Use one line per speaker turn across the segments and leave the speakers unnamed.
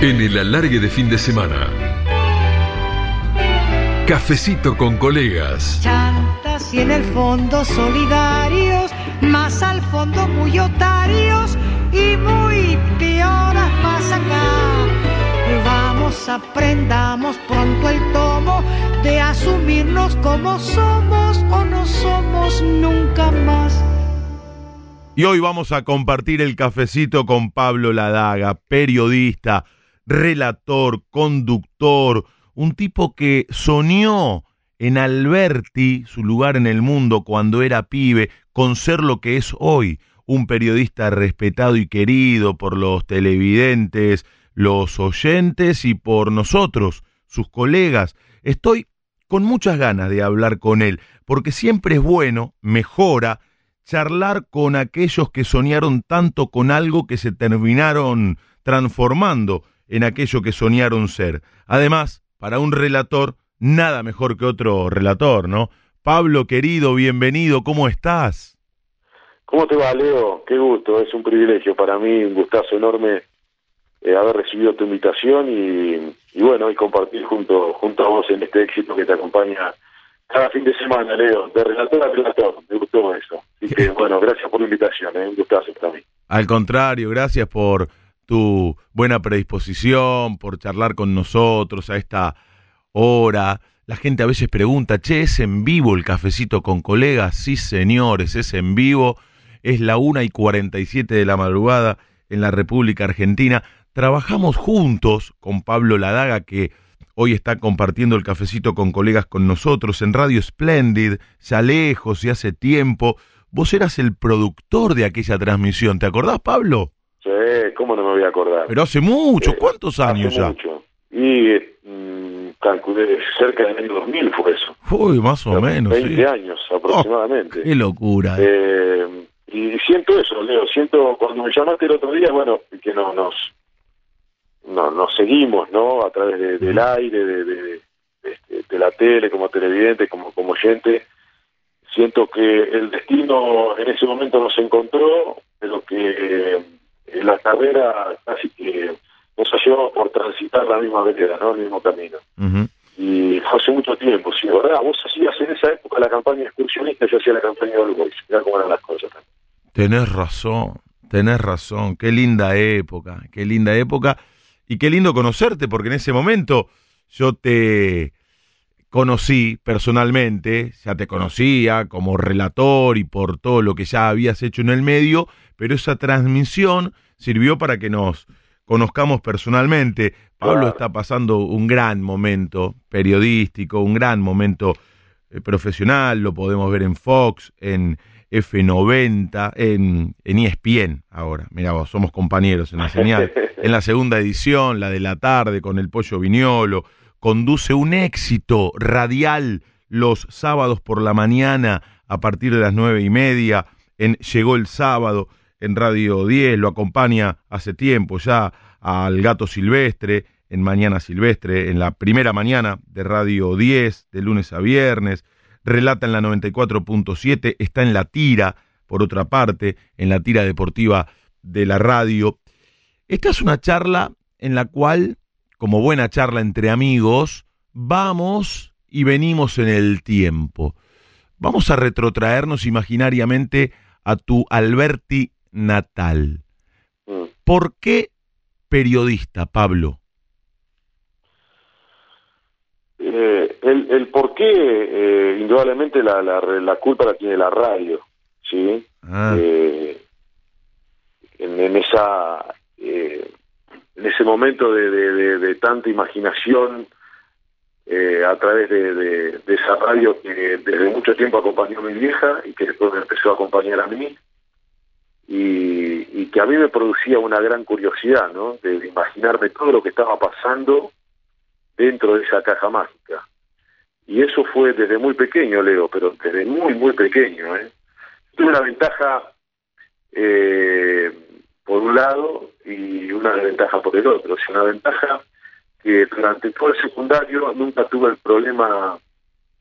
En el alargue de fin de semana. Cafecito con colegas.
Chantas y en el fondo solidarios, más al fondo muy otarios y muy pioras más acá. Vamos, aprendamos pronto el tomo de asumirnos como somos o no somos nunca más.
Y hoy vamos a compartir el cafecito con Pablo Ladaga, periodista, relator, conductor, un tipo que soñó en Alberti, su lugar en el mundo cuando era pibe, con ser lo que es hoy, un periodista respetado y querido por los televidentes, los oyentes y por nosotros, sus colegas. Estoy con muchas ganas de hablar con él, porque siempre es bueno, mejora, charlar con aquellos que soñaron tanto con algo que se terminaron transformando en aquello que soñaron ser. Además, para un relator, nada mejor que otro relator, ¿no? Pablo, querido, bienvenido, ¿cómo estás?
¿Cómo te va, Leo? Qué gusto, es un privilegio para mí, un gustazo enorme eh, haber recibido tu invitación y, y, bueno, y compartir junto, junto a vos en este éxito que te acompaña cada fin de semana, Leo, de relator a relator, me gustó eso. Así que bueno, gracias por la invitación, ¿eh? un gustazo para mí.
Al contrario, gracias por tu buena predisposición, por charlar con nosotros a esta hora. La gente a veces pregunta, che, ¿es en vivo el cafecito con colegas? Sí, señores, es en vivo. Es la una y 47 de la madrugada en la República Argentina. Trabajamos juntos con Pablo Ladaga, que hoy está compartiendo el cafecito con colegas con nosotros en Radio Splendid, ya lejos y hace tiempo. Vos eras el productor de aquella transmisión, ¿te acordás, Pablo?
Sí, ¿cómo no me voy a acordar?
Pero hace mucho, ¿cuántos años
hace
ya?
Mucho. Y mmm, calculé, cerca del año 2000 fue eso.
Uy, más o menos,
20
sí.
años aproximadamente.
Oh, qué locura.
Eh, y siento eso, Leo, siento cuando me llamaste el otro día, bueno, que no, nos no, nos seguimos, ¿no? A través de, del aire, de, de, de, de, la tele, como televidente, como, como oyente. Siento que el destino en ese momento nos encontró, pero que en la carrera casi que nos ha llevado por transitar la misma vereda, ¿no? El mismo camino.
Uh -huh.
Y fue hace mucho tiempo, sí, ¿verdad? Vos hacías en esa época la campaña excursionista, yo hacía la campaña de All Boys. Mirá cómo eran las cosas.
Tenés razón, tenés razón. Qué linda época, qué linda época. Y qué lindo conocerte, porque en ese momento yo te conocí personalmente, ya te conocía como relator y por todo lo que ya habías hecho en el medio, pero esa transmisión sirvió para que nos conozcamos personalmente. Pablo está pasando un gran momento periodístico, un gran momento eh, profesional, lo podemos ver en Fox, en F90, en, en ESPN ahora. Mira vos, somos compañeros en la señal. en la segunda edición, la de la tarde, con el Pollo Viñolo, conduce un éxito radial los sábados por la mañana a partir de las nueve y media. En Llegó el sábado en Radio 10, lo acompaña hace tiempo ya al Gato Silvestre, en Mañana Silvestre, en la primera mañana de Radio 10, de lunes a viernes, relata en la 94.7, está en la tira, por otra parte, en la tira deportiva de la radio. Esta es una charla en la cual, como buena charla entre amigos, vamos y venimos en el tiempo. Vamos a retrotraernos imaginariamente a tu Alberti natal.
Mm.
¿Por qué periodista, Pablo?
Eh, el, el por qué, eh, indudablemente la, la, la culpa la tiene la radio, ¿sí?
Ah,
Eh, en, en esa en ese momento de, de, de, de tanta imaginación a través de esa radio que desde mucho tiempo acompañó a mi vieja y que después me empezó a acompañar a mí y, y que a mí me producía una gran curiosidad, ¿no? De, imaginarme todo lo que estaba pasando dentro de esa caja mágica. Y eso fue desde muy pequeño, Leo, pero desde muy, muy pequeño. ¿eh? Tuve una ventaja eh, por un lado y una desventaja por el otro. O sea, una ventaja que durante todo el secundario nunca tuve el problema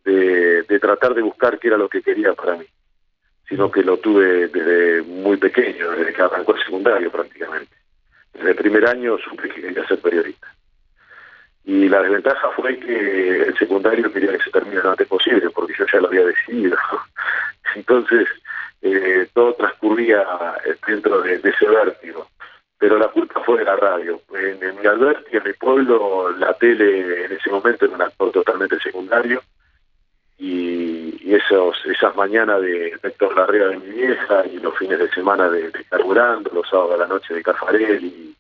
de, de tratar de buscar qué era lo que quería para mí, sino que lo tuve desde muy pequeño, desde que arrancó el secundario prácticamente. desde el primer año supe que quería ser periodista. Y la desventaja fue que el secundario quería que se termine lo antes posible, porque yo ya lo había decidido. Entonces, eh, todo transcurría dentro de, ese vértigo. Pero la culpa fue de la radio. En, en mi Alberti, en mi pueblo, la tele en ese momento era un actor totalmente secundario. Y, y esos, esas mañanas de Héctor Larrea de mi vieja y los fines de semana de, Carburando, los sábados de la noche de Cafarel y,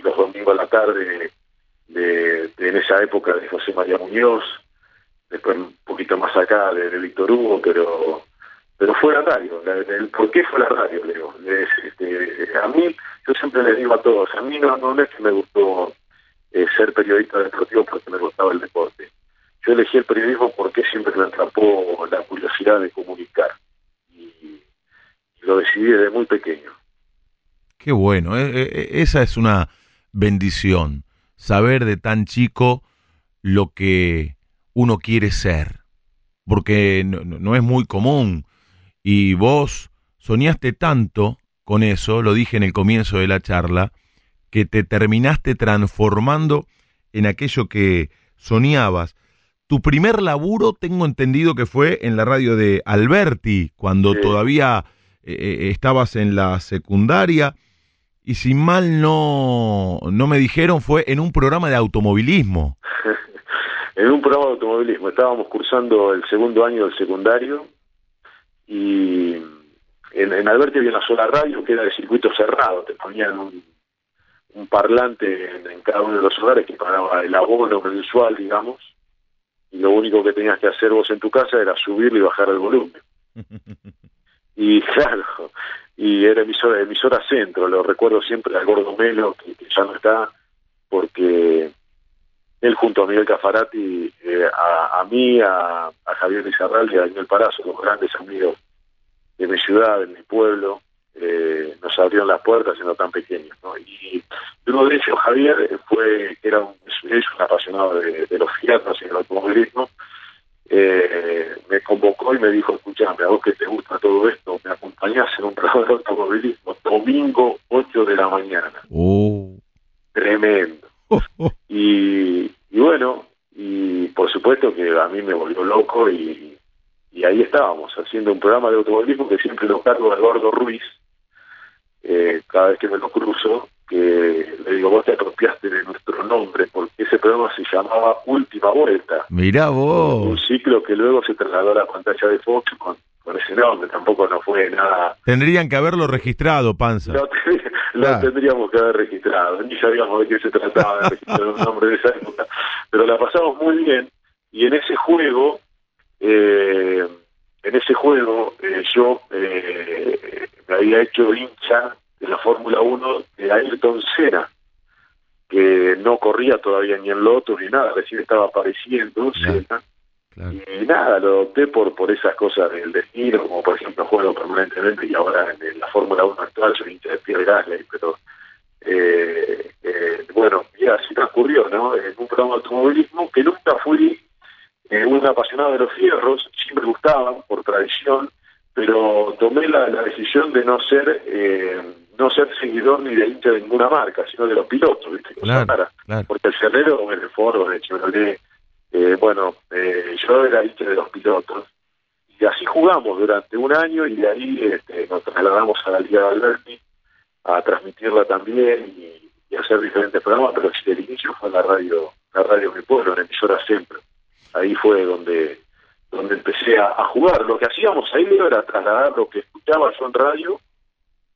los domingos a la tarde de, en esa época de José María Muñoz, después un poquito más acá de, de Víctor Hugo, pero pero fue la radio. El, ¿Por qué fue la radio, Leo? este, a mí, yo siempre les digo a todos, a mí no, no es que me gustó eh, ser periodista deportivo porque me gustaba el deporte. Yo elegí el periodismo porque siempre me atrapó la curiosidad de comunicar. Y, lo decidí desde muy pequeño.
Qué bueno, eh, eh, esa es una bendición, saber de tan chico lo que uno quiere ser, porque no es muy común y vos soñaste tanto con eso, lo dije en el comienzo de la charla, que te terminaste transformando en aquello que soñabas. Tu primer laburo tengo entendido que fue en la radio de Alberti, cuando todavía eh, eh, estabas en la secundaria, y si mal no, no me dijeron, fue en un programa de automovilismo.
en un programa de automovilismo, estábamos cursando el segundo año del secundario, y en, en Alberti había una sola radio que era de circuito cerrado, te ponían un, un parlante en, cada uno de los hogares que pagaba el abono mensual, digamos, y lo único que tenías que hacer vos en tu casa era subirlo y bajar el volumen. y claro, y era emisora, emisora centro, lo recuerdo siempre al Gordo Melo, que, ya no está, porque él junto a Miguel Cafarati, eh, a, mí, a, Javier Izarral y a Daniel Parazo, los grandes amigos de mi ciudad, de mi pueblo, eh, nos abrieron las puertas siendo tan pequeños. ¿no? Y uno de ellos, Javier, fue era un, es un apasionado de, los fiatos y el automovilismo, eh, me convocó y me dijo, escúchame, a vos que te gusta todo esto, me acompañás en un programa de automovilismo, domingo 8 de la mañana.
Oh.
Tremendo. y, bueno, y por supuesto que a mí me volvió loco y, y ahí estábamos, haciendo un programa de automovilismo que siempre lo cargo a Eduardo Ruiz, eh, cada vez que me lo cruzo, que le digo, vos te apropiaste de nuestro nombre, porque ese programa se llamaba Última Vuelta.
Mirá vos.
Un ciclo que luego se trasladó a la pantalla de Fox con, con ese nombre, tampoco no fue nada...
Tendrían que haberlo registrado, Panza.
Lo, tendríamos que haber registrado, ni sabíamos de qué se trataba de registrar un nombre de esa época, pero la pasamos muy bien, y en ese juego... Eh, en ese juego eh, yo eh, me había hecho hincha de la Fórmula 1 de Ayrton Senna, que no corría todavía ni en Lotus ni nada, recién estaba apareciendo Senna. Y nada, lo opté por, por esas cosas del destino, como por ejemplo juego permanentemente y ahora en, la Fórmula 1 actual soy hincha de Pierre Gasly, pero eh, bueno, y así transcurrió, ¿no? En un programa de automovilismo que nunca fui eh, un apasionado de los fierros, siempre gustaban por tradición, pero tomé la, decisión de no ser eh, no ser seguidor ni de hincha de ninguna marca, sino de los pilotos, ¿viste? Porque el Ferrero, el Foro, el Chevrolet, eh, bueno, eh, yo era hincha de los pilotos. Y así jugamos durante un año y de ahí este, nos trasladamos a la Liga de Alberti a transmitirla también y, hacer diferentes programas, pero el inicio fue la radio, la radio Mi Pueblo, la emisora siempre ahí fue donde donde empecé a, jugar. Lo que hacíamos ahí era trasladar lo que escuchaba yo en radio,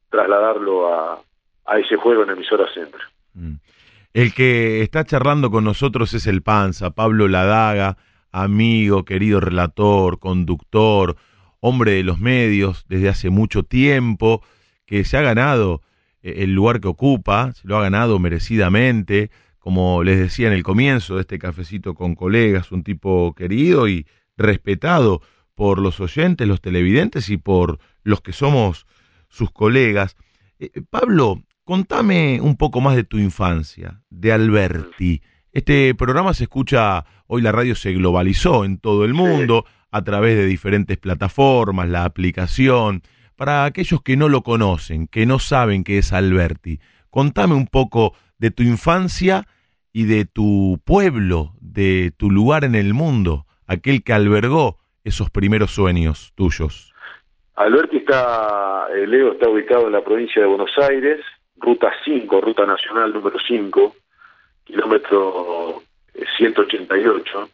trasladarlo a, a ese juego en emisora centro. Mm.
El que está charlando con nosotros es el Panza, Pablo Ladaga, amigo, querido relator, conductor, hombre de los medios desde hace mucho tiempo, que se ha ganado eh, el lugar que ocupa, se lo ha ganado merecidamente como les decía en el comienzo de este cafecito con colegas, un tipo querido y respetado por los oyentes, los televidentes y por los que somos sus colegas. Eh, eh, Pablo, contame un poco más de tu infancia, de Alberti. Este programa se escucha, hoy la radio se globalizó en todo el mundo a través de diferentes plataformas, la aplicación. Para aquellos que no lo conocen, que no saben qué es Alberti, Contame un poco de tu infancia y de tu pueblo, de tu lugar en el mundo, aquel que albergó esos primeros sueños tuyos.
Alberti está, eh, Leo está ubicado en la provincia de Buenos Aires, ruta 5, ruta nacional número 5, kilómetro 188,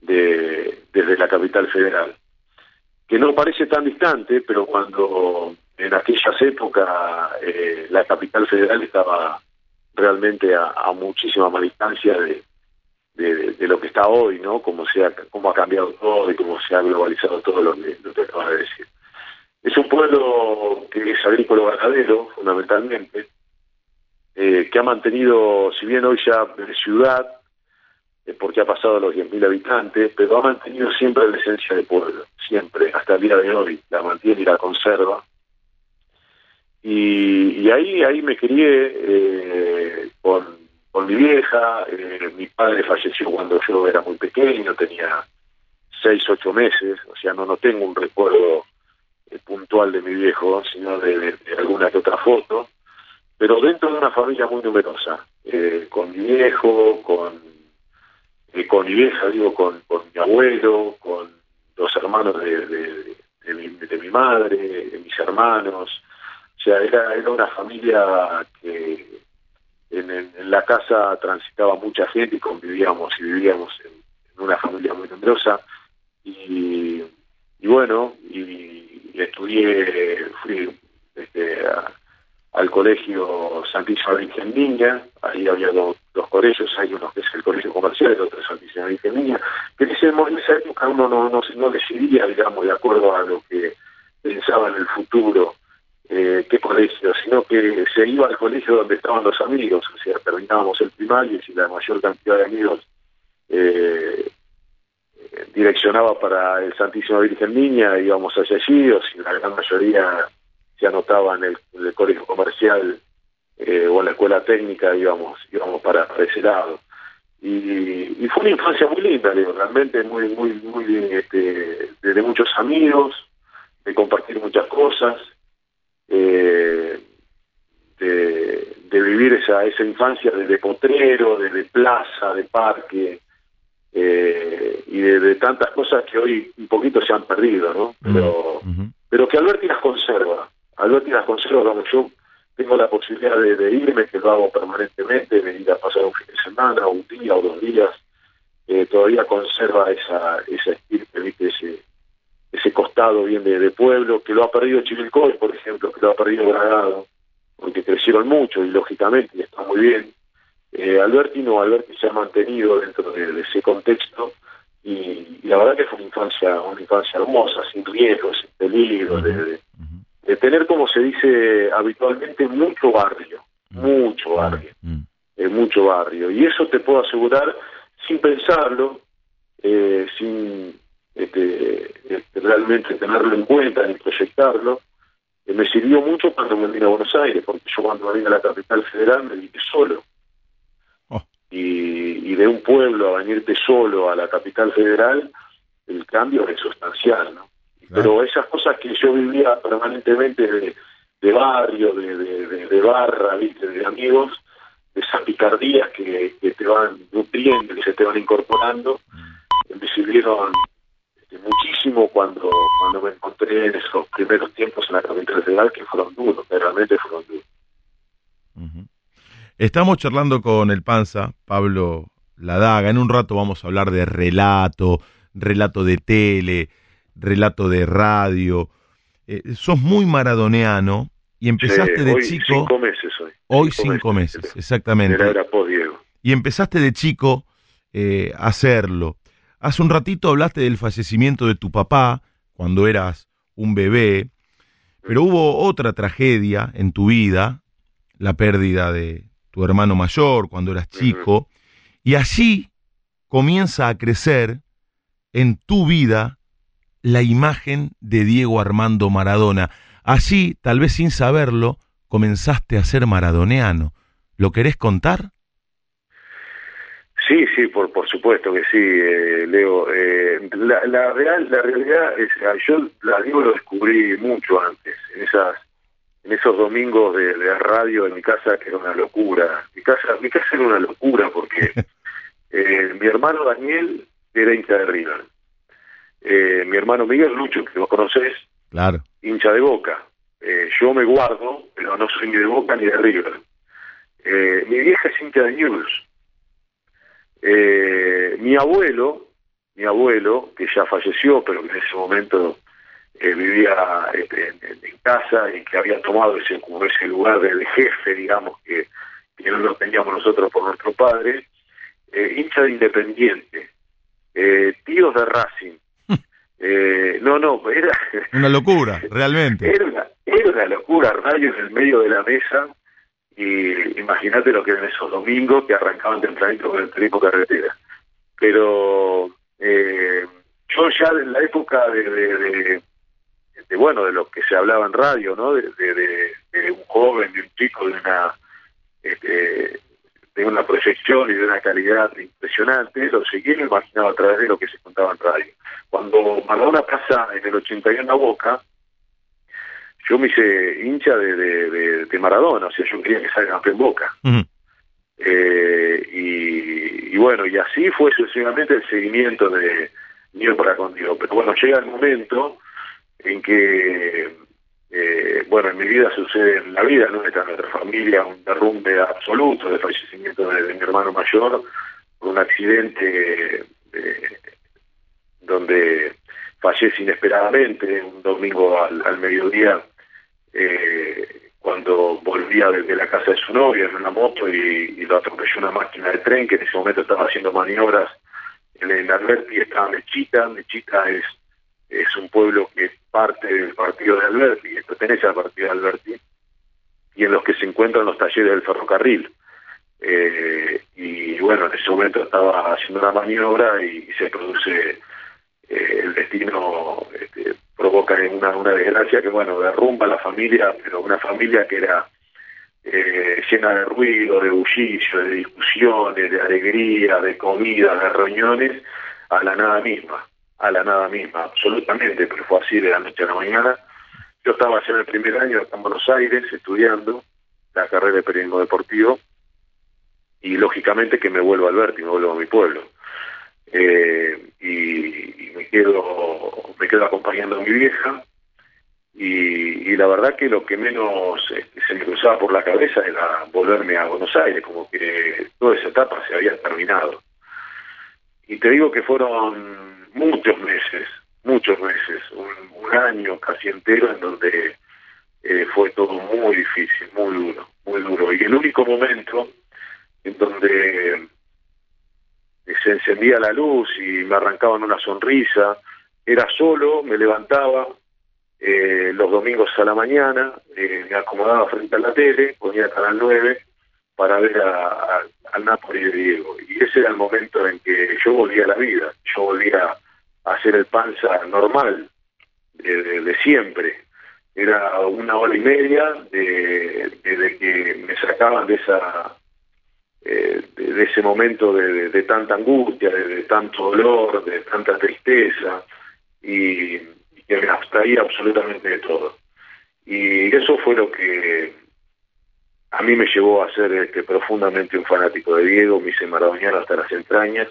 de, desde la capital federal. Que no parece tan distante, pero cuando en aquellas épocas eh, la capital federal estaba realmente a, muchísima más distancia de, de, lo que está hoy, ¿no? Cómo, se ha, cómo ha cambiado todo y cómo se ha globalizado todo lo que, lo que acabas de decir. Es un pueblo que es agrícola ganadero, fundamentalmente, eh, que ha mantenido, si bien hoy ya es ciudad, eh, porque ha pasado a los 10.000 habitantes, pero ha mantenido siempre la esencia de pueblo, siempre, hasta el día de hoy, la mantiene y la conserva. Y, ahí ahí me crié eh, con, con mi vieja, mi padre falleció cuando yo era muy pequeño, tenía 6, 8 meses, o sea, no, no tengo un recuerdo puntual de mi viejo, sino de, alguna que otra foto, pero dentro de una familia muy numerosa, eh, con mi viejo, con, eh, con mi vieja, digo, con, con, mi abuelo, con los hermanos de, de, mi, de mi madre, de mis hermanos, o sea, era, era una familia que en, la casa transitaba mucha gente y convivíamos y vivíamos en, una familia muy numerosa. Y, y bueno, y estudié, fui este, al colegio Santísima Virgen Niña, ahí había dos, colegios, hay uno que es el colegio comercial y otro Santísima Virgen Niña, que en, esa época uno no, no, no decidía, digamos, de acuerdo a lo que pensaba en el futuro, eh, qué colegio, sino que se iba al colegio donde estaban los amigos, o sea, terminábamos el primario y si la mayor cantidad de amigos eh, direccionaba para el Santísima Virgen Niña, íbamos hacia allí, o si la gran mayoría se anotaba en el, colegio comercial eh, o en la escuela técnica, íbamos, íbamos para, ese lado. Y, fue una infancia muy linda, realmente muy, muy, muy, este, de, muchos amigos, de compartir muchas cosas, eh, de, vivir esa, esa infancia de, potrero, de plaza, de parque, eh, y de, tantas cosas que hoy un poquito se han perdido, ¿no? Pero, pero que Alberti las conserva, Alberti las conserva cuando yo tengo la posibilidad de, irme, que lo hago permanentemente, de ir a pasar un fin de semana, un día o dos días, eh, todavía conserva esa, esa estirpe, ese ese costado bien de, pueblo, que lo ha perdido Chivilcoy, por ejemplo, que lo ha perdido Bragado, porque crecieron mucho y lógicamente está muy bien, eh, Alberti no, Alberti se ha mantenido dentro de, ese contexto y, la verdad que fue una infancia, una infancia hermosa, sin riesgos, sin peligro, de, tener, como se dice habitualmente, mucho barrio, mucho barrio, eh, mucho barrio. Y eso te puedo asegurar, sin pensarlo, eh, sin este, este, realmente tenerlo en cuenta ni proyectarlo, eh, me sirvió mucho cuando me vine a Buenos Aires, porque yo cuando me vine a la capital federal me vine solo y, de un pueblo a venirte solo a la capital federal, el cambio es sustancial, ¿no? Pero esas cosas que yo vivía permanentemente de, barrio, de, barra, ¿viste? de amigos, esas picardías que, te van nutriendo, que se te van incorporando, mm. me sirvieron muchísimo cuando, cuando me encontré en esos primeros tiempos en la capital federal, que fueron duros, que realmente fueron duros.
Estamos charlando con el Panza, Pablo Ladaga. En un rato vamos a hablar de relato, relato de tele, relato de radio. Eh, sos muy maradoneano y empezaste de chico.
Cinco meses hoy.
Hoy cinco, meses, exactamente.
Era,
Y empezaste de chico eh, a hacerlo. Hace un ratito hablaste del fallecimiento de tu papá cuando eras un bebé, pero hubo otra tragedia en tu vida, la pérdida de, tu hermano mayor, cuando eras chico, y allí comienza a crecer en tu vida la imagen de Diego Armando Maradona. Allí, tal vez sin saberlo, comenzaste a ser maradoneano. ¿Lo querés contar?
Sí, sí, por, por supuesto que sí, eh, Leo. Eh, la, real, la realidad es, yo la Diego lo descubrí mucho antes, en esas en esos domingos de, de radio en mi casa, que era una locura. Mi casa, mi casa era una locura porque eh, mi hermano Daniel era hincha de River. Eh, mi hermano Miguel Lucho, que vos conocés,
Claro.
hincha de Boca. Eh, yo me guardo, pero no soy ni de Boca ni de River. Eh, mi vieja es hincha de News. Eh, mi abuelo, mi abuelo, que ya falleció, pero que en ese momento eh, vivía este, en, en casa y que había tomado ese, como ese lugar de, jefe, digamos, que, que no lo teníamos nosotros por nuestro padre, eh, hincha de Independiente, eh, tíos de Racing. Eh, no, no, era,
Una locura, realmente.
era era una locura, radio en el medio de la mesa, y imagínate lo que eran esos domingos que arrancaban tempranito con el turismo carretera. Pero eh, yo ya en la época de, de, bueno, de lo que se hablaba en radio, ¿no? De, un joven, de un chico, de una este, de una proyección y de una calidad impresionante, lo seguí lo imaginaba a través de lo que se contaba en radio. Cuando Maradona pasa en el 81 a Boca, yo me hice hincha de, de, de- de Maradona, o sea, yo quería que salga campeón Boca.
Ujú.
Eh, y, y bueno, y así fue sucesivamente el seguimiento de mío para contigo. Pero bueno, llega el momento en que, eh, bueno, en mi vida sucede, en la vida nuestra, en nuestra familia, un derrumbe absoluto de fallecimiento de, de mi hermano mayor por un accidente eh, donde fallece inesperadamente un domingo al, al mediodía eh, cuando volvía desde la casa de su novia en una moto y, lo atropelló una máquina de tren que en ese momento estaba haciendo maniobras en, Alberti estaba Mechita, Mechita es, es un pueblo que es parte del partido de Alberti, pertenece al partido de Alberti, y en los que se encuentran los talleres del ferrocarril. Eh, y bueno, en ese momento estaba haciendo una maniobra y, y se produce eh, el destino este, provoca una, una desgracia que bueno derrumba la familia pero una familia que era eh, llena de ruido de bullicio de discusiones de alegría de comida de reuniones a la nada misma a la nada misma absolutamente pero fue así de la noche a la mañana. Yo estaba ya en el primer año en Buenos Aires estudiando la carrera de periodismo deportivo y lógicamente que me vuelvo a Alberti me vuelvo a mi pueblo eh, y, me quedo me quedo acompañando a mi vieja. Y, la verdad que lo que menos este, se me cruzaba por la cabeza era volverme a Buenos Aires como que toda esa etapa se había terminado. Y te digo que fueron muchos meses muchos meses un, un año casi entero en donde eh, fue todo muy difícil muy duro muy duro. Y el único momento en donde se encendía la luz y me arrancaban una sonrisa. Era solo, me levantaba eh, los domingos a la mañana, eh, me acomodaba frente a la tele, ponía Canal 9 para ver a, al Napoli de Diego. Y ese era el momento en que yo volvía a la vida, yo volvía a hacer el panza normal, de, siempre. Era una hora y media de, de- de que me sacaban de esa eh, de, ese momento de, tanta angustia, de, tanto dolor, de tanta tristeza, y, que me abstraía absolutamente de todo. Y eso fue lo que a mí me llevó a ser este, profundamente un fanático de Diego, me hice maradoniano hasta las entrañas,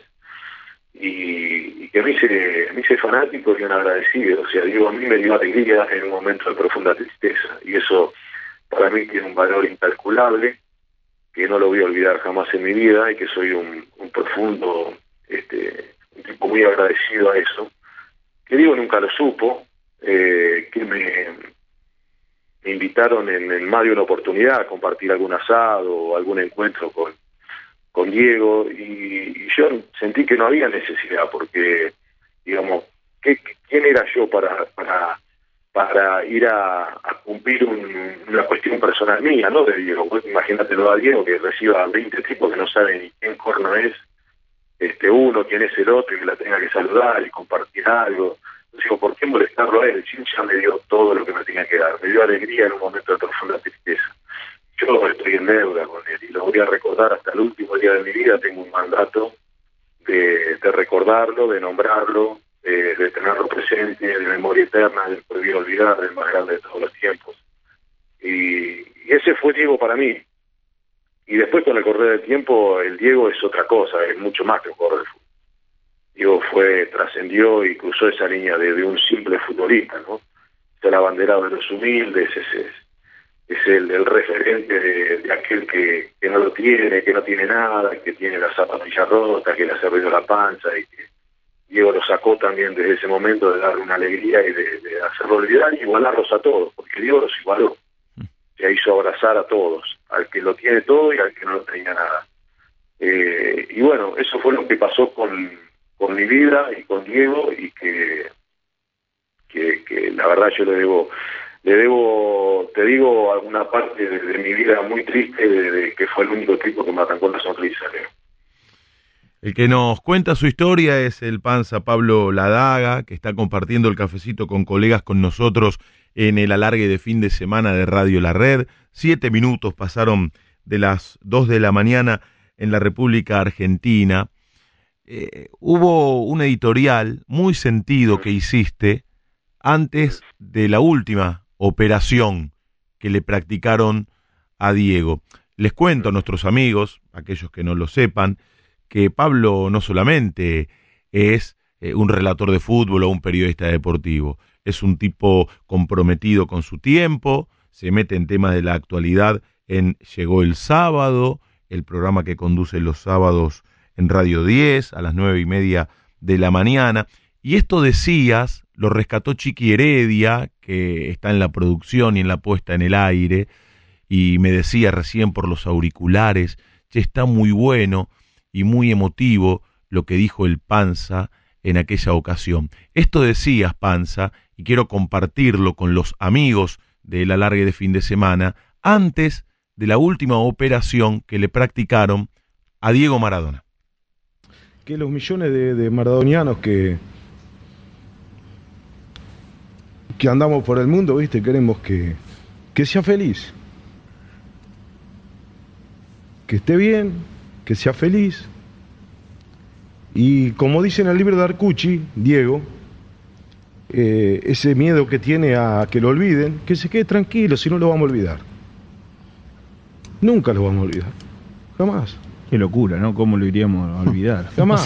y, y que me hice, me hice fanático y un agradecido. O sea, Diego a mí me dio alegría en un momento de profunda tristeza, y eso para mí tiene un valor incalculable que no lo voy a olvidar jamás en mi vida y que soy un, un profundo, este, un tipo muy agradecido a eso, que digo nunca lo supo, eh, que me, invitaron en, en más de una oportunidad a compartir algún asado o algún encuentro con, con Diego y, y yo sentí que no había necesidad porque, digamos, ¿qué, ¿quién era yo para, para para ir a, cumplir un- una cuestión personal mía, ¿no? De Diego. Vos Imagínatelo a Diego que reciba 20 tipos que no saben ni quién corno es, este uno, quién es el otro, y que la tenga que saludar y compartir algo. Digo, ¿por qué molestarlo a él? Él ya me dio todo lo que me tenía que dar, me dio alegría en un momento de profunda tristeza. Yo estoy en deuda con él y lo voy a recordar hasta el último día de mi vida. Tengo un mandato de recordarlo, de nombrarlo, de, de tenerlo presente, de memoria eterna, del prohibido olvidar, del más grande de todos los tiempos. Y, ese fue Diego para mí. Y después con el correr del tiempo, el Diego es otra cosa, es mucho más que un corredor de fútbol. Diego fue, trascendió y cruzó esa línea de, un simple futbolista, ¿no? Es el abanderado de los humildes, es, es, el, referente de, aquel que, no lo tiene, que no tiene nada, que tiene la zapatilla rota, que le ha ruido la panza y que Diego lo sacó también desde ese momento de darle una alegría y de, de hacerlo olvidar y igualarlos a todos, porque Diego los igualó se hizo abrazar a todos, al que lo tiene todo y al que no lo tenía nada. Eh, y bueno, eso fue lo que pasó con, con mi vida y con Diego y que, que, la verdad yo le debo, le debo, te digo, alguna parte de, mi vida muy triste de, que fue el único tipo que me arrancó la sonrisa.
El que nos cuenta su historia es el panza Pablo Ladaga, que está compartiendo el cafecito con colegas con nosotros en el alargue de fin de semana de Radio La Red. Siete minutos pasaron de las dos de la mañana en la República Argentina. Eh, hubo un editorial muy sentido que hiciste antes de la última operación que le practicaron a Diego. Les cuento a nuestros amigos, aquellos que no lo sepan, que Pablo no solamente es eh, un relator de fútbol o un periodista deportivo, es un tipo comprometido con su tiempo, se mete en temas de la actualidad en Llegó el sábado, el programa que conduce los sábados en Radio 10 a las nueve y media de la mañana. Y esto decías, lo rescató Chiqui Heredia, que está en la producción y en la puesta en el aire, y me decía recién por los auriculares, que está muy bueno y muy emotivo lo que dijo el Panza en aquella ocasión. Esto decías, Panza, y quiero compartirlo con los amigos del alargue de fin de semana, antes de la última operación que le practicaron a Diego Maradona.
Que los millones de, maradonianos que, que andamos por el mundo, ¿viste? Queremos que, que sea feliz. Que esté bien, que sea feliz. Y como dice en el libro de Arcucci, Diego, eh, ese miedo que tiene a que lo olviden, que se quede tranquilo, si no lo vamos a olvidar. Nunca lo vamos a olvidar. Jamás.
Qué locura, ¿no? ¿Cómo lo iríamos a olvidar?
Jamás.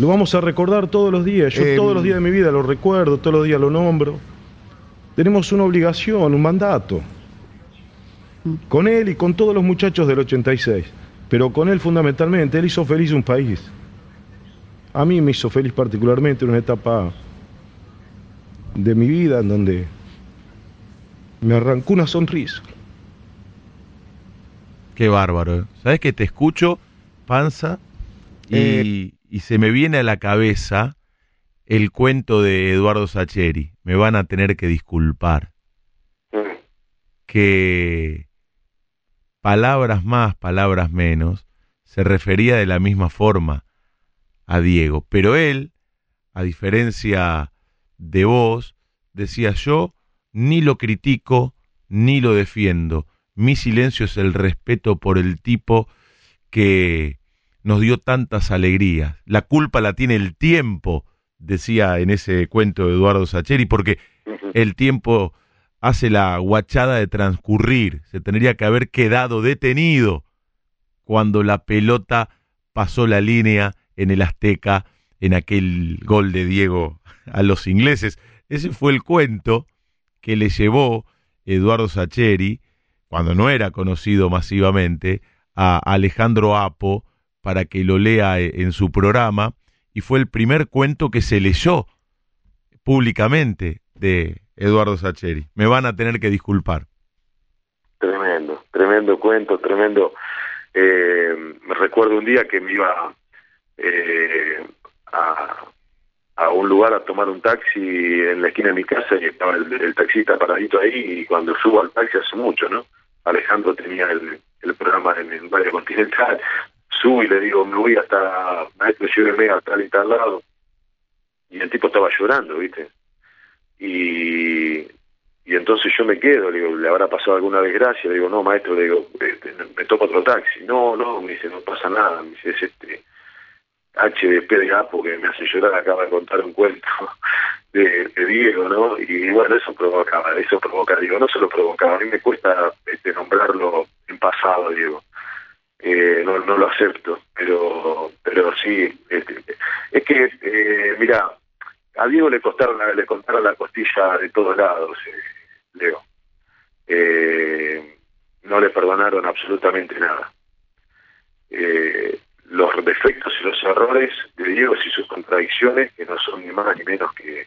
lo vamos a recordar todos los días. Yo todos los días de mi vida lo recuerdo, todos los días lo nombro. Tenemos una obligación, un mandato. Con él y con todos los muchachos del 86. Pero con él fundamentalmente, él hizo feliz un país. A mí me hizo feliz particularmente en una etapa de mi vida en donde me arrancó una sonrisa.
Qué bárbaro. ¿eh? ¿Sabes que te escucho, panza, y, eh. y, se me viene a la cabeza el cuento de Eduardo Sacheri? Me van a tener que disculpar. Que palabras más, palabras menos, se refería de la misma forma a Diego. Pero él, a diferencia de vos, decía yo, ni lo critico ni lo defiendo. Mi silencio es el respeto por el tipo que nos dio tantas alegrías. La culpa la tiene el tiempo, decía en ese cuento de Eduardo Sacheri, porque el tiempo hace la guachada de transcurrir. Se tendría que haber quedado detenido cuando la pelota pasó la línea en el Azteca en aquel gol de Diego a los ingleses. Ese fue el cuento que le llevó Eduardo Sacheri, cuando no era conocido masivamente, a Alejandro Apo para que lo lea en su programa y fue el primer cuento que se leyó públicamente de Eduardo Sacheri. Me van a tener que disculpar.
Tremendo, tremendo cuento, tremendo. Eh, me recuerdo un día que me iba eh, a, un lugar a tomar un taxi en la esquina de mi casa y estaba el, taxista paradito ahí y cuando subo al taxi hace mucho, ¿no? Alejandro tenía el, el programa en el Valle Continental, subo y le digo, me voy hasta, maestro, lléveme a tal y tal lado. Y el tipo estaba llorando, ¿viste? Y, y entonces yo me quedo, le digo, ¿le habrá pasado alguna desgracia? Le digo, no, maestro, le digo, este, me toca otro taxi. No, no, me dice, no pasa nada, me dice, es este HDP de Apo que me hace llorar, acaba de contar un cuento. de, Diego, ¿no? Y bueno, eso provocaba, eso provoca Diego, no se lo provocaba, a mí me cuesta este, nombrarlo en pasado, Diego. Eh, no, no lo acepto, pero pero sí, este, es que, eh, mira, a Diego le costaron le contaron la costilla de todos lados, eh, Leo. Eh, no le perdonaron absolutamente nada. Eh, los defectos y los errores de Diego y sus contradicciones, que no son ni más ni menos que,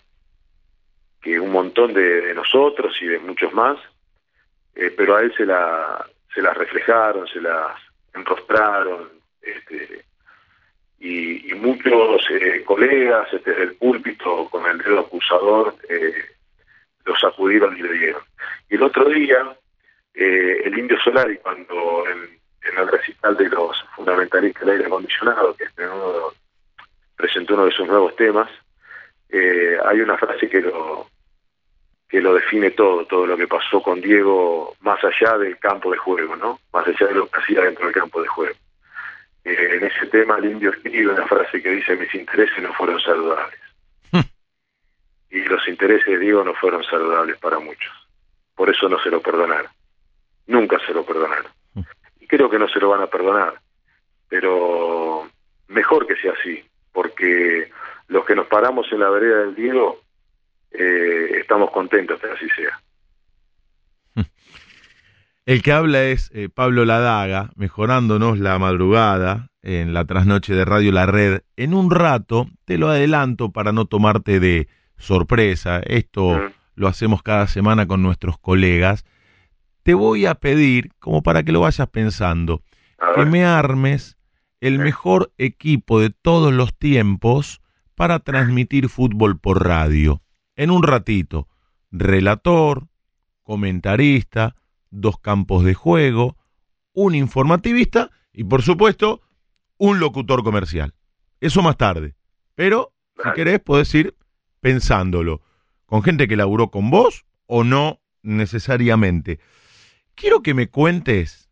un montón de, nosotros y de muchos más, eh, pero a él se, la, se las reflejaron, se las enrostraron, este, y, muchos eh, colegas desde el púlpito con el dedo acusador eh, lo sacudieron y le dieron. Y el otro día, eh, el Indio Solari, cuando en, el recital de los fundamentalistas del aire acondicionado, que presentó uno de sus nuevos temas, eh, hay una frase que lo que lo define todo, todo lo que pasó con Diego más allá del campo de juego, ¿no? Más allá de lo que hacía dentro del campo de juego. Eh, en ese tema el indio escribe una frase que dice mis intereses no fueron saludables. Hmm. y los intereses de Diego no fueron saludables para muchos. Por eso no se lo perdonaron. Nunca se lo perdonaron. Hmm. Y creo que no se lo van a perdonar. Pero mejor que sea así, porque los que nos paramos en la vereda del Diego eh, estamos contentos que así sea.
El que habla es eh, Pablo Ladaga, mejorándonos la madrugada en la trasnoche de Radio La Red. En un rato, te lo adelanto para no tomarte de sorpresa, esto lo hacemos cada semana con nuestros colegas. Te voy a pedir, como para que lo vayas pensando, que me armes el mejor equipo de todos los tiempos para transmitir fútbol por radio. En un ratito, relator, comentarista, dos campos de juego, un informativista y, por supuesto, un locutor comercial. Eso más tarde. Pero, si querés, podés ir pensándolo. Con gente que laburó con vos o no necesariamente. Quiero que me cuentes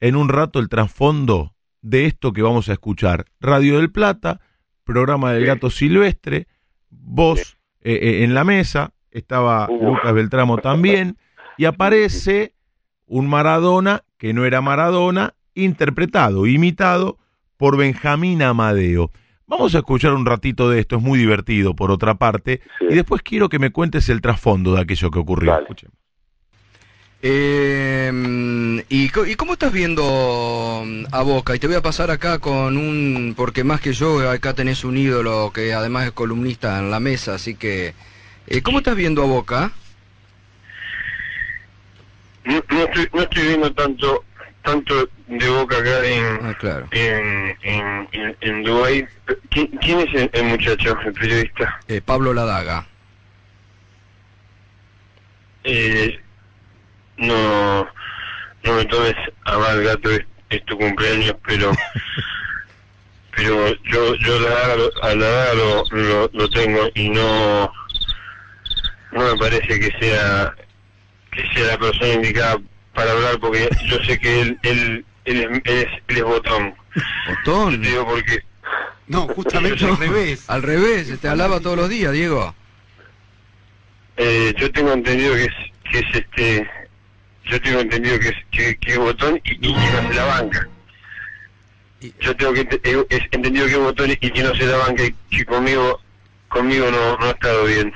en un rato el trasfondo de esto que vamos a escuchar. Radio del Plata, programa del gato silvestre, vos eh, eh, en la mesa, estaba Lucas Beltramo también, y aparece un Maradona que no era Maradona, interpretado, imitado por Benjamín Amadeo. Vamos a escuchar un ratito de esto, es muy divertido por otra parte, y después quiero que me cuentes el trasfondo de aquello que ocurrió. Escuchemos.
Em, ¿y, ¿y, cómo estás viendo mm, a Boca? Y te voy a pasar acá con un, porque más que yo, acá tenés un ídolo que además es columnista en la mesa, así que, eh, ¿cómo estás viendo a Boca?
No, estoy, no estoy viendo tanto tanto de boca acá en
ah,
en, en, en, Dubái. ¿Quién, es el, muchacho, el periodista?
Eh, Pablo Ladaga.
Eh, no, no me tomes a mal gato, es, tu cumpleaños, pero pero yo yo Ladaga, a Ladaga lo, lo, lo tengo y no no me parece que sea que sea la persona indicada para hablar, porque yo sé que él, él, él, es, él es, botón.
¿Botón?
digo porque...
No, justamente al revés. Al revés, te hablaba todos los días, Diego.
Eh, yo tengo entendido que es, que es este... Yo tengo entendido que es, que, que es botón y, y, que no se la banca. Yo tengo que he, entendido que es botón y que no se la banca y que conmigo, conmigo no, no ha estado bien.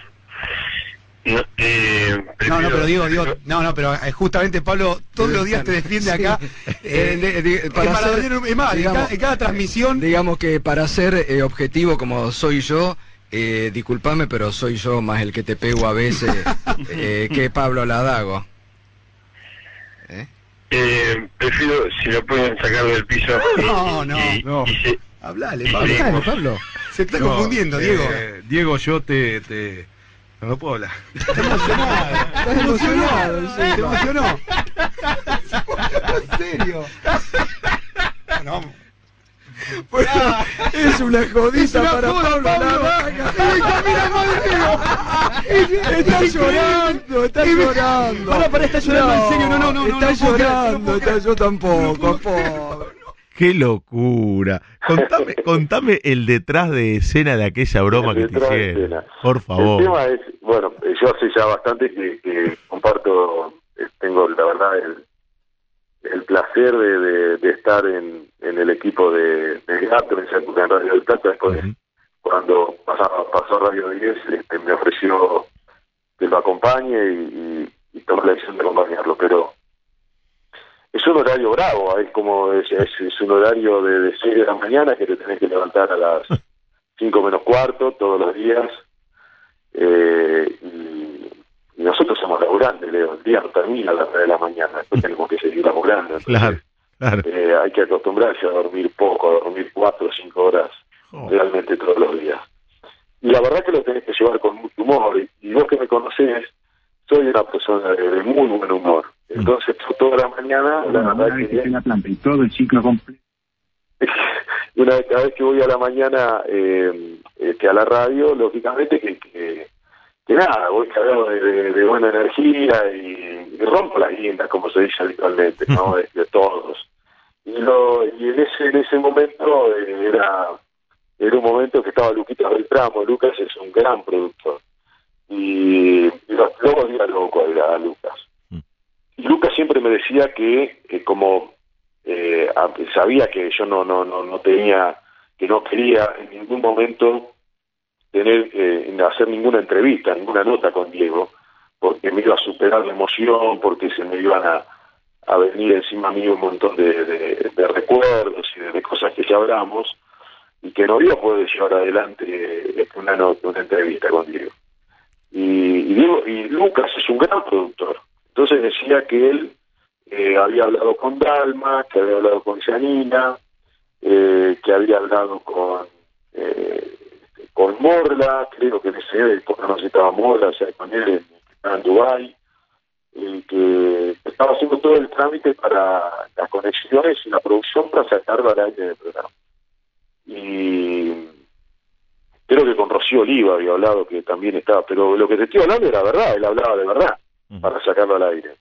No, eh, no, no, pero digo, digo, no, no, pero eh, justamente Pablo todos los días te defiende acá. Eh, para, en, cada, transmisión.
Digamos que para ser eh, objetivo como soy yo, eh, disculpame, pero soy yo más el que te pego a veces que Pablo Ladago.
Eh, prefiero si lo pueden sacar del piso.
No, no, no. Hablale, Pablo, Pablo. Se está confundiendo, Diego.
Diego, yo te, te no lo puedo hablar.
Está emocionado. Está emocionado. Se emocionó. ¿En serio? No.
Bueno, es una jodita para Pablo, Pablo. Está llorando, está llorando.
Para, para, está llorando en serio. No, no, no.
Está llorando, está yo tampoco, pobre.
Qué locura. Contame, contame el detrás de escena de aquella broma que te hicieron. Por favor.
El tema es, bueno, yo hace ya bastante que, comparto, eh, tengo la verdad el, el placer de, de, estar en, en, el equipo de, de Gato en Radio del Plata. Después, cuando pasaba, pasó Radio 10, este, me ofreció que lo acompañe y, y, y tomé la decisión de acompañarlo. Pero es un horario bravo, es como es, es, un horario de, de 6 de la mañana que te tenés que levantar a las 5 menos cuarto todos los días. Eh, y, nosotros somos laburantes, Leo. El día no termina a las 9 de la mañana, después tenemos que seguir laburando.
claro,
eh, hay que acostumbrarse a dormir poco, a dormir 4 o 5 horas oh. realmente todos los días. Y la verdad que lo tenés que llevar con mucho humor. Y, vos que me conocés, soy una persona de muy buen humor entonces, toda la mañana, la verdad que...
y todo el ciclo completo.
una vez, cada vez que voy a la mañana eh, este, a la radio, lógicamente que, que, nada, voy cargado de, buena energía y, rompo las guindas, como se dice habitualmente, ¿no? de, todos. Y, lo, y en ese en ese momento eh, era era un momento que estaba Luquita Beltramo. Lucas es un gran productor. Y, luego diga loco a Lucas. Y Lucas siempre me decía que, como eh, sabía que yo no, no, no, no tenía, que no quería en ningún momento tener, eh, hacer ninguna entrevista, ninguna nota con Diego, porque me iba a superar la emoción, porque se me iban a, a venir encima mío un montón de, de, recuerdos y de, cosas que ya hablamos, y que no iba a poder llevar adelante una nota, una entrevista con Diego. Y, y, Diego, y Lucas es un gran productor, entonces decía que él eh, había hablado con Dalma, que había hablado con Janina, eh, que había hablado con eh, con Morla, creo que en ese época no se estaba Morla, o sea, con él en Dubái, y que estaba haciendo todo el trámite para las conexiones y la producción para sacarlo al aire del programa. Y creo que con Rocío Oliva había hablado que también estaba, pero lo que te estoy hablando era verdad, él hablaba de verdad para sacarlo al aire.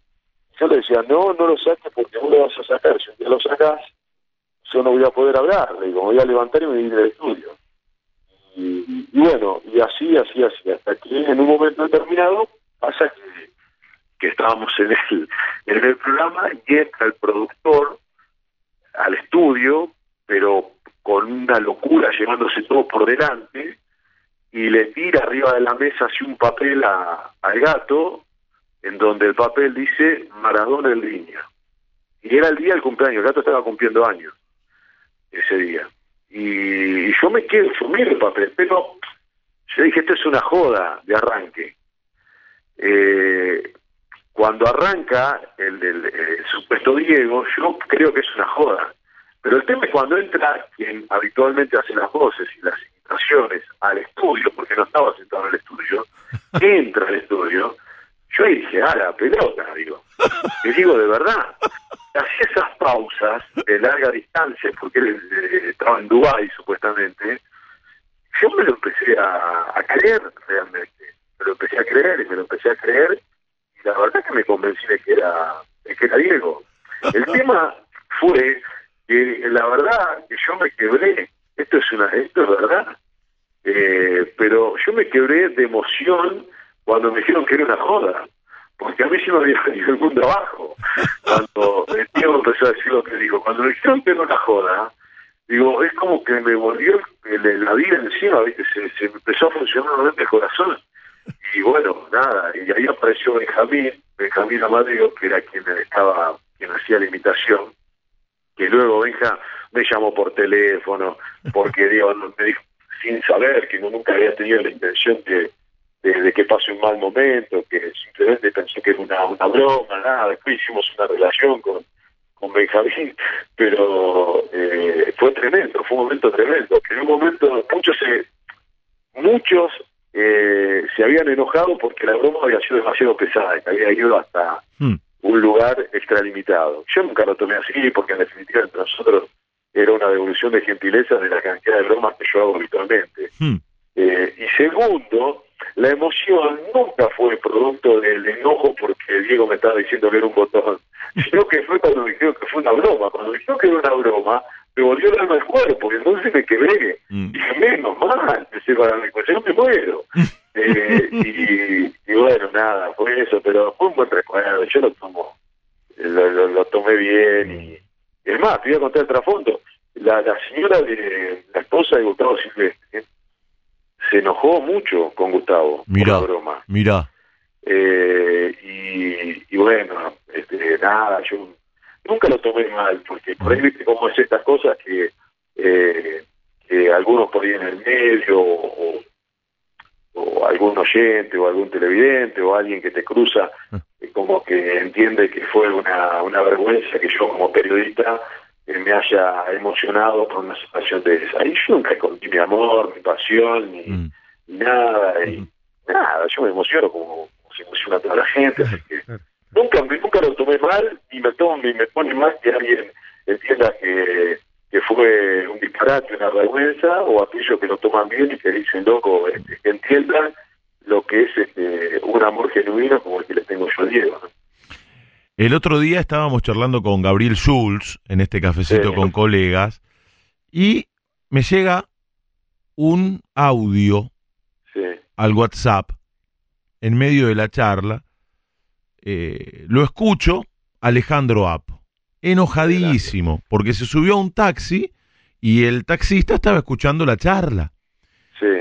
Yo le decía, no, no lo saques porque vos lo vas a sacar. Si ya lo sacás, yo no voy a poder hablar. Le digo, voy a levantar y me voy del estudio. Y, bueno, y así, así, así, hasta que en un momento determinado pasa que, que estábamos en el, en el programa y entra el productor al estudio, pero con una locura llevándose todo por delante, y le tira arriba de la mesa así un papel a, al gato en donde el papel dice Maradona en línea. Y era el día del cumpleaños, el gato estaba cumpliendo años ese día. Y, yo me quedo, yo miro el papel, pero yo dije, esto es una joda de arranque. Eh, cuando arranca el, del supuesto Diego, yo creo que es una joda. Pero el tema es cuando entra quien habitualmente hace las voces y las invitaciones al estudio, porque no estaba sentado en el estudio, entra al estudio yo dije, ah, la pelota, digo. Y digo de verdad. Hacía esas pausas de larga distancia, porque él eh, estaba en Dubái supuestamente. Yo me lo empecé a, creer realmente. Me lo empecé a creer y me lo empecé a creer. Y la verdad que me convencí de que era, de que era Diego. El tema fue que la verdad que yo me quebré. Esto es una, esto es verdad. Eh, pero yo me quebré de emoción cuando me dijeron que era una joda, porque a mí sí me había venido el mundo abajo. Cuando el tío empezó a decir lo que dijo, cuando me dijeron que era una joda, digo, es como que me volvió la vida encima, ¿viste? Se, se empezó a funcionar nuevamente el corazón. Y bueno, nada, y ahí apareció Benjamín, Benjamín Amadeo, que era quien estaba, quien hacía la imitación, que luego Benja me llamó por teléfono, porque digo, me dijo, sin saber que nunca había tenido la intención de de, que pase un mal momento, que simplemente pensé que era una, una broma, nada, después hicimos una relación con, con Benjamín, pero eh, fue tremendo, fue un momento tremendo, que en un momento muchos se, muchos eh, se habían enojado porque la broma había sido demasiado pesada, que había ido hasta hmm. un lugar extralimitado. Yo nunca lo tomé así porque en definitiva entre nosotros era una devolución de gentileza de la cantidad de bromas que yo hago habitualmente. Hmm. Eh, y segundo, la emoción nunca fue producto del enojo porque Diego me estaba diciendo que era un botón, sino que fue cuando me dijeron que fue una broma. Cuando dijo que era una broma, me volvió el alma al cuerpo, y entonces me quedé, mm. dije, menos mal, empecé para pues yo me muero. eh, y, y, bueno, nada, fue eso, pero fue un buen recuerdo, yo lo tomo, lo, lo, tomé bien, y, es más, te voy a contar el trasfondo, la, la señora de, la esposa de Gustavo Silvestre, se enojó mucho con Gustavo
mira,
por la broma.
Mira.
Eh, y, y, bueno, este, nada, yo nunca lo tomé mal, porque por ahí viste cómo es estas cosas que, eh, que algunos por ahí en el medio, o, o, algún oyente, o algún televidente, o alguien que te cruza, ah. como que entiende que fue una, una vergüenza que yo como periodista eh, me haya emocionado por una situación de esa. Y yo nunca escondí mi amor, mi pasión, ni, mm. nada, y nada, yo me emociono como, como se emociona toda la gente, así que nunca, nunca lo tomé mal y me, tomo, me pone mal que alguien entienda que, que fue un disparate, una vergüenza, o aquellos que lo toman bien y que dicen, loco, este, que entiendan lo que es este, un amor genuino como el que le tengo yo a Diego.
El otro día estábamos charlando con Gabriel Schulz en este cafecito con colegas y me llega un audio al WhatsApp en medio de la charla. Eh, lo escucho, Alejandro App, enojadísimo, porque se subió a un taxi y el taxista estaba escuchando la charla.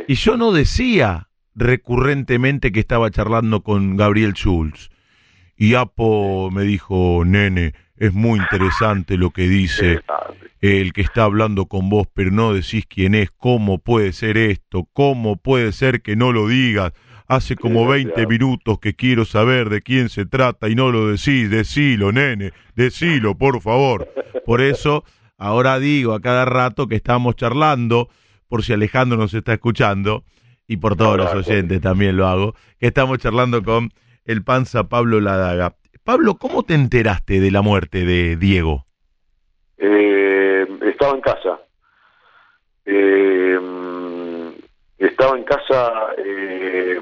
Y yo no decía recurrentemente que estaba charlando con Gabriel Schulz. Y Apo me dijo, nene, es muy interesante lo que dice el que está hablando con vos, pero no decís quién es, cómo puede ser esto, cómo puede ser que no lo digas. Hace como 20 minutos que quiero saber de quién se trata y no lo decís. Decilo, nene, decilo, por favor. Por eso, ahora digo a cada rato que estamos charlando, por si Alejandro nos está escuchando, y por todos los oyentes también lo hago, que estamos charlando con el panza Pablo Ladaga. Pablo, ¿cómo te enteraste de la muerte de Diego?
Eh, estaba en casa. Eh, estaba en casa eh,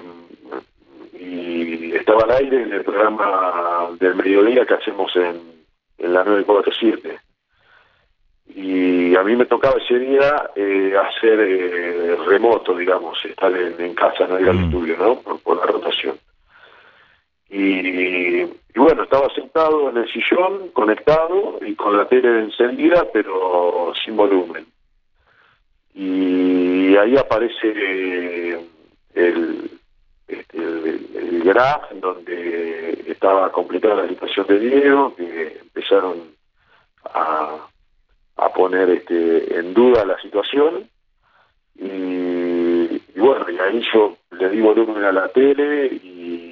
y estaba al aire en el programa del mediodía que hacemos en, en la 947. Y a mí me tocaba ese día eh, hacer eh, remoto, digamos, estar en, casa, no ir al mm. estudio, ¿no? Por, la rotación. Y, y, bueno, estaba sentado en el sillón, conectado y con la tele encendida, pero sin volumen. Y ahí aparece el, este, el, graph donde estaba completada la situación de Diego, que empezaron a, a poner este, en duda la situación. Y, bueno, y ahí yo le di volumen a la tele y,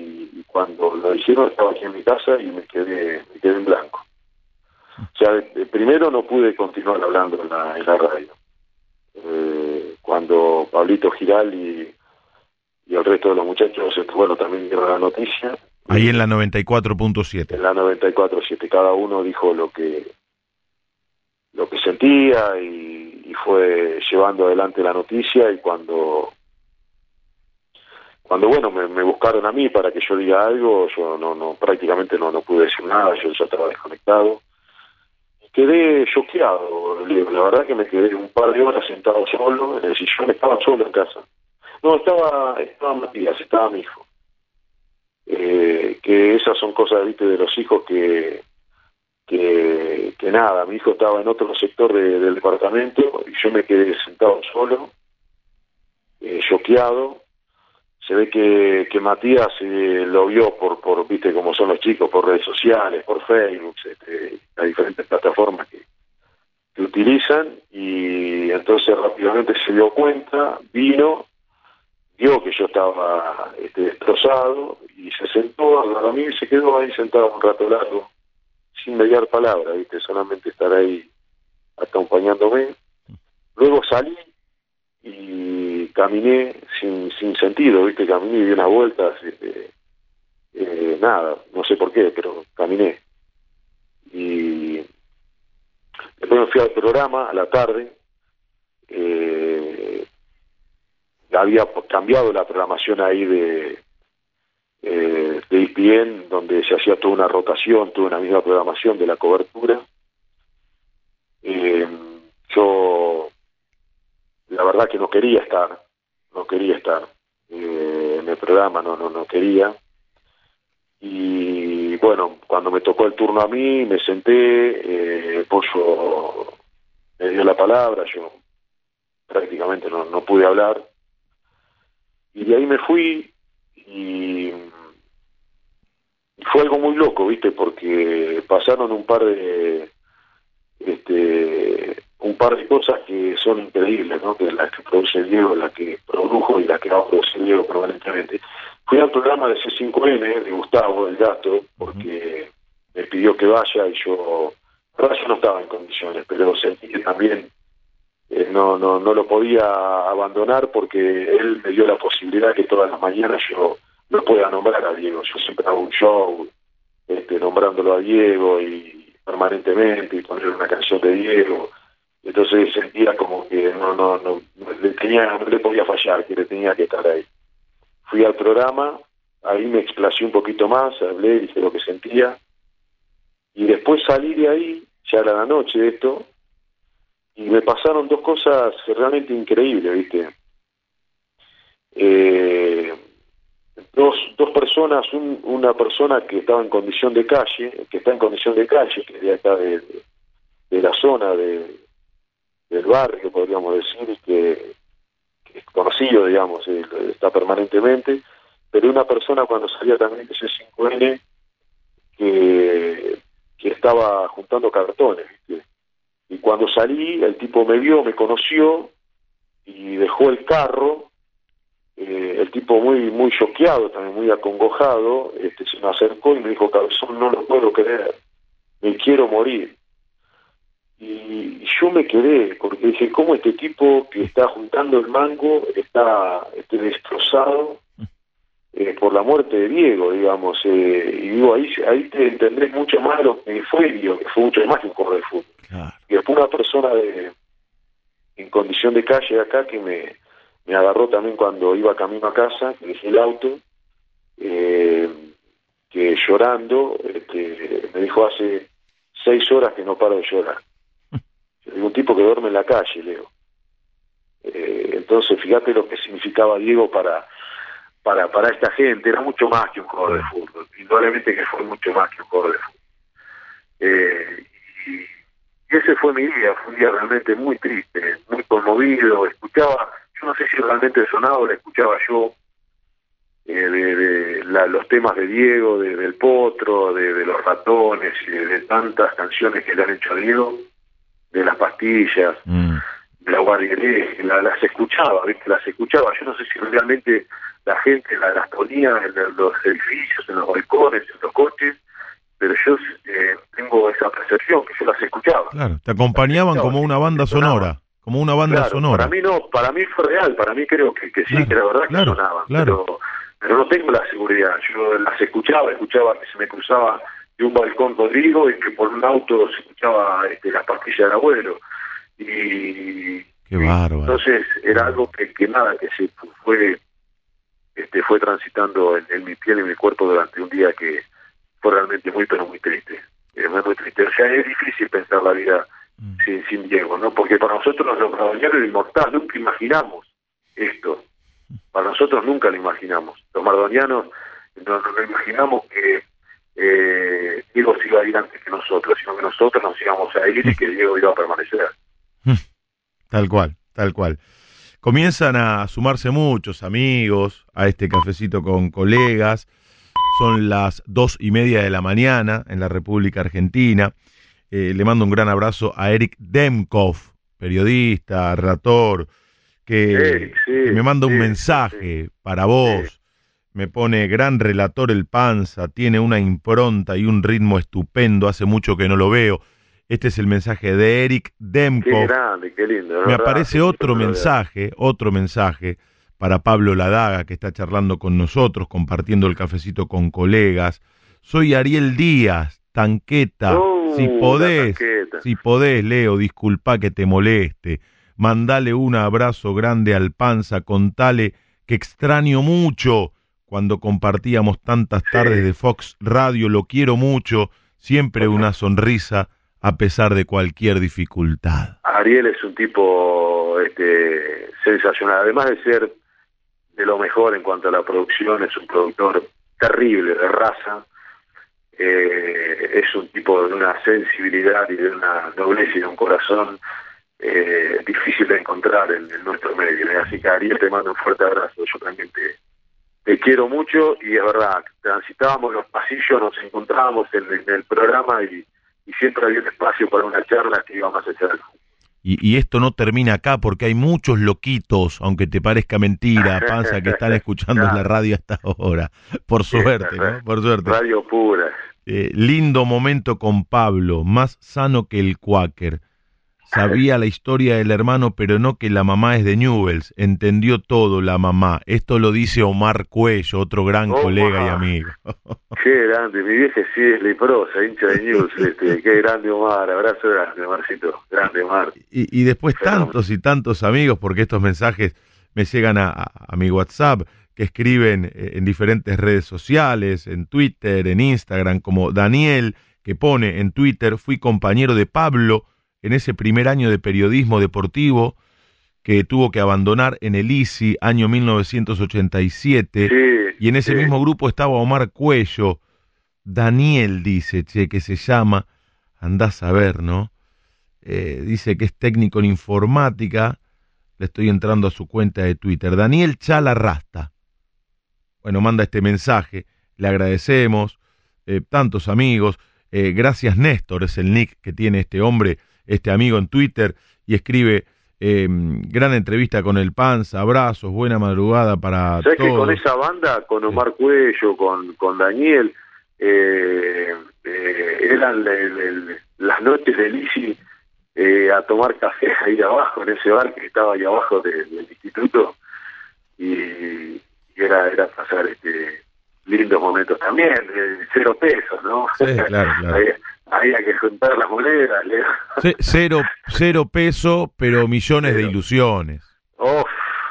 cuando lo dijeron estaba aquí en mi casa y me quedé, me quedé en blanco. O sea, primero no pude continuar hablando en la, en la radio eh, cuando Pablito Giral y, el resto de los muchachos, este, bueno, también dieron la noticia.
Ahí en la 94.7.
En la 94.7, cada uno dijo lo que lo que sentía y, fue llevando adelante la noticia y cuando cuando bueno me, buscaron a mí para que yo diga algo yo no no prácticamente no no pude decir nada yo ya estaba desconectado quedé choqueado, la verdad que me quedé un par de horas sentado solo en el sillón, estaba solo en casa. No, estaba, estaba Matías, estaba mi hijo. Eh, que esas son cosas, viste, de los hijos que, que, que nada, mi hijo estaba en otro sector del departamento y yo me quedé sentado solo, eh, choqueado, se ve que, que Matías eh, lo vio por, por, viste, como son los chicos, por redes sociales, por Facebook, este, las diferentes plataformas que, que utilizan, y entonces rápidamente se dio cuenta, vino, vio que yo estaba este, destrozado, y se sentó a mí y se quedó ahí sentado un rato largo, sin mediar palabra, viste, solamente estar ahí acompañándome. Luego salí y caminé sin, sin sentido, ¿viste? Caminé y di unas vueltas, este, eh, nada, no sé por qué, pero caminé. Y después me fui al programa a la tarde, eh, había cambiado la programación ahí de, eh, de IPN, donde se hacía toda una rotación, toda una misma programación de la cobertura, verdad que no quería estar, no quería estar eh, en el programa, no, no, no quería. Y bueno, cuando me tocó el turno a mí, me senté, eh, pollo me dio la palabra, yo prácticamente no, no pude hablar. Y de ahí me fui y fue algo muy loco, ¿viste? Porque pasaron un par de este un par de cosas que son increíbles, ¿no? Que las que produce Diego, la que produjo y la que va a producir Diego permanentemente. Fui al programa de C5N de Gustavo, el gato, porque me pidió que vaya y yo, yo no estaba en condiciones, pero sentí que también eh, no, no, no lo podía abandonar porque él me dio la posibilidad que todas las mañanas yo no pueda nombrar a Diego. Yo siempre hago un show este, nombrándolo a Diego y permanentemente y poner una canción de Diego. Entonces sentía como que no, no, no, le tenía, no le podía fallar, que le tenía que estar ahí fui al programa, ahí me explayé un poquito más, hablé, dije lo que sentía, y después salí de ahí, ya era la noche esto, y me pasaron dos cosas realmente increíbles, ¿viste? Eh, dos, dos personas, una persona que estaba en condición de calle, que está en condición de calle, que de acá de, de la zona de, del barrio, podríamos decir, que conocido, digamos, eh, está permanentemente, pero una persona cuando salía también de ese 5N que, que estaba juntando cartones, Y cuando salí, el tipo me vio, me conoció y dejó el carro, eh, el tipo muy muy choqueado, también muy acongojado, este, se me acercó y me dijo, cabezón, no lo puedo creer, me quiero morir y yo me quedé, porque dije, ¿cómo este tipo que está juntando el mango está este, destrozado eh, por la muerte de Diego, digamos? Eh, y digo, ahí, ahí te entendés mucho más lo que fue Diego, que fue mucho más que un corredor de fútbol. Y después una persona de, en condición de calle acá que me, me agarró también cuando iba camino a casa, que dejé el auto, eh, que llorando, este, me dijo hace seis horas que no paro de llorar un tipo que duerme en la calle, Leo. Eh, entonces, fíjate lo que significaba Diego para, para, para esta gente. Era mucho más que un jugador de fútbol. Indudablemente que fue mucho más que un jugador de fútbol. Eh, y, ese fue mi día. Fue un día realmente muy triste, muy conmovido. Escuchaba, yo no sé si realmente sonaba la escuchaba yo. Eh, de, los temas de Diego, de, del Potro, de, de los ratones y de, tantas canciones que le han hecho a Diego de las pastillas, mm. de la guardia la, las escuchaba, ¿viste? las escuchaba. Yo no sé si realmente la gente las ponía en los edificios, en los balcones, en los coches, pero yo eh, tengo esa percepción, que yo las escuchaba.
Claro, te acompañaban como una banda sonora, como una banda sonora.
Para mí no, para mí fue real, para mí creo que, que sí, que la verdad que sonaban, pero, pero no tengo la seguridad. Yo las escuchaba, escuchaba que se me cruzaba de un balcón Rodrigo y que por un auto se escuchaba este, las pastillas del abuelo. Y,
Qué bárbaro.
entonces era algo que, que nada, que se fue este fue transitando en, mi piel y en mi cuerpo durante un día que fue realmente muy, pero muy triste. Es muy triste. O sea, es difícil pensar la vida mm. sin, sin Diego, ¿no? Porque para nosotros los mardonianos era inmortal, nunca imaginamos esto. Para nosotros nunca lo imaginamos. Los mardonianos no, no imaginamos que eh, Diego se iba a ir antes que nosotros, sino que nosotros nos íbamos a ir y que Diego iba a permanecer.
Tal cual, tal cual. Comienzan a sumarse muchos amigos a este cafecito con colegas. Son las dos y media de la mañana en la República Argentina. Eh, le mando un gran abrazo a Eric Demkov, periodista, relator, que, me manda un mensaje para vos me pone gran relator el Panza, tiene una impronta y un ritmo estupendo, hace mucho que no lo veo. Este es el mensaje de Eric Demko.
Qué grande, qué lindo.
Me aparece otro mensaje, otro mensaje para Pablo Ladaga, que está charlando con nosotros, compartiendo el cafecito con colegas. Soy Ariel Díaz, tanqueta.
Uh,
si podés, si podés, Leo, disculpa que te moleste. Mandale un abrazo grande al panza, contale que extraño mucho cuando compartíamos tantas tardes de Fox Radio, lo quiero mucho, siempre una sonrisa a pesar de cualquier dificultad.
Ariel es un tipo este, sensacional, además de ser de lo mejor en cuanto a la producción, es un productor terrible de raza, eh, es un tipo de una sensibilidad y de una nobleza y de un corazón eh, difícil de encontrar en, nuestro medio. Así que Ariel te mando un fuerte abrazo, yo también te, te quiero mucho y es verdad, transitábamos los pasillos, nos encontrábamos en, el programa y, siempre había un espacio para una charla que iba más allá del
y, esto no termina acá porque hay muchos loquitos, aunque te parezca mentira, Panza, que están escuchando la radio hasta ahora. Por suerte, ¿no? Por suerte.
Radio pura.
Eh, lindo momento con Pablo, más sano que el Quaker. Sabía la historia del hermano, pero no que la mamá es de Newells. Entendió todo la mamá. Esto lo dice Omar Cuello, otro gran colega y amigo.
Qué grande, mi vieja sí es leprosa, hincha de Newells. Este, qué grande Omar, abrazo grande, Omarcito. Grande Omar.
Y, después tantos y tantos amigos, porque estos mensajes me llegan a, a mi WhatsApp, que escriben eh, en diferentes redes sociales, en Twitter, en Instagram, como Daniel, que pone en Twitter, fui compañero de Pablo en ese primer año de periodismo deportivo que tuvo que abandonar en el ICI, año 1987, y en ese mismo grupo estaba Omar Cuello, Daniel dice, che, que se llama, andás a ver, ¿no? Eh, dice que es técnico en informática, le estoy entrando a su cuenta de Twitter, Daniel Chala Rasta. Bueno, manda este mensaje, le agradecemos, eh, tantos amigos, eh, gracias Néstor, es el nick que tiene este hombre, este amigo en Twitter y escribe em, gran entrevista con el Panza, abrazos, buena madrugada para
¿Sabes que con esa banda, con Omar Cuello, con, con Daniel, eh, eh, eran las noches de Lisi eh, a tomar café ahí abajo, en ese bar que estaba ahí abajo del instituto, y, era, era pasar este lindos momentos también, cero pesos, ¿no?
Sí, claro, claro.
había que juntar las monedas.
cero, cero peso, pero millones de ilusiones.
¡Oh!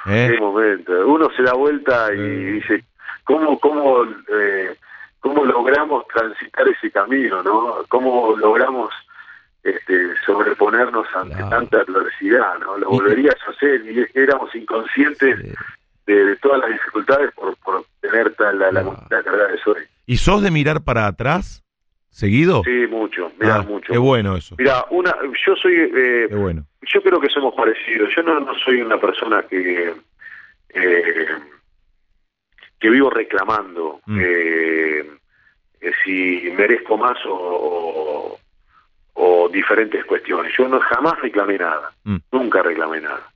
¿Eh? qué momento! Uno se da vuelta y dice, ¿cómo, cómo, eh, ¿cómo logramos transitar ese camino, no? ¿Cómo logramos este, sobreponernos ante tanta adversidad, no? Lo volverías a hacer y es que éramos inconscientes de, todas las dificultades por, por tener la, la, la carrera de soy.
¿Y sos de mirar para atrás? ¿Seguido?
Sí, mucho, mira,
ah,
mucho.
Qué bueno eso.
Mira, una, yo soy, eh,
qué bueno.
yo creo que somos parecidos. Yo no, no soy una persona que eh, que vivo reclamando mm. eh, si merezco más o, o, diferentes cuestiones. Yo no jamás reclamé nada, mm. nunca reclamé nada.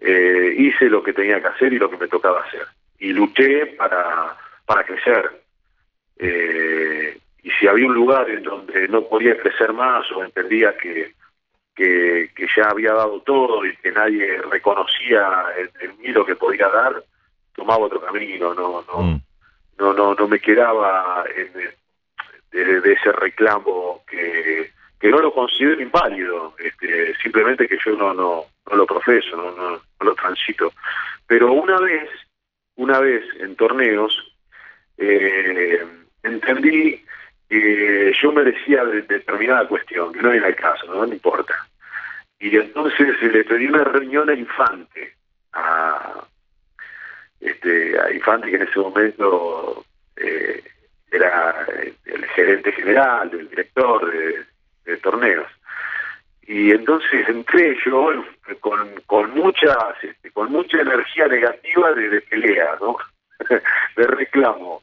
hice lo que tenía que hacer y lo que me tocaba hacer y luché para para crecer. Eh, y si había un lugar en donde no podía crecer más o entendía que, que, ya había dado todo y que nadie reconocía en, mí lo que podía dar, tomaba otro camino, no, no, mm. no, no, no me quedaba en, de, ese reclamo que, que no lo considero inválido, este, simplemente que yo no, no, no lo profeso, no, no, no lo transito. Pero una vez, una vez en torneos, eh, entendí que yo merecía de, determinada cuestión, que no era el caso, no, me importa. Y entonces le pedí una reunión a Infante, a, este, a Infante que en ese momento eh, era el gerente general, el director de, torneos. Y entonces entré yo con, con, muchas, este, con mucha energía negativa de, de pelea, ¿no? de reclamo.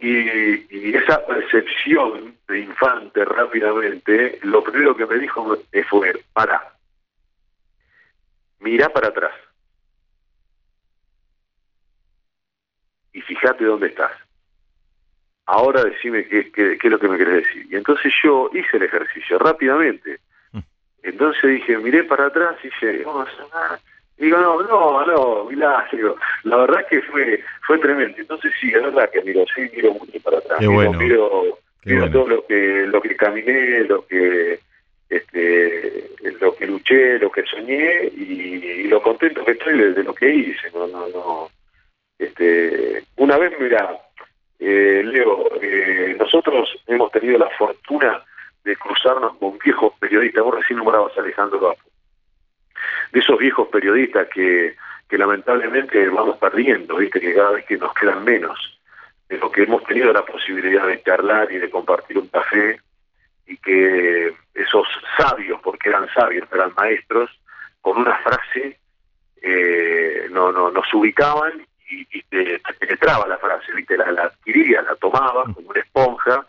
Y, esa percepción de infante rápidamente, lo primero que me dijo fue, para, mira para atrás y fíjate dónde estás. Ahora decime qué, qué, es lo que me querés decir. Y entonces yo hice el ejercicio rápidamente. Mm. Entonces dije, miré para atrás y dije, vamos a Digo, no, no, no, Milá, digo, la verdad que fue fue tremendo. Entonces sí, es verdad que miro, sí, miro mucho para atrás. miro, miro, todo lo que lo que caminé, lo que este lo que luché, lo que soñé y, lo contento que estoy de, lo que hice. No, no, no. Este, una vez, mira, eh, Leo, eh, nosotros hemos tenido la fortuna de cruzarnos con viejos periodistas, vos recién nombrabas a Alejandro de esos viejos periodistas que, que lamentablemente vamos perdiendo, viste que cada vez que nos quedan menos, de lo que hemos tenido la posibilidad de charlar y de compartir un café, y que esos sabios, porque eran sabios, eran maestros, con una frase eh, no, no, nos ubicaban y, te, penetraba la frase, ¿viste? La, la adquiría, la tomaba como una esponja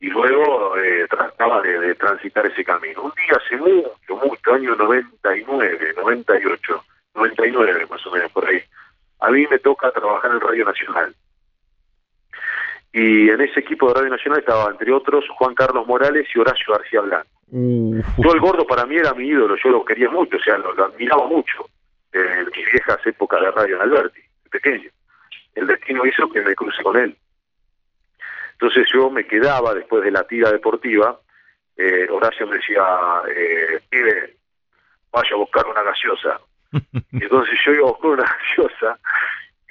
y luego eh, trataba de, transitar ese camino. Un día hace mucho, mucho, año 99, 98, 99 más o menos por ahí, a mí me toca trabajar en Radio Nacional. Y en ese equipo de Radio Nacional estaba, entre otros, Juan Carlos Morales y Horacio García Blanco. Yo el gordo para mí era mi ídolo, yo lo quería mucho, o sea, lo, admiraba mucho en mis viejas épocas de Radio en Alberti, pequeño. El destino hizo que me cruce con él. Entonces yo me quedaba después de la tira deportiva, eh, Horacio me decía, eh, pibe, vaya a buscar una gaseosa. Y entonces yo iba a buscar una gaseosa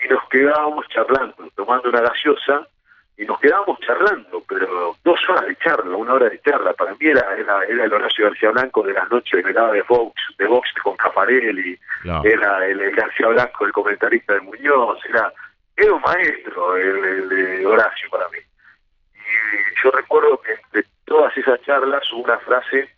y nos quedábamos charlando, tomando una gaseosa y nos quedábamos charlando, pero dos horas de charla, una hora de charla, para mí era, era, el Horacio García Blanco de las noches de de Fox, de Vox con Cafarelli, era el, García Blanco, el comentarista de Muñoz, era, era un maestro el de Horacio para mí yo recuerdo que de todas esas charlas hubo una frase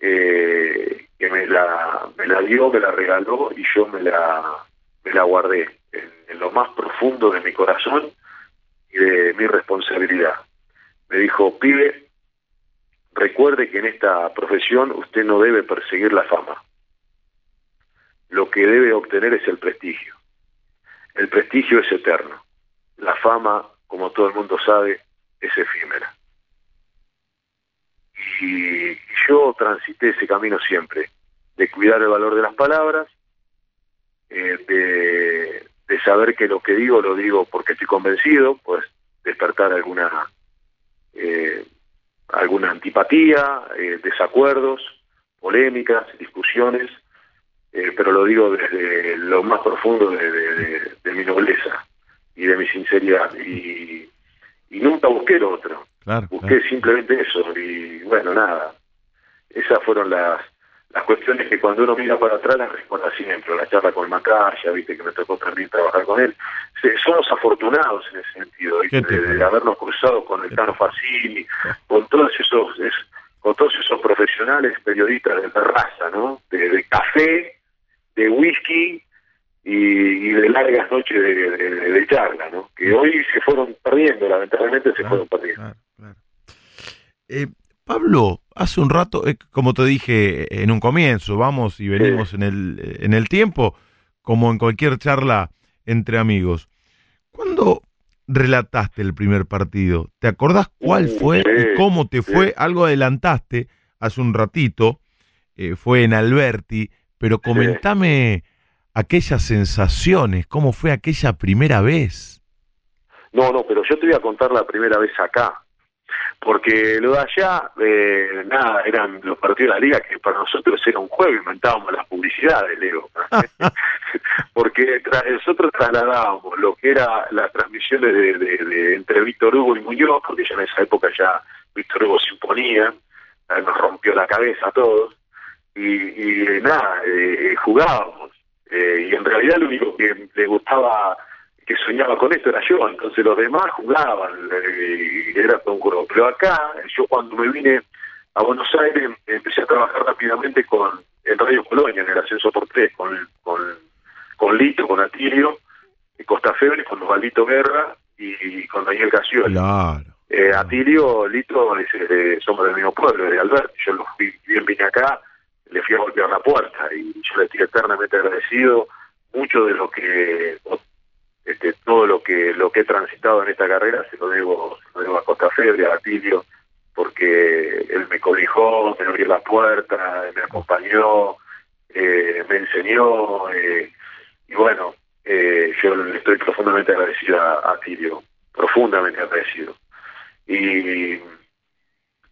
eh, que me la, me la dio, me la regaló y yo me la, me la guardé en, lo más profundo de mi corazón y de mi responsabilidad. Me dijo, pibe, recuerde que en esta profesión usted no debe perseguir la fama. Lo que debe obtener es el prestigio. El prestigio es eterno. La fama, como todo el mundo sabe, es efímera. Y yo transité ese camino siempre, de cuidar el valor de las palabras, eh, de, saber que lo que digo lo digo porque estoy convencido, pues despertar alguna eh, alguna antipatía, eh, desacuerdos, polémicas, discusiones, pero lo digo desde lo más profundo de, de mi nobleza y de mi sinceridad. Y, y nunca busqué lo otro. busqué simplemente eso y bueno, nada. Esas fueron las, las cuestiones que cuando uno mira para atrás las recuerda siempre. La charla con Macaya, viste que me tocó también trabajar con él. somos afortunados en ese sentido, de, habernos cruzado con el Cano Facini, con todos esos... con todos esos profesionales periodistas de raza, ¿no? de café, de whisky y, de largas noches de, charla, ¿no? Que hoy se fueron perdiendo, lamentablemente se fueron perdiendo.
Eh, Pablo, hace un rato, eh, como te dije en un comienzo, vamos y venimos en, el, en el tiempo, como en cualquier charla entre amigos. ¿Cuándo relataste el primer partido? ¿Te acordás cuál uh, fue y cómo te fue? Algo adelantaste hace un ratito, eh, fue en Alberti, pero comentame aquellas sensaciones, cómo fue aquella primera vez.
No, no, pero yo te voy a contar la primera vez acá, porque lo de allá, eh, nada, eran los partidos de la liga que para nosotros era un juego, inventábamos las publicidades, Leo, porque nosotros trasladábamos lo que era las transmisiones de, entre Víctor Hugo y Muñoz, porque ya en esa época ya Víctor Hugo se imponía, nos rompió la cabeza a todos, y, nada, eh, jugábamos, eh, y en realidad lo único que le gustaba, que soñaba con esto era yo, entonces los demás jugaban, eh, y era todo un juego. Pero acá, yo cuando me vine a Buenos Aires, empecé a trabajar rápidamente con en Radio Colonia, en el ascenso por tres, con, con, con Lito, con Atilio, Costa Febre, con Osvaldito Guerra y con Daniel Casio
Claro.
Eh, Atilio, Lito, somos del mismo pueblo, de Alberto. Yo los bien vine acá le fui a golpear la puerta y yo le estoy eternamente agradecido mucho de lo que este, todo lo que lo que he transitado en esta carrera se lo debo, a Costa Febre, a Tilio, porque él me cobijó, me abrió la puerta, me acompañó, eh, me enseñó, eh, y bueno, eh, yo le estoy profundamente agradecido a, a Tilio, profundamente agradecido. Y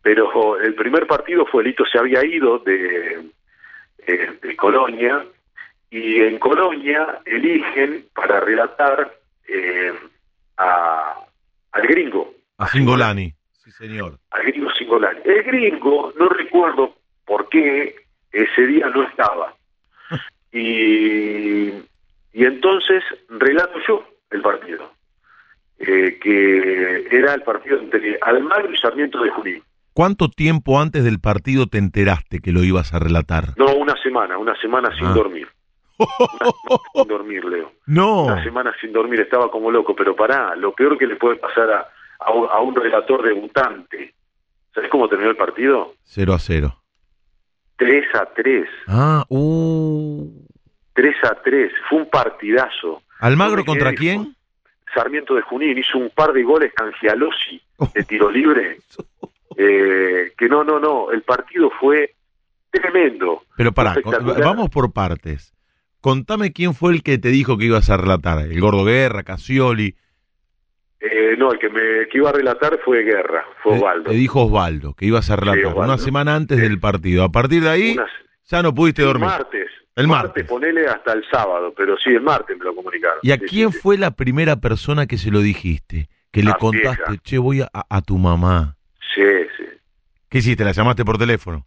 pero el primer partido fue Lito se había ido de, eh, de Colonia y en Colonia eligen para relatar eh, a, al gringo.
A Singolani. Sí, señor.
Al gringo Singolani. El gringo, no recuerdo por qué, ese día no estaba. Y, y entonces relato yo el partido, eh, que era el partido entre Almagro y Sarmiento de Junín.
¿Cuánto tiempo antes del partido te enteraste que lo ibas a relatar?
No, una semana, una semana sin
Ah.
dormir. Una semana sin dormir, Leo.
No.
Una semana sin dormir, estaba como loco, pero pará, lo peor que le puede pasar a, a, un, a un relator debutante. ¿Sabes cómo terminó el partido?
0 a 0.
3 a 3.
Ah, uh.
3 a 3. Fue un partidazo.
¿Almagro contra quién?
Sarmiento de Junín hizo un par de goles Cangialosi de tiro libre. Eh, que no, no, no. El partido fue tremendo.
Pero pará, vamos por partes. Contame quién fue el que te dijo que ibas a relatar. El Gordo Guerra, Casioli.
Eh, no, el que me que iba a relatar fue Guerra, fue Osvaldo.
Te dijo Osvaldo que ibas a relatar una semana antes del partido. A partir de ahí
Unas-
ya no pudiste
el
dormir.
martes.
El
martes. ponele hasta el sábado, pero sí, el martes me lo comunicaron.
¿Y a
Sí,
quién fue la primera persona que se lo dijiste? Que le
A
contaste,
vieja.
che, voy a, a tu mamá.
Sí, sí.
¿Qué hiciste? ¿La llamaste por teléfono?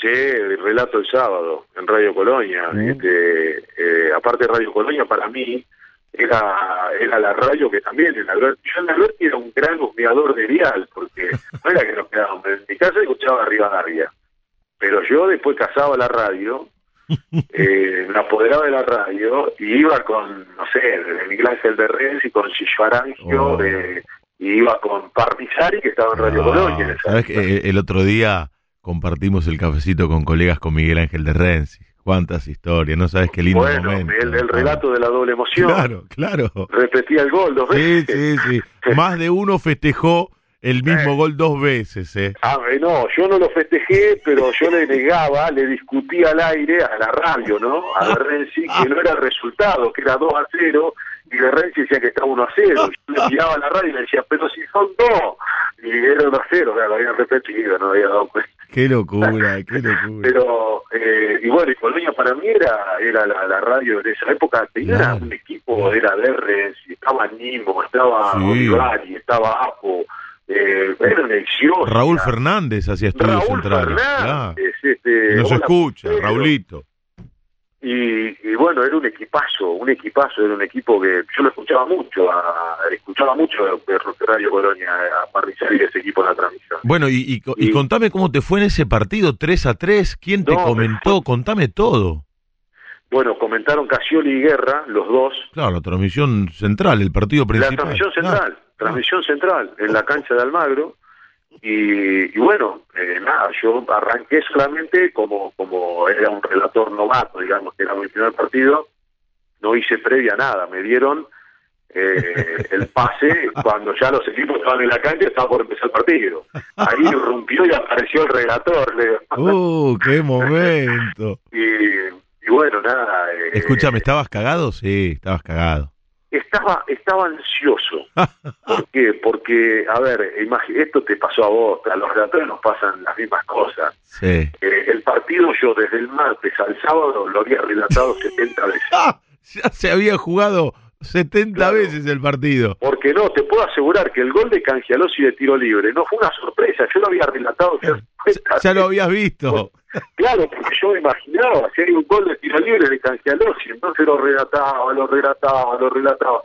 Sí, el relato el sábado en Radio Colonia. Este, eh, aparte de Radio Colonia, para mí era, era la radio que también en Alberti. Yo en Alberti era un gran husmeador de dial, porque no era que nos quedábamos. En mi casa escuchaba Rivadavia. Pero yo después casaba la radio, eh, me apoderaba de la radio y iba con, no sé, de Miguel Ángel de Renzi, con Gillo Arangio,
Oh.
de- y iba con Parmisari, que estaba en Radio Colonia. en esa
¿Sabes que eh, el otro día compartimos el cafecito con colegas con Miguel Ángel de Renzi? Cuántas historias, no sabes qué lindo
Bueno,
momento.
el, el relato de la doble emoción.
Claro, claro.
Repetía el gol dos
Sí,
veces.
sí, sí. Más de uno festejó el mismo gol dos veces, ¿eh?
Ah, eh, no, yo no lo festejé, pero yo le negaba, le discutía al aire a la radio, ¿no? A Renzi, que no era el resultado, que era 2 a 0, y de Renzi decía que estaba 1 a 0. Yo le miraba a la radio y le decía, pero si son dos. Y era 1 a 0, claro, lo había repetido, no había dado cuenta.
Qué locura, qué locura.
Pero, eh, y bueno, y Colonia para mí era, era la, la radio de esa época, tenía
Claro.
un equipo, era Renzi, estaba Nimo, estaba
Sí.
Olivari, estaba Apo, eh, era.
Raúl Fernández hacía estudios
Raúl
centrales. claro.
Fernández, este,
nos
Hola,
escucha. Raulito.
Y, y bueno, era un equipazo, un equipazo, era un equipo que yo lo escuchaba mucho, a- escuchaba mucho de Radio Colonia, a Parrizal y ese equipo en la transmisión.
Bueno, y, y, co- y contame cómo te fue en ese partido 3 a 3. ¿Quién te
No, me
comentó? Contame todo.
Bueno, comentaron Casioli y Guerra, los dos,
Claro, la transmisión central, el partido principal.
La transmisión central, transmisión central en la cancha de Almagro. Y, y bueno, eh, nada, yo arranqué solamente como, como era un relator novato, digamos, que era mi primer partido, no hice previa nada, me dieron eh, el pase cuando ya los equipos estaban en la cancha, estaba por empezar el partido. Ahí irrumpió y apareció el relator.
¡Uh, qué momento!
y, y bueno, nada, eh,
Escúchame, ¿estabas cagado? Sí, estabas cagado.
Estaba estaba ansioso. ¿Por qué? Porque, a ver, esto te pasó a vos, a los relatores nos pasan las mismas cosas.
Sí.
Eh, el partido yo desde el martes al sábado lo había relatado 70 veces.
¡Ah! Ya se había jugado 70 veces el partido.
Porque no, te puedo asegurar que el gol de Cangialosi de tiro libre no fue una sorpresa, yo lo había relatado. ya 50
Ya lo habías visto.
Claro, porque yo me imaginaba, si hay un gol de tiro libre de Cangialosi, entonces lo relataba, lo relataba, lo relataba.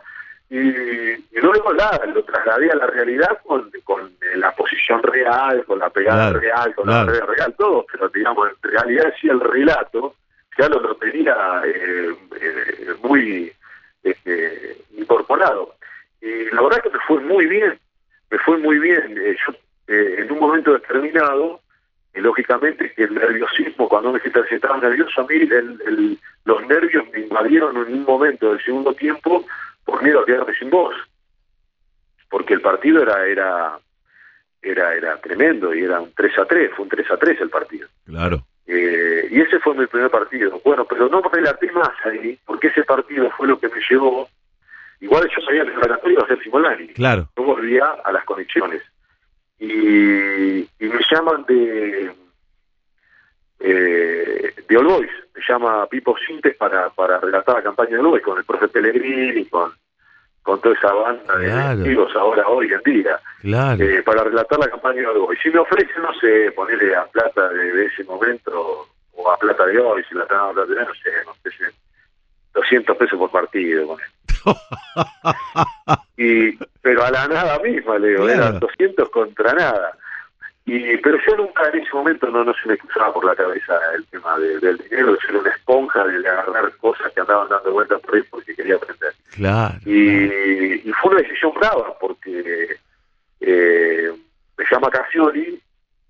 Y, y luego nada, lo trasladé a la realidad con, con eh, la posición real, con la pegada
Claro,
real, con
claro.
la red real, todo, pero digamos, en realidad sí el relato, ya lo, tenía eh, eh, muy este, incorporado. Y la verdad que me fue muy bien, me fue muy bien. Eh, yo, eh, en un momento determinado, y lógicamente que el nerviosismo, cuando me dijiste que estaba nervioso, a mí el- el- los nervios me invadieron en un momento del segundo tiempo por miedo a quedarme sin voz. Porque el partido era era era era tremendo y era un 3 a 3, fue un 3 a 3 el partido.
Claro.
Eh, y ese fue mi primer partido. Bueno, pero no relaté más ahí, porque ese partido fue lo que me llevó. Igual yo sabía que el relatorio iba a ser Simolani.
Claro.
Yo volvía a las conexiones. Y, y me llaman de eh, de All Boys. Me llama Pipo Sintes para, para relatar la campaña de All Boys con el profe Pellegrini, con, con toda esa banda de amigos ahora, hoy en día, eh, para relatar la campaña de hoy. Si me ofrecen, no sé, ponerle a plata de, ese momento o a plata de hoy, si la de hoy, no sé, no sé, 200 pesos por partido. y Pero a la nada misma, le digo, eran 200 contra nada. Y, pero yo nunca en ese momento no, no se me cruzaba por la cabeza el tema del dinero, de ser una esponja, de agarrar cosas que andaban dando vueltas por ahí porque quería aprender.
Claro.
Y, fue una decisión brava porque eh, me llama Casioli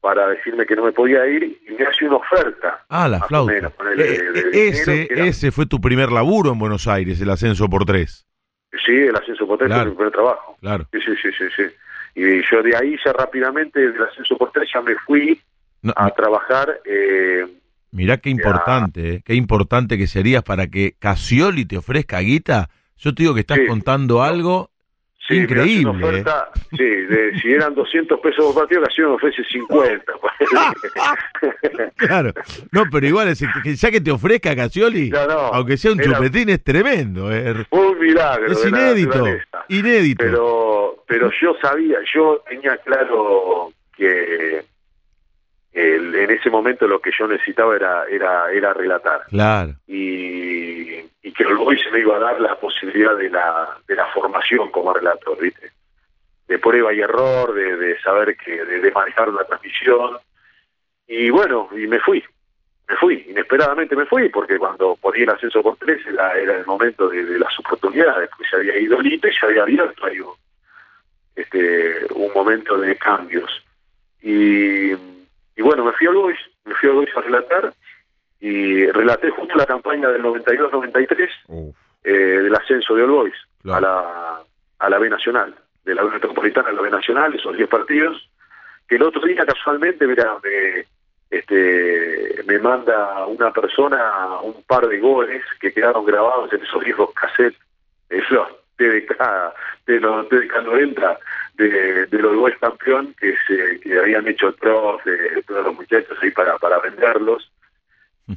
para decirme que no me podía ir y me hace una oferta.
Ah, la flauta. Eh, eh, ese, ese fue tu primer laburo en Buenos Aires, el ascenso por tres.
Sí, el ascenso por tres fue mi primer trabajo.
Claro.
Sí, sí, sí, sí. sí. Y yo de ahí ya rápidamente, del ascenso por tres, ya me fui a trabajar. Eh,
Mirá qué importante, eh, qué importante que serías para que Casioli te ofrezca guita. Yo te digo que estás contando algo increíble.
¿eh? Oferta, Sí, de, si eran 200 pesos por partido, Casioli me ofrece 50.
claro, no, pero igual, ya que te ofrezca Casioli, aunque sea un chupetín, es tremendo.
un milagro.
Es inédito, inédito.
Pero pero yo sabía, yo tenía claro que en ese momento lo que yo necesitaba era era era relatar.
Claro.
Y, y que hoy se me iba a dar la posibilidad de la, de la formación como relator, ¿viste? De prueba y error, de, saber que de, manejar la transmisión. Y bueno, y me fui. Me fui, inesperadamente me fui, porque cuando ponía el ascenso por tres era, el momento de, las oportunidades, porque se había ido Lito y se había abierto ahí este, un momento de cambios. Y, y bueno, me fui a Luis, me fui a Luis a relatar y relaté justo la campaña del 92-93 eh, del ascenso de All a, la, a la B Nacional, de la B Metropolitana a la B Nacional, esos 10 partidos, que el otro día casualmente, mira, me, este, me manda una persona un par de goles que quedaron grabados en esos viejos cassettes, esos TDK, de los TDK 90 de, de los dos campeón que se que habían hecho prof de todos los muchachos ahí para, para venderlos.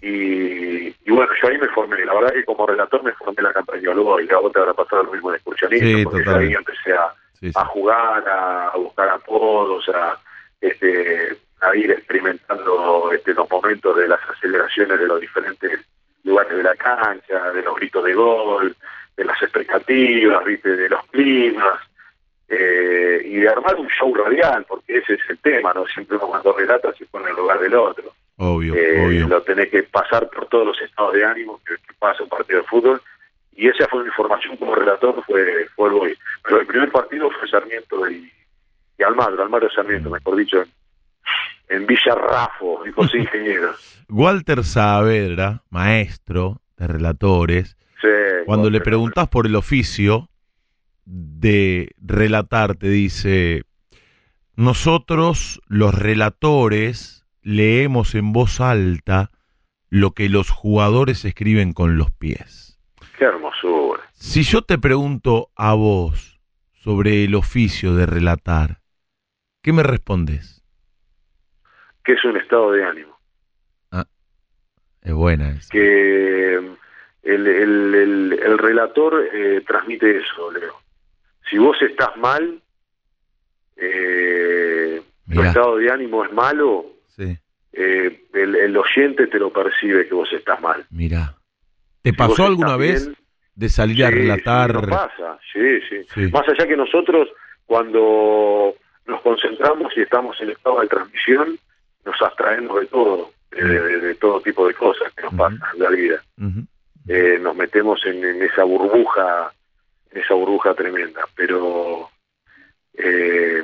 Y, y, bueno yo ahí me formé. La verdad que como relator me formé la campaña luego y a vos te habrá pasado lo mismo de excursionismo porque ahí empecé a, a jugar a, buscar apodos a este a ir experimentando este los momentos de las aceleraciones de los diferentes lugares de la cancha de los gritos de gol de las expectativas, ¿viste? de los climas, eh, y de armar un show radial, porque ese es el tema, ¿no? Siempre uno cuando relata se pone en el lugar del otro.
Obvio, eh, obvio.
Lo tenés que pasar por todos los estados de ánimo que, pasa un partido de fútbol, y esa fue mi formación como relator, fue, fue el Boy. Pero el primer partido fue Sarmiento y, y Almagro, Almagro Sarmiento, mm. mejor dicho, en, Villa Rafo, y José Ingeniero.
Walter Saavedra, maestro de relatores, cuando le preguntas por el oficio de relatar, te dice, nosotros los relatores leemos en voz alta lo que los jugadores escriben con los pies.
Qué hermosura.
Si yo te pregunto a vos sobre el oficio de relatar, ¿qué me respondes?
Que es un estado de ánimo.
Ah, es buena. Esa.
Que el, el, el, relator eh, transmite eso, Leo. Si vos estás mal, eh, tu estado de ánimo es malo, eh, el, oyente te lo percibe que vos estás mal.
Mira. ¿Te pasó alguna vez de salir a relatar?
Sí, pasa, sí, sí, Más allá que nosotros, cuando nos concentramos y estamos en estado de transmisión, nos abstraemos de todo, de, todo tipo de cosas que nos pasan en la vida. Eh, nos metemos en, esa burbuja, esa burbuja tremenda. Pero eh,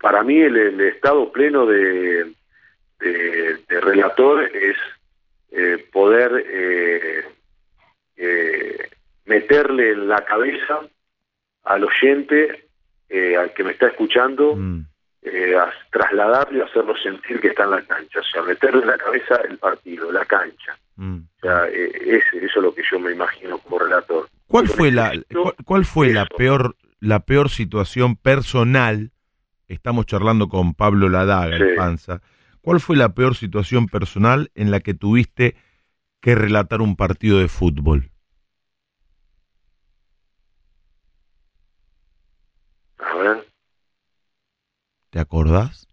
para mí el, estado pleno de, de, relator es eh, poder meterle en la cabeza al oyente, al que me está escuchando, mm. a trasladarle, hacerlo sentir que está en la cancha, o sea, meterle en la cabeza el partido, la cancha. Mm. O sea, eh, eso es lo que yo me imagino como relator.
¿Cuál fue la cuál, fue la peor la peor situación personal? Estamos charlando con Pablo Ladaga, sí. el Panza. ¿Cuál fue la peor situación personal en la que tuviste que relatar un partido de fútbol? A ver. ¿Te acordás?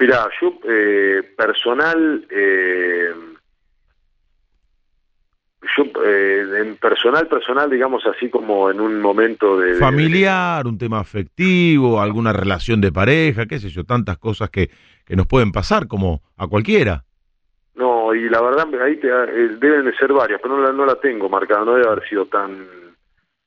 Mira, yo eh, personal, eh, yo eh, en personal, personal, digamos así como en un momento de...
Familiar, un tema afectivo, alguna relación de pareja, qué sé yo, tantas cosas que, que nos pueden pasar como a cualquiera.
No, y la verdad, ahí te, eh, deben de ser varias, pero no la, no la tengo marcada, no debe haber sido tan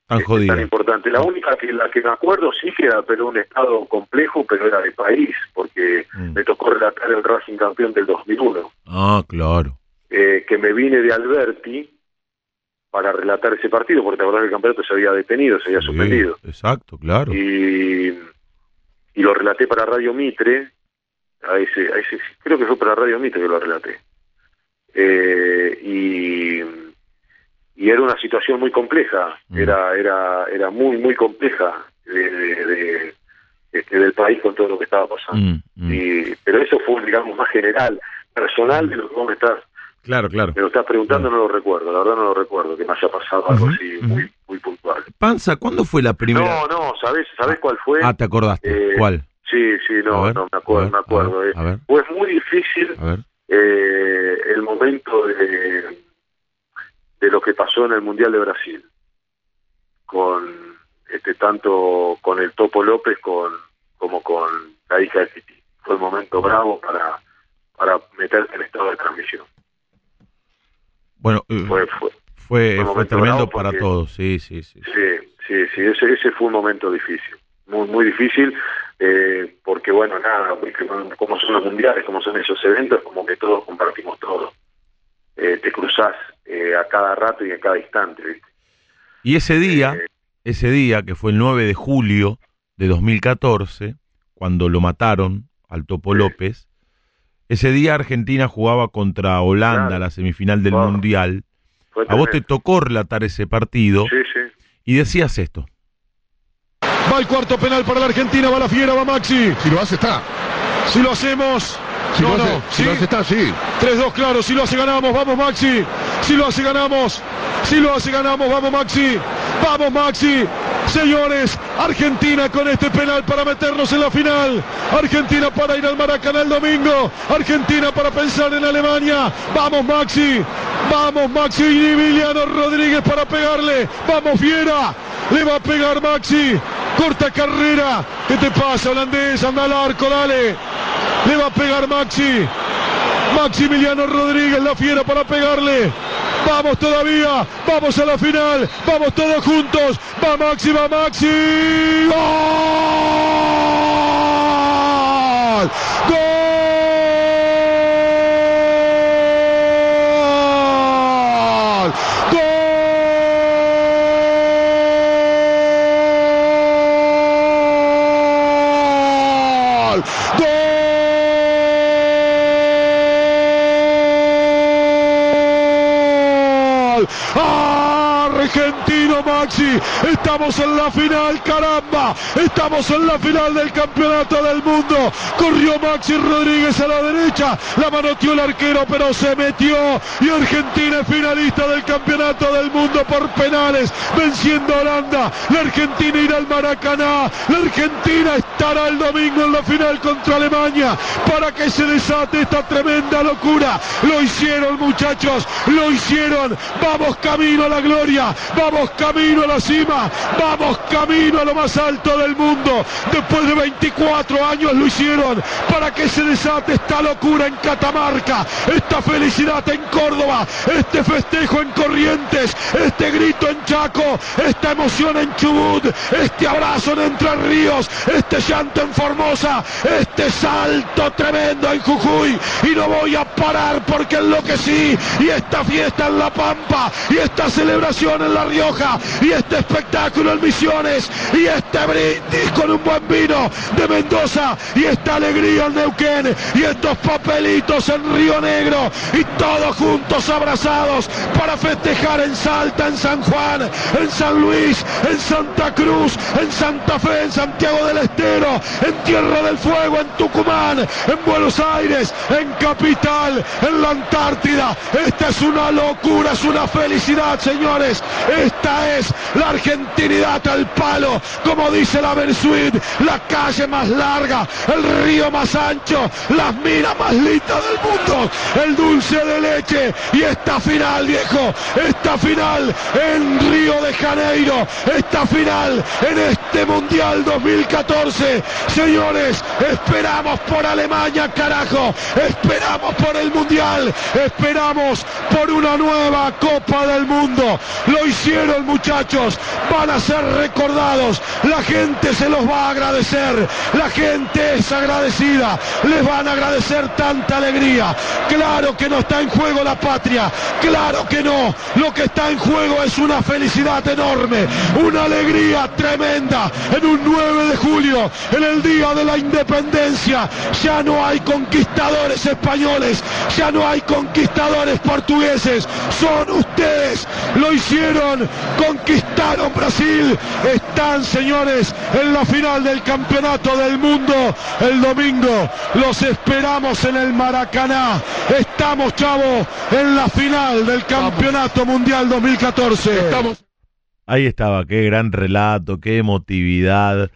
tan
este,
jodida.
tan importante. La única que la que me acuerdo sí que era pero un estado complejo, pero era de país, porque
Mm.
me tocó relatar el Racing campeón del 2001,
Ah, claro.
eh, que me vine de Alberti para relatar ese partido, porque la verdad el campeonato se había detenido, se había
Sí,
suspendido.
Exacto, claro.
Y, y lo relaté para Radio Mitre, a ese, a ese, creo que fue para Radio Mitre que lo relaté. Eh, y, y era una situación muy compleja,
Mm.
era, era, era muy, muy compleja de, de- de- este, del país con todo lo que estaba pasando.
Mm, mm.
Y, pero eso fue, digamos, más general, personal de lo que vos me estás,
Claro, claro.
me lo estás preguntando, no lo recuerdo, la verdad no lo recuerdo, que me haya pasado algo así muy, muy puntual.
Panza, ¿cuándo fue la primera?
No, no, ¿sabés, ¿sabés cuál fue?
Ah, te acordaste.
Eh,
¿Cuál?
Sí, sí, no,
ver,
no, me acuerdo,
ver,
me acuerdo.
a ver,
eh. Pues muy difícil eh, el momento de, de lo que pasó en el Mundial de Brasil, con este tanto con el Topo López con, como con la hija de Titi. Fue un momento bravo para, para meterte en estado de transmisión.
Bueno, eh,
Fue, fue,
fue, tremendo para
porque-
todos, sí, sí, sí.
Sí, sí, sí, ese, ese fue un momento difícil, muy, muy difícil, eh, porque bueno, nada, porque como son los mundiales, como son esos eventos, como que todos compartimos todo. Eh, te cruzás eh, a cada rato y a cada instante, ¿viste?
Y ese día,
Eh,
ese día que fue el 9 de julio de 2014, cuando lo mataron al Topo. López, ese día Argentina jugaba contra Holanda,
Claro.
la semifinal del
Wow.
Mundial. A vos te tocó relatar ese partido
Sí, sí.
y decías esto.
Va el cuarto penal para la Argentina, va la fiera, va Maxi.
Si lo hace, está.
Si lo hacemos.
Si
no,
lo hace,
no,
si
¿sí?
lo hace, está, sí.
3-2, claro, si lo hace ganamos, vamos Maxi. Si lo hace ganamos, si lo hace ganamos, vamos Maxi. Vamos Maxi. Señores, Argentina con este penal para meternos en la final. Argentina para ir al Maracaná el domingo. Argentina para pensar en Alemania. Vamos Maxi. Vamos Maxi y Emiliano Rodríguez para pegarle. Vamos Fiera. Le va a pegar Maxi. Corta carrera. ¿Qué te pasa, holandés? Anda al arco, dale. Le va a pegar Maxi. Maximiliano Rodríguez, la fiera para pegarle. Vamos todavía, vamos a la final, vamos todos juntos. Va Maxi, va Maxi. ¡Gol! ¡Gol! Maxi, estamos en la final, caramba, estamos en la final del campeonato del mundo. Corrió Maxi Rodríguez a la derecha, la manoteó el arquero, pero se metió y Argentina es finalista del campeonato del mundo por penales, venciendo a Holanda. La Argentina irá al Maracaná, la Argentina estará el domingo en la final contra Alemania para que se desate esta tremenda locura. Lo hicieron muchachos, lo hicieron. Vamos camino a la gloria, vamos camino a la cima, vamos camino a lo más alto del mundo. Después de 24 años lo hicieron para que se desate esta locura en Catamarca, esta felicidad en Córdoba, este festejo en Corrientes, este grito en Chaco, esta emoción en Chubut, este abrazo en Entre Ríos, este llanto en Formosa, este salto tremendo en Jujuy. Y no voy a parar porque enloquecí. Y esta fiesta en La Pampa, y esta celebración en La Rioja, y este espectáculo en Misiones, y este brindis con un buen vino de Mendoza, y esta alegría en Neuquén, y estos papelitos en Río Negro, y todos juntos abrazados para festejar en Salta, en San Juan, en San Luis, en Santa Cruz, en Santa Fe, en Santiago del Estero, en Tierra del Fuego, en Tucumán, en Buenos Aires, en Capital, en la Antártida. Esta es una locura, es una felicidad, señores. esta es la argentinidad al palo, como dice la Versuit, la calle más larga, el río más ancho, las minas más lindas del mundo, el dulce de leche y esta final, viejo, esta final en Río de Janeiro, esta final en este Mundial 2014. Señores, esperamos por Alemania, carajo, esperamos por el Mundial, esperamos por una nueva Copa del Mundo. Lo hicieron muchachos, van a ser recordados, la gente se los va a agradecer, la gente es agradecida, les van a agradecer tanta alegría. Claro que no está en juego la patria, claro que no, lo que está en juego es una felicidad enorme, una alegría tremenda. En un 9 de julio, en el día de la independencia. Ya no hay conquistadores españoles, ya no hay conquistadores portugueses, son ustedes, lo hicieron, conquistaron Brasil, están señores en la final del campeonato del mundo el domingo, los esperamos en el Maracaná, estamos chavo en la final del campeonato mundial 2014. Estamos
Ahí estaba, qué gran relato, qué emotividad.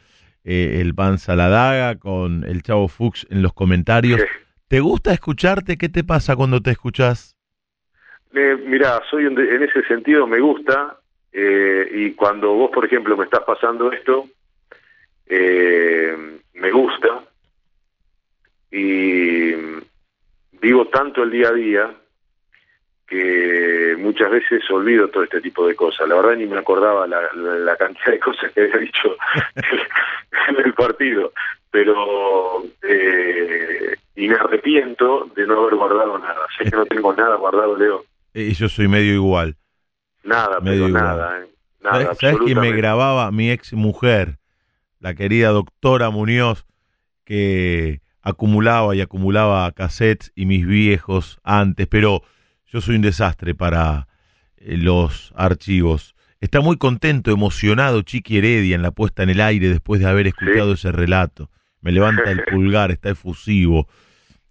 Eh, el Panza la Daga con el Chavo Fuchs en los comentarios. ¿Te gusta escucharte? ¿Qué te pasa cuando te escuchas?
Eh, mira, soy en ese sentido me gusta eh, y cuando vos, por ejemplo, me estás pasando esto, eh, me gusta y vivo tanto el día a día que muchas veces olvido todo este tipo de cosas. La verdad ni me acordaba la, cantidad de cosas que había dicho en el partido, pero eh, y me arrepiento de no haber guardado nada. Sé que no tengo nada guardado, Leo.
Y yo soy medio igual.
Nada, medio nada. Eh, nada
¿Sabes, que me grababa mi ex mujer, la querida doctora Muñoz, que acumulaba y acumulaba cassettes y mis viejos antes, pero yo soy un desastre para eh, los archivos. Está muy contento, emocionado Chiqui Heredia en la puesta en el aire después de haber escuchado ese relato. Me levanta el pulgar, está efusivo.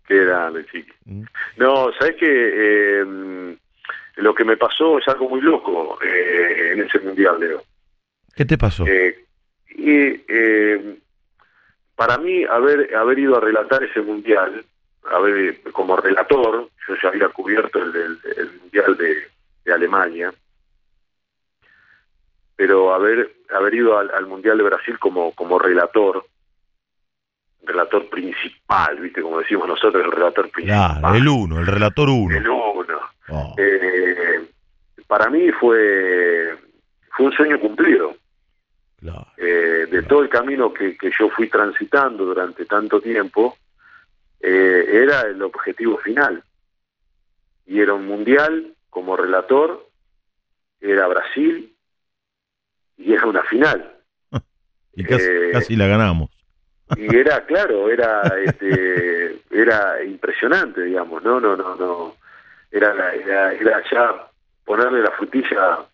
Qué grande, Chiqui. ¿Mm? No, ¿sabes que em, lo que me pasó es algo muy loco eh, en ese mundial, Leo.
¿Qué te pasó?
Eh, y, em, para mí, haber, haber ido a relatar ese mundial a ver, como relator, yo ya había cubierto el, Mundial de, Alemania, pero haber, haber ido al, Mundial de Brasil como, como relator, relator principal, ¿viste? Como decimos nosotros, el relator principal.
el uno, el relator uno.
El uno. Oh. Eh, para mí fue, fue un sueño cumplido. Eh, de todo el camino que, que yo fui transitando durante tanto tiempo, eh, era el objetivo final. Y era un mundial como relator, era Brasil y era una final.
Y eh, casi, la ganamos.
Y era, claro, era este, era impresionante, digamos, no, no, no, no. Era, era, era ya ponerle la frutilla a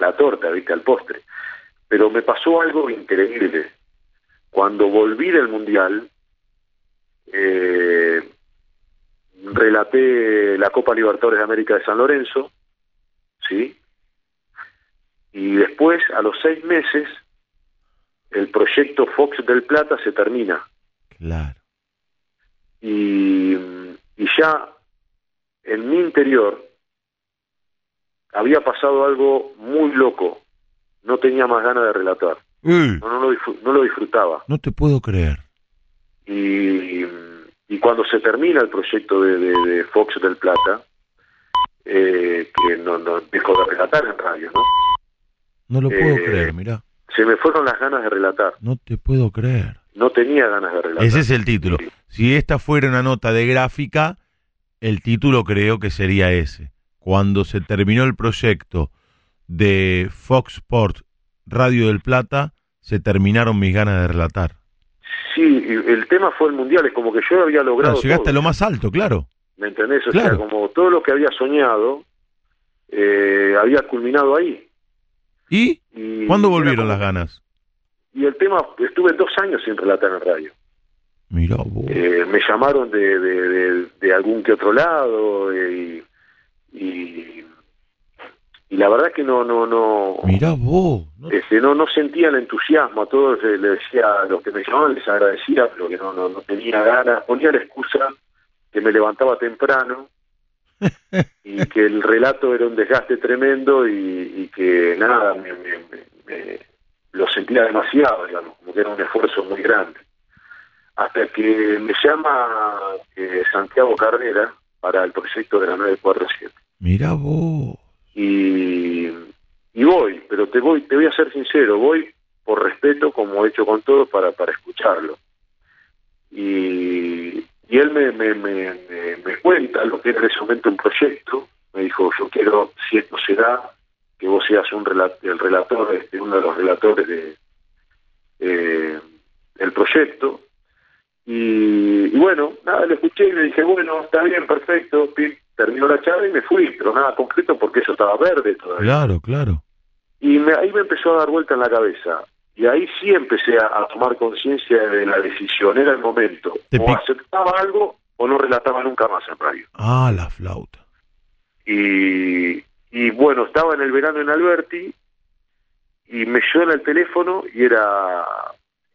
la torta, viste, al postre. Pero me pasó algo increíble. Cuando volví del mundial, eh, relaté la Copa Libertadores de América de San Lorenzo, ¿sí? Y después, a los seis meses, el proyecto Fox del Plata se termina.
Claro.
Y, y ya en mi interior había pasado algo muy loco. No tenía más ganas de relatar. No, no, lo no lo disfrutaba.
No te puedo creer.
Y, y cuando se termina el proyecto de, Fox del Plata, eh, que no, no, dejó de relatar en radio, ¿no?
No lo puedo eh, creer, mira.
Se me fueron las ganas de relatar.
No te puedo creer.
No tenía ganas de relatar.
Ese es el título. Si esta fuera una nota de gráfica, el título creo que sería ese. Cuando se terminó el proyecto de Fox Sport Radio del Plata, se terminaron mis ganas de relatar.
Sí, el tema fue el mundial, es como que yo había logrado.
llegaste a lo más alto, claro.
¿Me entendés? O sea, como todo lo que había soñado eh, había culminado ahí.
¿Y? ¿Cuándo volvieron las ganas?
Y el tema, estuve dos años sin relatar en radio.
Mira vos.
Eh, me llamaron de, de, algún que otro lado eh, y, y la verdad que no no no.
Mira vos
no... Este, no no sentía el entusiasmo a todos le decía a los que me llamaban les agradecía pero que no no, no tenía ganas. Ponía la excusa que me levantaba temprano y que el relato era un desgaste tremendo y, que nada me, lo sentía demasiado digamos como que era un esfuerzo muy grande hasta que me llama eh, Santiago Carrera para el proyecto de la 947
mira vos
y, y voy, pero te voy, te voy a ser sincero, voy por respeto, como he hecho con todos, para, para escucharlo. Y, y él me, me, me, me, cuenta lo que era en ese momento un proyecto, me dijo, yo quiero, si esto se da, que vos seas un el relator, este, uno de los relatores de, eh, del proyecto. Y, y, bueno, nada, le escuché y le dije, bueno, está bien, perfecto, terminó la charla y me fui, pero nada concreto porque eso estaba verde todavía.
Claro, claro.
Y me, ahí me empezó a dar vuelta en la cabeza. Y ahí sí empecé a, tomar conciencia de la decisión, era el momento. o aceptaba algo o no relataba nunca más en radio.
Ah, la flauta.
Y, y bueno, estaba en el verano en Alberti y me suena el teléfono y era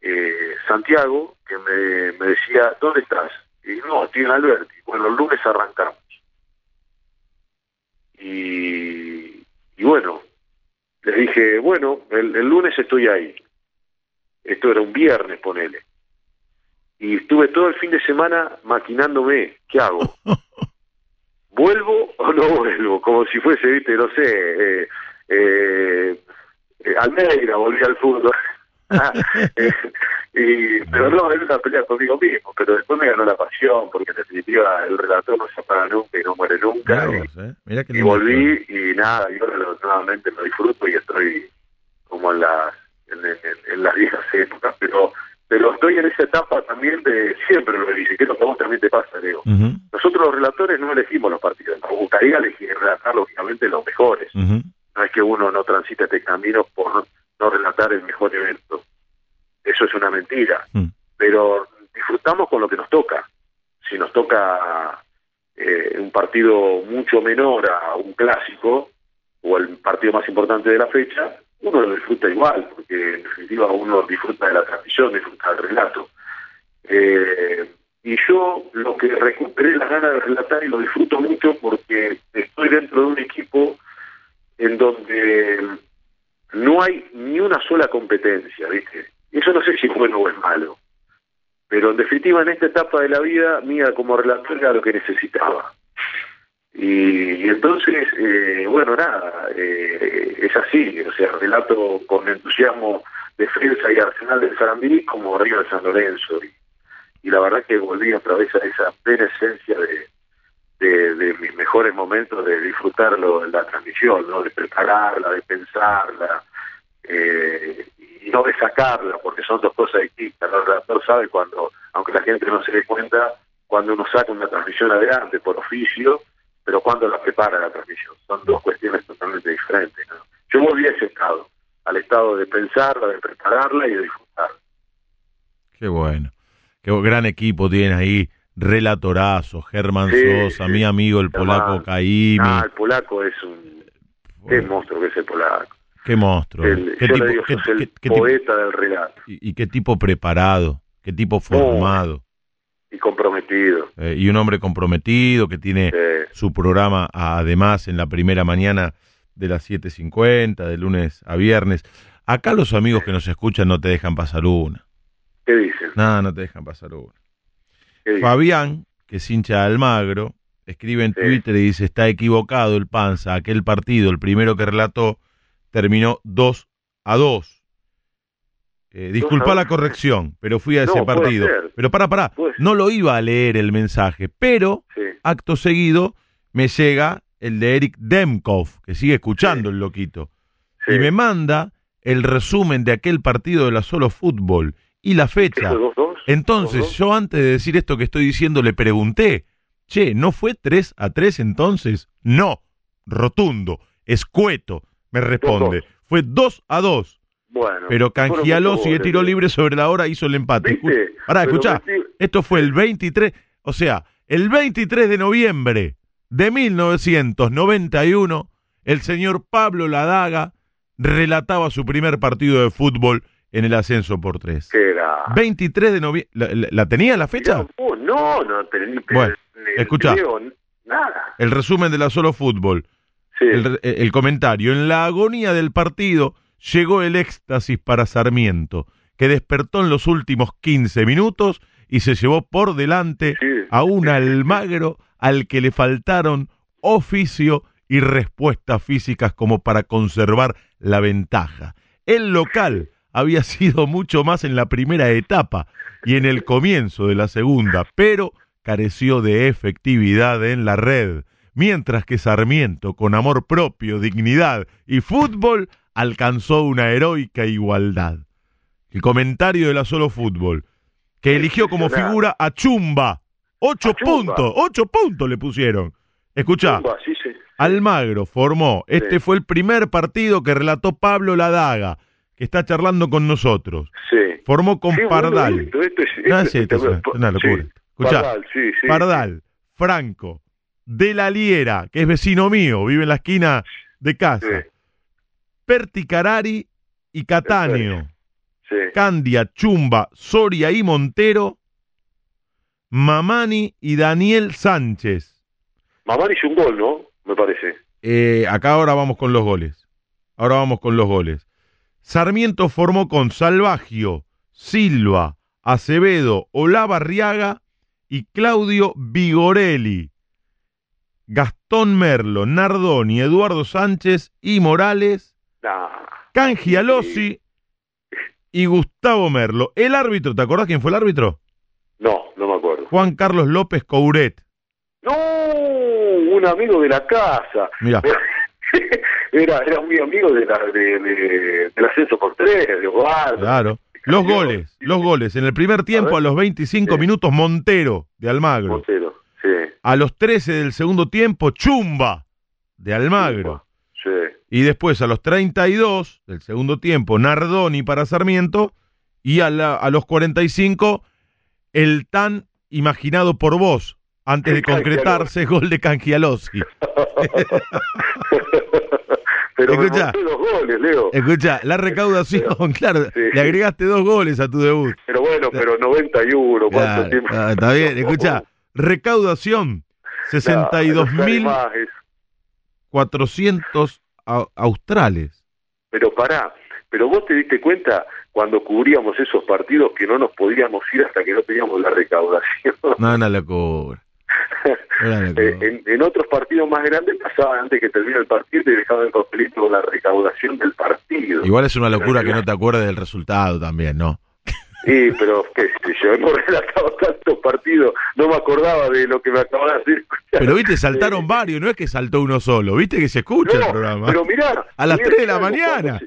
eh, Santiago que me, me decía, ¿dónde estás? Y no, estoy en Alberti. Bueno, el lunes arrancamos. Y, y bueno, le dije, bueno, el, lunes estoy ahí. Esto era un viernes, ponele. Y estuve todo el fin de semana maquinándome, ¿qué hago? ¿Vuelvo o no vuelvo? Como si fuese, viste, no sé, eh, eh, eh Almeida, volví al fútbol. Y, pero no, era una pelea conmigo mismo, pero después me ganó la pasión, porque en definitiva el relator no se apaga nunca y no muere nunca. y, ¿eh? volví y nada, yo nuevamente lo disfruto y estoy como en las, en, las viejas épocas, pero pero estoy en esa etapa también de siempre lo dije, que es lo que a vos también te pasa, Leo. Nosotros los relatores no elegimos los partidos, nos gustaría elegir, relatar lógicamente los mejores. No es que uno no transite este camino por no relatar el mejor evento eso es una mentira. Mm. Pero disfrutamos con lo que nos toca. Si nos toca eh, un partido mucho menor a un clásico o el partido más importante de la fecha, uno lo disfruta igual, porque en definitiva uno disfruta de la transmisión, disfruta del relato. Eh, y yo lo que recuperé las ganas de relatar y lo disfruto mucho porque estoy dentro de un equipo en donde no hay ni una sola competencia, ¿viste? Eso no sé si es bueno o es malo. Pero en definitiva, en esta etapa de la vida, mía como relator era lo que necesitaba. Y, entonces, eh, bueno, nada, eh, es así. O sea, relato con entusiasmo defensa y arsenal del Sarandí como Río de San Lorenzo. Y, la verdad que volví otra vez a esa plena esencia de, de, mis mejores momentos de disfrutarlo, la transmisión, ¿no? de prepararla, de pensarla. Eh, y no de sacarla, porque son dos cosas distintas. El redactor sabe cuando, aunque la gente no se dé cuenta, cuando uno saca una transmisión adelante por oficio, pero cuando la prepara la transmisión. Son dos cuestiones totalmente diferentes. Yo volví a ese estado, al estado de pensarla, de prepararla y de disfrutarla.
Qué bueno. Qué gran equipo tiene ahí. Relatorazo, Germán Sosa, mi amigo el polaco Caimi.
Ah, el polaco es un... Qué monstruo que es el polaco.
Qué monstruo.
El, ¿Qué tipo, el poeta del relato.
Y, qué tipo preparado, qué tipo formado.
y comprometido.
Eh, y un hombre comprometido que tiene su programa además en la primera mañana de las 7.50, de lunes a viernes. Acá los amigos que nos escuchan no te dejan pasar una.
¿Qué dicen?
Nada, no te dejan pasar una. Fabián, que es hincha de Almagro, escribe en Twitter y dice, está equivocado el Panza, aquel partido, el primero que relató, terminó 2 a 2. Eh, disculpa la corrección, pero fui a ese partido. Pero para, para, no lo iba a leer el mensaje, pero acto seguido me llega el de Eric Demkov, que sigue escuchando el loquito, y me manda el resumen de aquel partido de la Solo Fútbol y la fecha. Entonces, yo antes de decir esto que estoy diciendo, le pregunté, che, ¿no fue 3 a 3 entonces? No, rotundo, escueto, me responde. Fue 2 a 2.
Bueno,
pero Cangialó sigue tiro libre sobre la hora, hizo el empate. Pará, escuchá. Esto fue el 23, o sea, el 23 de noviembre de 1991, el señor Pablo Ladaga relataba su primer partido de fútbol en el ascenso por tres.
¿Qué era?
23 de noviembre. ¿La, la, tenía la fecha?
No, no, no pero,
bueno, escucha.
Nada.
El resumen de la solo fútbol.
Sí.
El, el comentario. En la agonía del partido llegó el éxtasis para Sarmiento, que despertó en los últimos 15 minutos y se llevó por delante
Sí.
a un Almagro al que le faltaron oficio y respuestas físicas como para conservar la ventaja. El local había sido mucho más en la primera etapa y en el comienzo de la segunda, pero careció de efectividad en la red, mientras que Sarmiento, con amor propio, dignidad y fútbol, alcanzó una heroica igualdad. El comentario de la solo fútbol, que eligió como figura a Chumba. Ocho
A Chumba.
puntos, ocho puntos le pusieron. Escuchá,
Chumba, sí, sí.
Almagro formó. Este
Sí.
fue el primer partido que relató Pablo Ladaga, que está charlando con nosotros.
Sí.
Formó con
Sí, bueno,
Pardal.
esto, esto es,
No,
esto
es una,
esto-
una locura.
sí.
Escuchá,
Pardal, sí, sí.
Pardal, Franco, De la Liera, que es vecino mío, vive en la esquina de casa. Perti Carari y
sí.
Candia, Chumba, Soria y Montero. Mamani y Daniel Sánchez.
Mamán hizo un gol, ¿no? Me parece.
Eh, acá ahora vamos con los goles. Ahora vamos con los goles. Sarmiento formó con Salvagio, Silva, Acevedo, Olavarriaga y Claudio Vigorelli. Gastón Merlo, Nardoni, Eduardo Sánchez y Morales,
Nah.
Cangialosi y Gustavo Merlo. El árbitro, ¿te acordás quién fue el árbitro?
No, no me acuerdo.
Juan Carlos López Couret.
No, un amigo de la casa.
Mira,
Era, era muy amigo de la, de, de- del ascenso por tres, de Osvaldo.
claro. Los goles, los goles. En el primer tiempo, a, los 25
Sí.
minutos, Montero, de Almagro.
Montero, sí.
A los 13 del segundo tiempo, Chumba, de Almagro.
Sí.
Y después, a los 32 del segundo tiempo, Nardoni para Sarmiento. Y a, la- a los 45, el tan imaginado por vos, antes de concretarse, gol de Cangialosi.
Pero
Escuchá.
me dos goles, Leo.
Escucha, la recaudación, claro,
Sí.
le agregaste dos goles a tu debut.
Pero bueno, pero 91, ¿cuánto
Claro,
tiempo?
ah, está bien, escucha, recaudación,
No,
62.400
más,
au- australes.
Pero pará, pero vos te diste cuenta cuando cubríamos esos partidos que no nos podíamos ir hasta que no teníamos la recaudación.
No, una locura.
Eh, en, en otros partidos más grandes pasaba antes que termine el partido y te dejaban el papelito con la recaudación del partido.
Igual es una locura que no te acuerdes del resultado también, ¿no?
Sí, pero qué sé yo, hemos relatado tantos partidos, no me acordaba de lo que me acababa de decir.
Pero viste, saltaron varios, no es que saltó uno solo, viste que se escucha el programa.
pero mirá.
A las
mirá
3 de la mañana.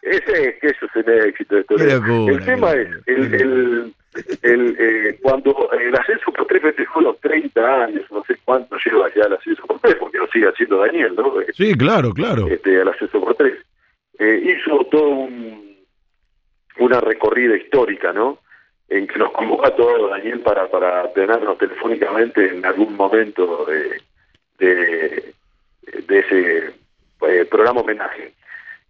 Ese es que eso es un éxito. Esto,
locura,
el tema es, el, el, el, eh, cuando el ascenso por tres festejó los 30 años, no sé cuánto lleva ya el ascenso por tres, porque lo sigue haciendo Daniel, ¿no?
Sí, claro, claro.
Este, el ascenso por tres. Eh, hizo todo un, una recorrida histórica, ¿no? En que nos convocó a todos Daniel para, para tenernos telefónicamente en algún momento de, de, de ese eh, programa homenaje.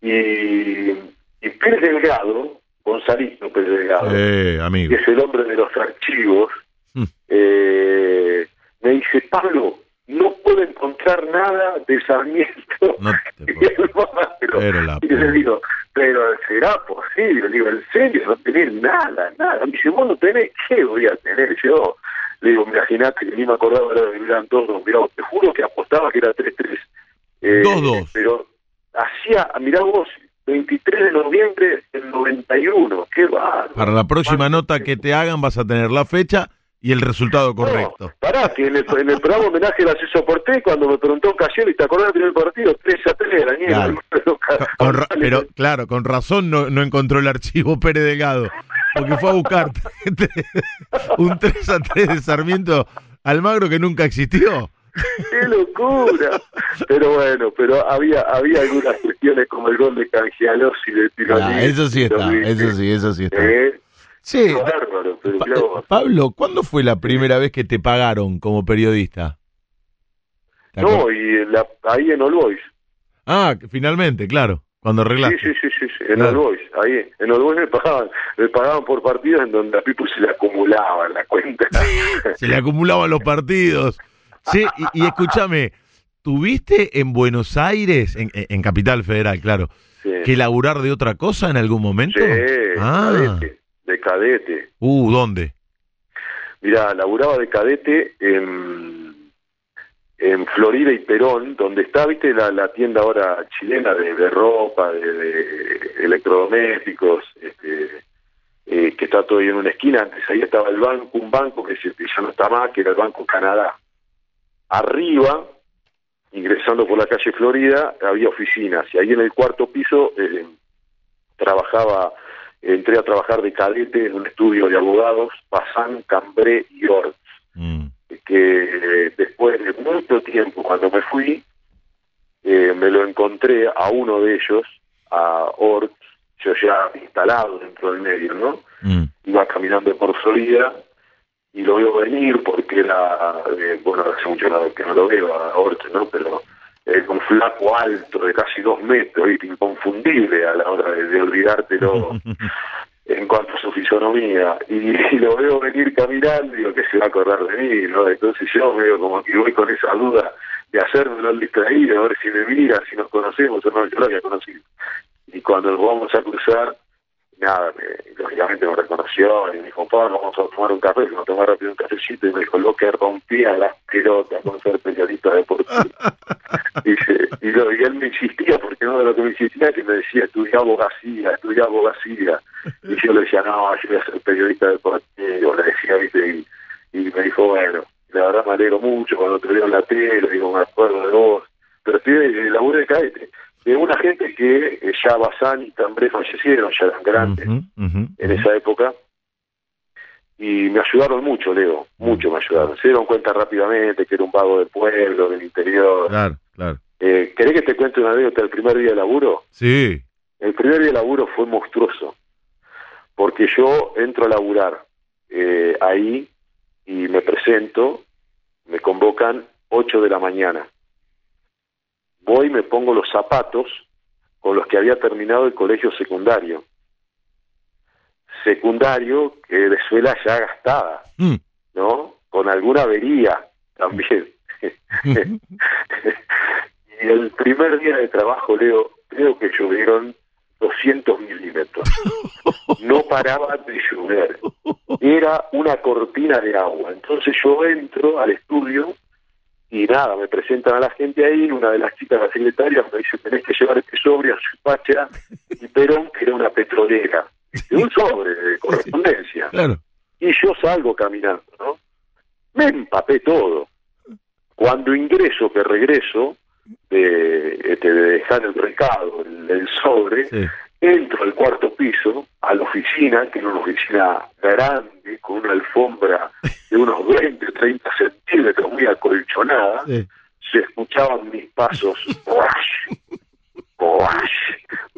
Y, y Pérez Delgado, Gonzalito Pérez Delgado,
Eh, amigo.
que es el hombre de los archivos,
Mm.
eh, me dice, Pablo, no puedo encontrar nada de Sarmiento.
No te
Y el Almagro.
Pero la
y le digo, pero será posible, le digo, en serio, no tenés nada, nada. Me dice, vos no tenés, ¿qué voy a tener yo? Le digo, imaginate que ni me acordaba de que eran todos dos, mirá, te juro que apostaba que era 3-3. Eh,
2-2.
Pero hacía, mirá vos, 23 de noviembre del 91, qué bárbaro.
Para la próxima nota que te hagan vas a tener la fecha y el resultado correcto.
No, pará, que en el, en el programa homenaje al acceso por tres, cuando me preguntó Cayel, ¿te acordás del primer partido? 3 a 3, Daniel.
Claro. Con- con ra- pero claro, con razón no, no encontró el archivo Pérez Delgado, porque fue a buscar un 3 a 3 de Sarmiento Almagro que nunca existió.
¡Qué locura! Pero bueno, pero había había algunas cuestiones como el gol de Cangialos y de Tironi.
Ah, eso sí está, eso sí, eso sí está.
¿Eh?
Sí,
Qué bárbaro, pero
Pa-
claro,
Pablo, ¿cuándo fue la primera vez que te pagaron como periodista? ¿Te
No, y en la, ahí en All Boys.
Ah, finalmente, claro. Cuando arreglaste.
Sí, sí, sí, sí, en All Boys, ahí, en All Boys me pagaban, me pagaban por partidos en donde a Pipo se le acumulaba la cuenta.
se le acumulaban los partidos. Sí, y, escúchame, ¿tuviste en Buenos Aires, en, Capital Federal, claro, que laburar de otra cosa en algún momento?
Sí, ah. cadete, de cadete.
Uh, ¿dónde?
Mira, laburaba de cadete en en Florida y Perón, donde está, viste, la, tienda ahora chilena de, ropa, de, electrodomésticos, este, eh, que está todo ahí en una esquina. Antes ahí estaba el banco, un banco que ya no está más, que era el Banco Canadá. Arriba, ingresando por la calle Florida, había oficinas y ahí en el cuarto piso eh, trabajaba, entré a trabajar de cadete en un estudio de abogados, Bazán, Cambré y Orts. Mm que después de mucho tiempo, cuando me fui, eh, me lo encontré a uno de ellos, a Ort, yo ya instalado dentro del medio, ¿no? Mm. Iba caminando por Florida y lo veo venir porque era, eh, bueno, hace mucho que no lo veo a Ort, ¿no? Pero es un flaco alto de casi dos metros, y inconfundible a la hora de, de olvidártelo en cuanto a su fisonomía y, lo veo venir caminando y digo que se va a acordar de mí, ¿no? Entonces yo veo como que voy con esa duda de hacerme el distraído, a ver si me mira, si nos conocemos o no, yo lo había conocido. Y cuando nos vamos a cruzar, nada, lógicamente me reconoció y me dijo, Pablo, vamos a tomar un café, vamos a tomar rápido un cafecito y me dijo, lo que rompía las pelotas con ser periodista deportivo. y, lo, y él me insistía, porque no de lo que me insistía, que me decía, estudia abogacía, estudia abogacía. Y yo le decía, no, yo voy a ser periodista deportivo, le decía, viste, y, me dijo, bueno, la verdad me alegro mucho cuando te veo en la tele, digo, me acuerdo de vos, pero estoy en el laburo de caete de una gente que eh, ya Bazán y Tambré fallecieron, ya eran grandes en esa época, y me ayudaron mucho, Leo, mucho me ayudaron. Se dieron cuenta rápidamente que era un vago del pueblo, del interior.
Claro, claro.
Eh, ¿Querés que te cuente una anécdota del primer día de laburo?
Sí.
El primer día de laburo fue monstruoso, porque yo entro a laburar eh, ahí y me presento, me convocan 8 de la mañana voy y me pongo los zapatos con los que había terminado el colegio secundario. Secundario que de suela ya gastada, mm. ¿no? Con alguna avería también. y el primer día de trabajo, Leo, creo que llovieron 200 milímetros. No paraba de llover. Era una cortina de agua. Entonces yo entro al estudio y nada, me presentan a la gente ahí, una de las chicas, la secretaria, me dice, tenés que llevar este sobre a su pacha, y Perón, que era una petrolera, un sobre de correspondencia. Y yo salgo caminando, ¿no? Me empapé todo. Cuando ingreso, que regreso, de, este, de dejar el recado, el, sobre, entro al cuarto piso, a la oficina, que era una oficina grande, con una alfombra de unos 20, 30 centímetros, muy acolchonada, se escuchaban mis pasos,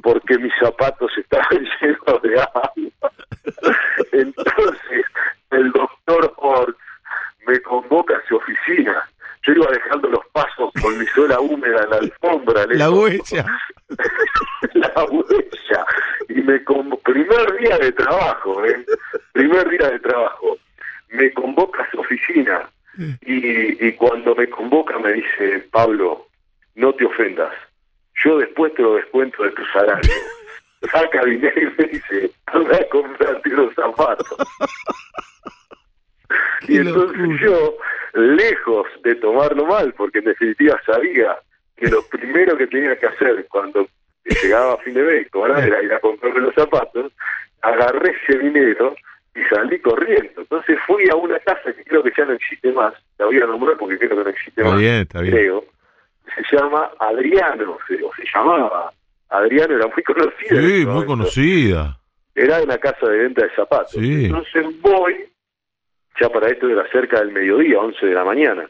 porque mis zapatos estaban llenos de agua. Entonces, el doctor Hort me convoca a su oficina. Yo iba dejando los pasos con mi suela húmeda en la alfombra.
La huella.
la huella. Y me como primer día de trabajo, ¿eh? primer día de trabajo, me convoca a su oficina y, y cuando me convoca me dice, Pablo, no te ofendas, yo después te lo descuento de tu salario. Saca dinero y me dice, anda a comprarte los zapatos. y entonces yo, lejos de tomarlo mal, porque en definitiva sabía que lo primero que tenía que hacer cuando llegaba a fin de mes, era ir a comprarme los zapatos, agarré ese dinero y salí corriendo. Entonces fui a una casa que creo que ya no existe más, la voy a nombrar porque creo que no existe más, creo. Se llama Adriano, o se llamaba. Adriano era muy conocida.
Sí, muy conocida.
Era una casa de venta de zapatos. Entonces voy, ya para esto era cerca del mediodía, 11 de la mañana.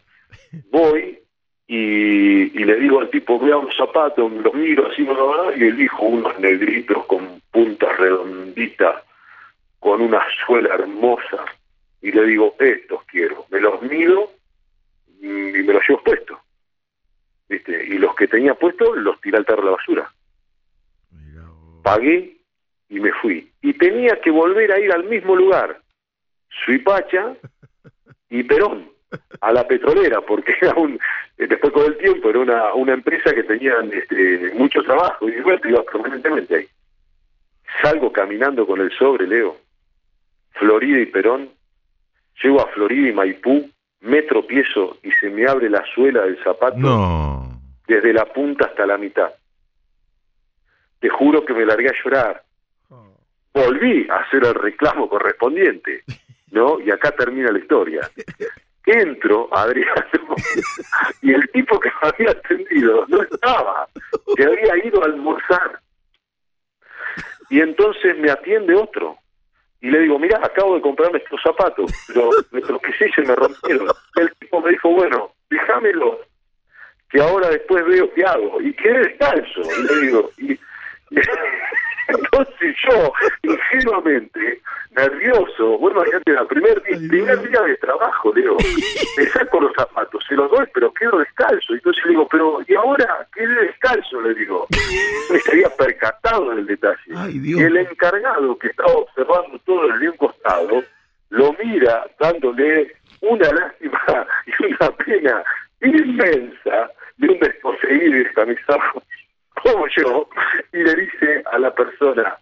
Voy y, le digo al tipo, vea un zapato, los miro así, y elijo unos negritos con puntas redonditas, con una suela hermosa, y le digo, estos quiero, me los miro y me los llevo puestos. ¿Viste? Y los que tenía puestos los tiré ir al tarro de la basura. Pagué y me fui. Y tenía que volver a ir al mismo lugar, Suipacha y Perón, a la petrolera, porque era un, después con el tiempo era una, una empresa que tenía este, mucho trabajo y bueno, iba permanentemente ahí. Salgo caminando con el sobre, Leo, Florida y Perón, llego a Florida y Maipú, me tropiezo y se me abre la suela del zapato desde la punta hasta la mitad. Te juro que me largué a llorar. Volví a hacer el reclamo correspondiente, ¿no? Y acá termina la historia. Entro, Adriano, y el tipo que me había atendido no estaba, que había ido a almorzar. Y entonces me atiende otro, y le digo, mira, acabo de comprarme estos zapatos, pero me tropecé y se me rompieron. El tipo me dijo, bueno, déjamelo, que ahora después veo qué hago. Y quedé descalzo. Y le digo, y, entonces yo, ingenuamente, nervioso, bueno, imagínate, el primer, día, primer día de trabajo, digo, me saco los zapatos, se los doy, pero quedo descalzo. Entonces le digo, pero ¿y ahora quedé descalzo? Le digo, me había percatado del detalle. y el encargado que estaba observando todo el de un costado, lo mira dándole una lástima y una pena inmensa de un desposeído y descamisado como yo y le dice a la persona,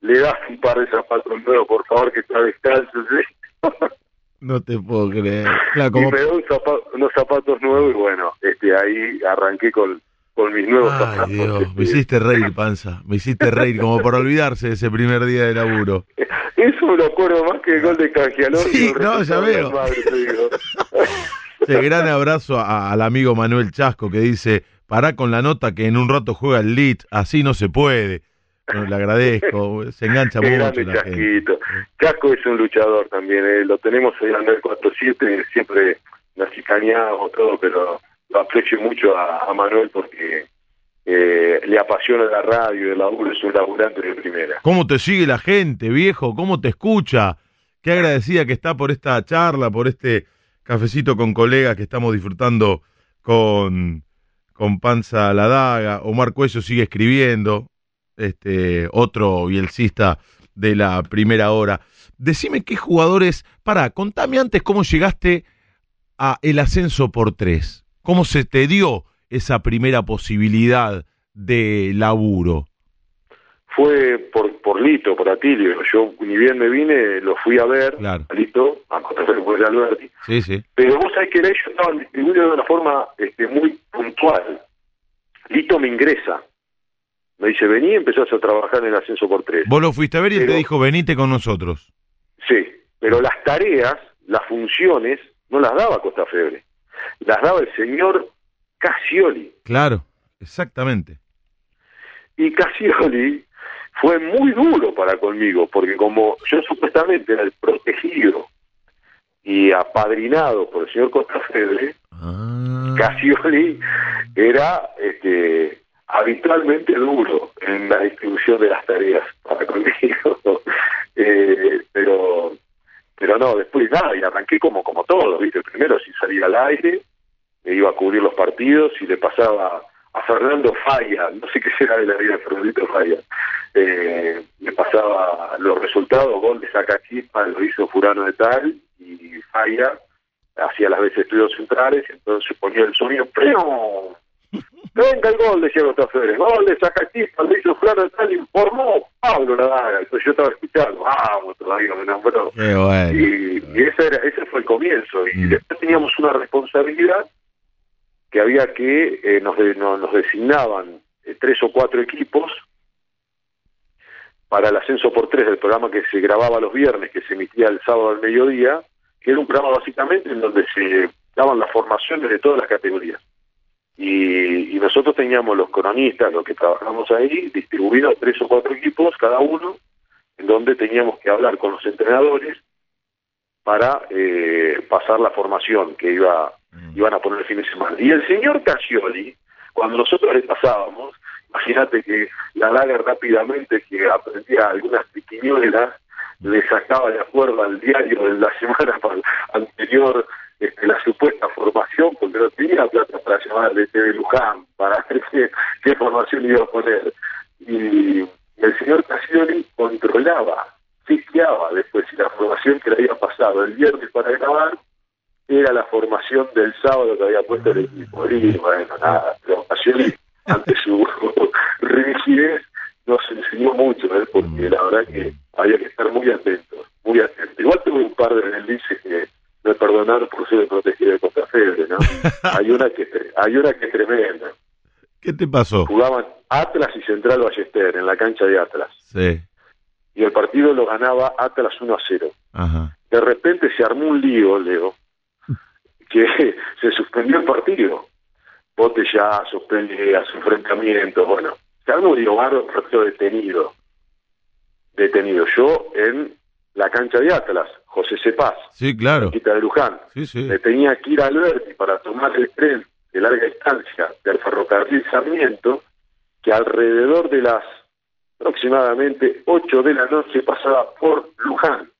le das un par de zapatos nuevos, por favor, que está descalzo.
No te puedo creer.
Y me dio unos zapatos nuevos y bueno, este ahí arranqué con, con mis nuevos zapatos.
Dios, me hiciste reír, Panza. Me hiciste reír, como por olvidarse de ese primer día de laburo.
Eso me lo acuerdo más que el gol de Canjialón.
Sí, no, ya veo. gran abrazo al amigo Manuel Chasco que dice, pará con la nota que en un rato juega el lead, así no se puede le agradezco, se engancha mucho.
La Chasquito. Chasco es un luchador también, eh. lo tenemos en el 4-7, siempre nos chicaneamos todo, pero lo aprecio mucho a, Manuel porque eh, le apasiona la radio, el laburo, es un laburante de primera.
¿Cómo te sigue la gente, viejo? ¿Cómo te escucha? Qué agradecida que está por esta charla, por este cafecito con colegas que estamos disfrutando con, con Panza la Daga. Omar Cuello sigue escribiendo, este, otro bielcista de la primera hora. Decime qué jugadores, para, contame antes cómo llegaste a el ascenso por tres, cómo se te dio esa primera posibilidad de laburo.
Fue por, por Lito, por Atilio. Yo ni bien me vine, lo fui a ver, claro. a Lito, a de Alberti.
Sí, sí.
Pero vos sabés que ellos estaban distribuidos de una forma este, muy puntual. Lito me ingresa me dice, vení y empezás a trabajar en el ascenso por tres.
Vos lo fuiste a ver y él te dijo, venite con nosotros.
Sí, pero las tareas, las funciones, no las daba Costa Febre. Las daba el señor Casioli.
Claro, exactamente.
Y Casioli fue muy duro para conmigo, porque como yo supuestamente era el protegido y apadrinado por el señor Costa Febre, ah. Casioli era este habitualmente duro en la distribución de las tareas para conmigo, eh, pero pero no, después nada, y arranqué como como todo, ¿viste? Primero si salía al aire, me iba a cubrir los partidos y le pasaba a Fernando Falla, no sé qué será de la vida de Fernando Falla, eh, le pasaba los resultados, gol de Sacachispa, lo hizo Furano de Tal, y Falla hacía las veces estudios centrales, entonces ponía el sonido, pero Venga el gol, decía los Federer. Gol de Zacatista, le hizo Flano tal, informó Pablo Nadaga. Entonces yo estaba escuchando, vamos, todavía me nombró. Y, ese, era, ese fue el comienzo. Y mm. después teníamos una responsabilidad que había que, eh, nos, nos, designaban eh, tres o cuatro equipos para el ascenso por tres del programa que se grababa los viernes, que se emitía el sábado al mediodía, que era un programa básicamente en donde se daban las formaciones de todas las categorías. Y, nosotros teníamos los cronistas, los que trabajamos ahí, distribuidos tres o cuatro equipos cada uno, en donde teníamos que hablar con los entrenadores para eh, pasar la formación que iba mm. iban a poner el fin de semana. Y el señor Casioli, cuando nosotros le pasábamos, imagínate que la Laga rápidamente, que aprendía algunas piquiñuelas, le sacaba de acuerdo al diario de la semana anterior este, la supuesta formación, porque no tenía plata para llamar de Luján, para ver qué, formación iba a poner. Y el señor Cassioli controlaba, chequeaba después si la formación que le había pasado el viernes para grabar era la formación del sábado que había puesto el equipo. Y bueno, nada, pero Cassioli, ante su rigidez, nos enseñó mucho, ¿eh? porque la verdad que había que estar muy atentos, muy atentos. Igual tuve un par de releases que me perdonaron por ser protegido de Costa Febre, ¿no? hay una que hay una que es tremenda.
¿Qué te pasó?
Jugaban Atlas y Central Ballester en la cancha de Atlas.
Sí.
Y el partido lo ganaba Atlas 1 a 0.
Ajá.
De repente se armó un lío, Leo, que se suspendió el partido. Bote ya, suspendía, su enfrentamiento, bueno. Se armó un barro, detenido. Detenido. Yo en la cancha de Atlas, José Cepaz.
Sí, claro.
Quita de Luján.
Sí, sí.
Le tenía que ir a Alberti para tomar el tren de larga distancia del ferrocarril Sarmiento, que alrededor de las aproximadamente 8 de la noche pasaba por Luján.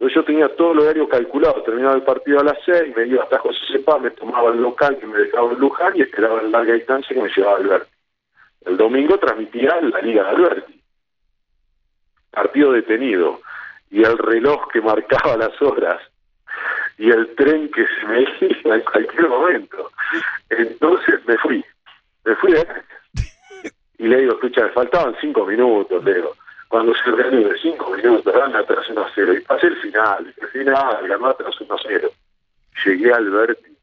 Yo tenía todo el horario calculado, terminaba el partido a las 6, me iba hasta José Cepaz, me tomaba el local que me dejaba en Luján y esperaba en larga distancia que me llevaba Alberti. El domingo transmitía la Liga de Alberti. Partido detenido y el reloj que marcaba las horas y el tren que se me iba en cualquier momento. Entonces me fui, me fui de Y le digo, escucha, me faltaban cinco minutos, le digo. Cuando se de cinco minutos, dan atrás 1 a 0. Y pasé el final, el final, ganó atrás 1 a 0. Llegué al Alberti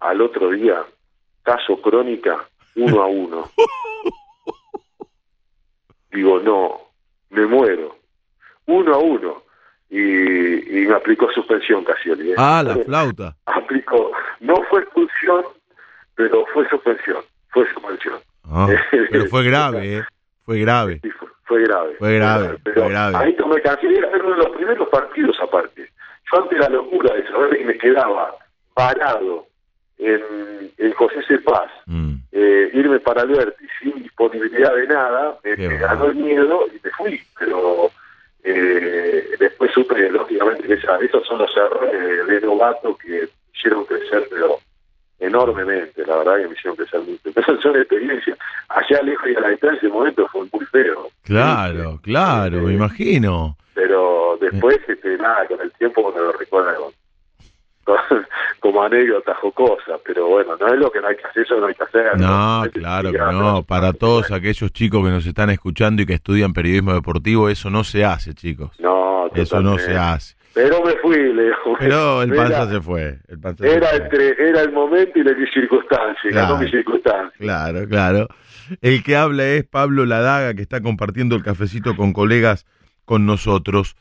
al otro día, caso crónica, 1 a 1. Digo, no, me muero. 1 a 1 y, y me aplicó suspensión casi el día.
Ah, la flauta.
Aplicó, no fue expulsión, pero fue suspensión, fue suspensión.
Ah, pero fue grave, ¿eh? Fue grave.
Sí, fue, fue grave.
Fue grave,
pero
fue grave.
Ahí tomé casi era uno de los primeros partidos aparte. Yo antes la locura de saber que me quedaba parado en, José C. Paz,
Mm.
eh, irme para Alberti sin disponibilidad de nada, me, me ganó el miedo y me fui, pero eh, después supe lógicamente que esa- esos son los errores de novato que hicieron crecer pero enormemente, la verdad que me hicieron crecer mucho. Esas son experiencias. Allá lejos y a la distancia, ese momento fue muy feo,
Claro, claro, me imagino.
pero después, este, nada, con el tiempo uno lo recuerda con- con- como anécdota jocosa, pero bueno, no es lo que no hay que hacer, eso no hay que hacer.
No, claro que no. Para todos aquellos chicos que nos están escuchando y que estudian periodismo deportivo, eso no se hace, chicos.
No,
Eso no se hace.
Pero me fui, Leo.
Pero el
Era-
panza se fue. El panza se
Era
fue.
entre era el momento y la circunstancia,
Claro.
ganó mi circunstancia.
Claro, claro. El que habla es Pablo Ladaga, que está compartiendo el cafecito con colegas con nosotros.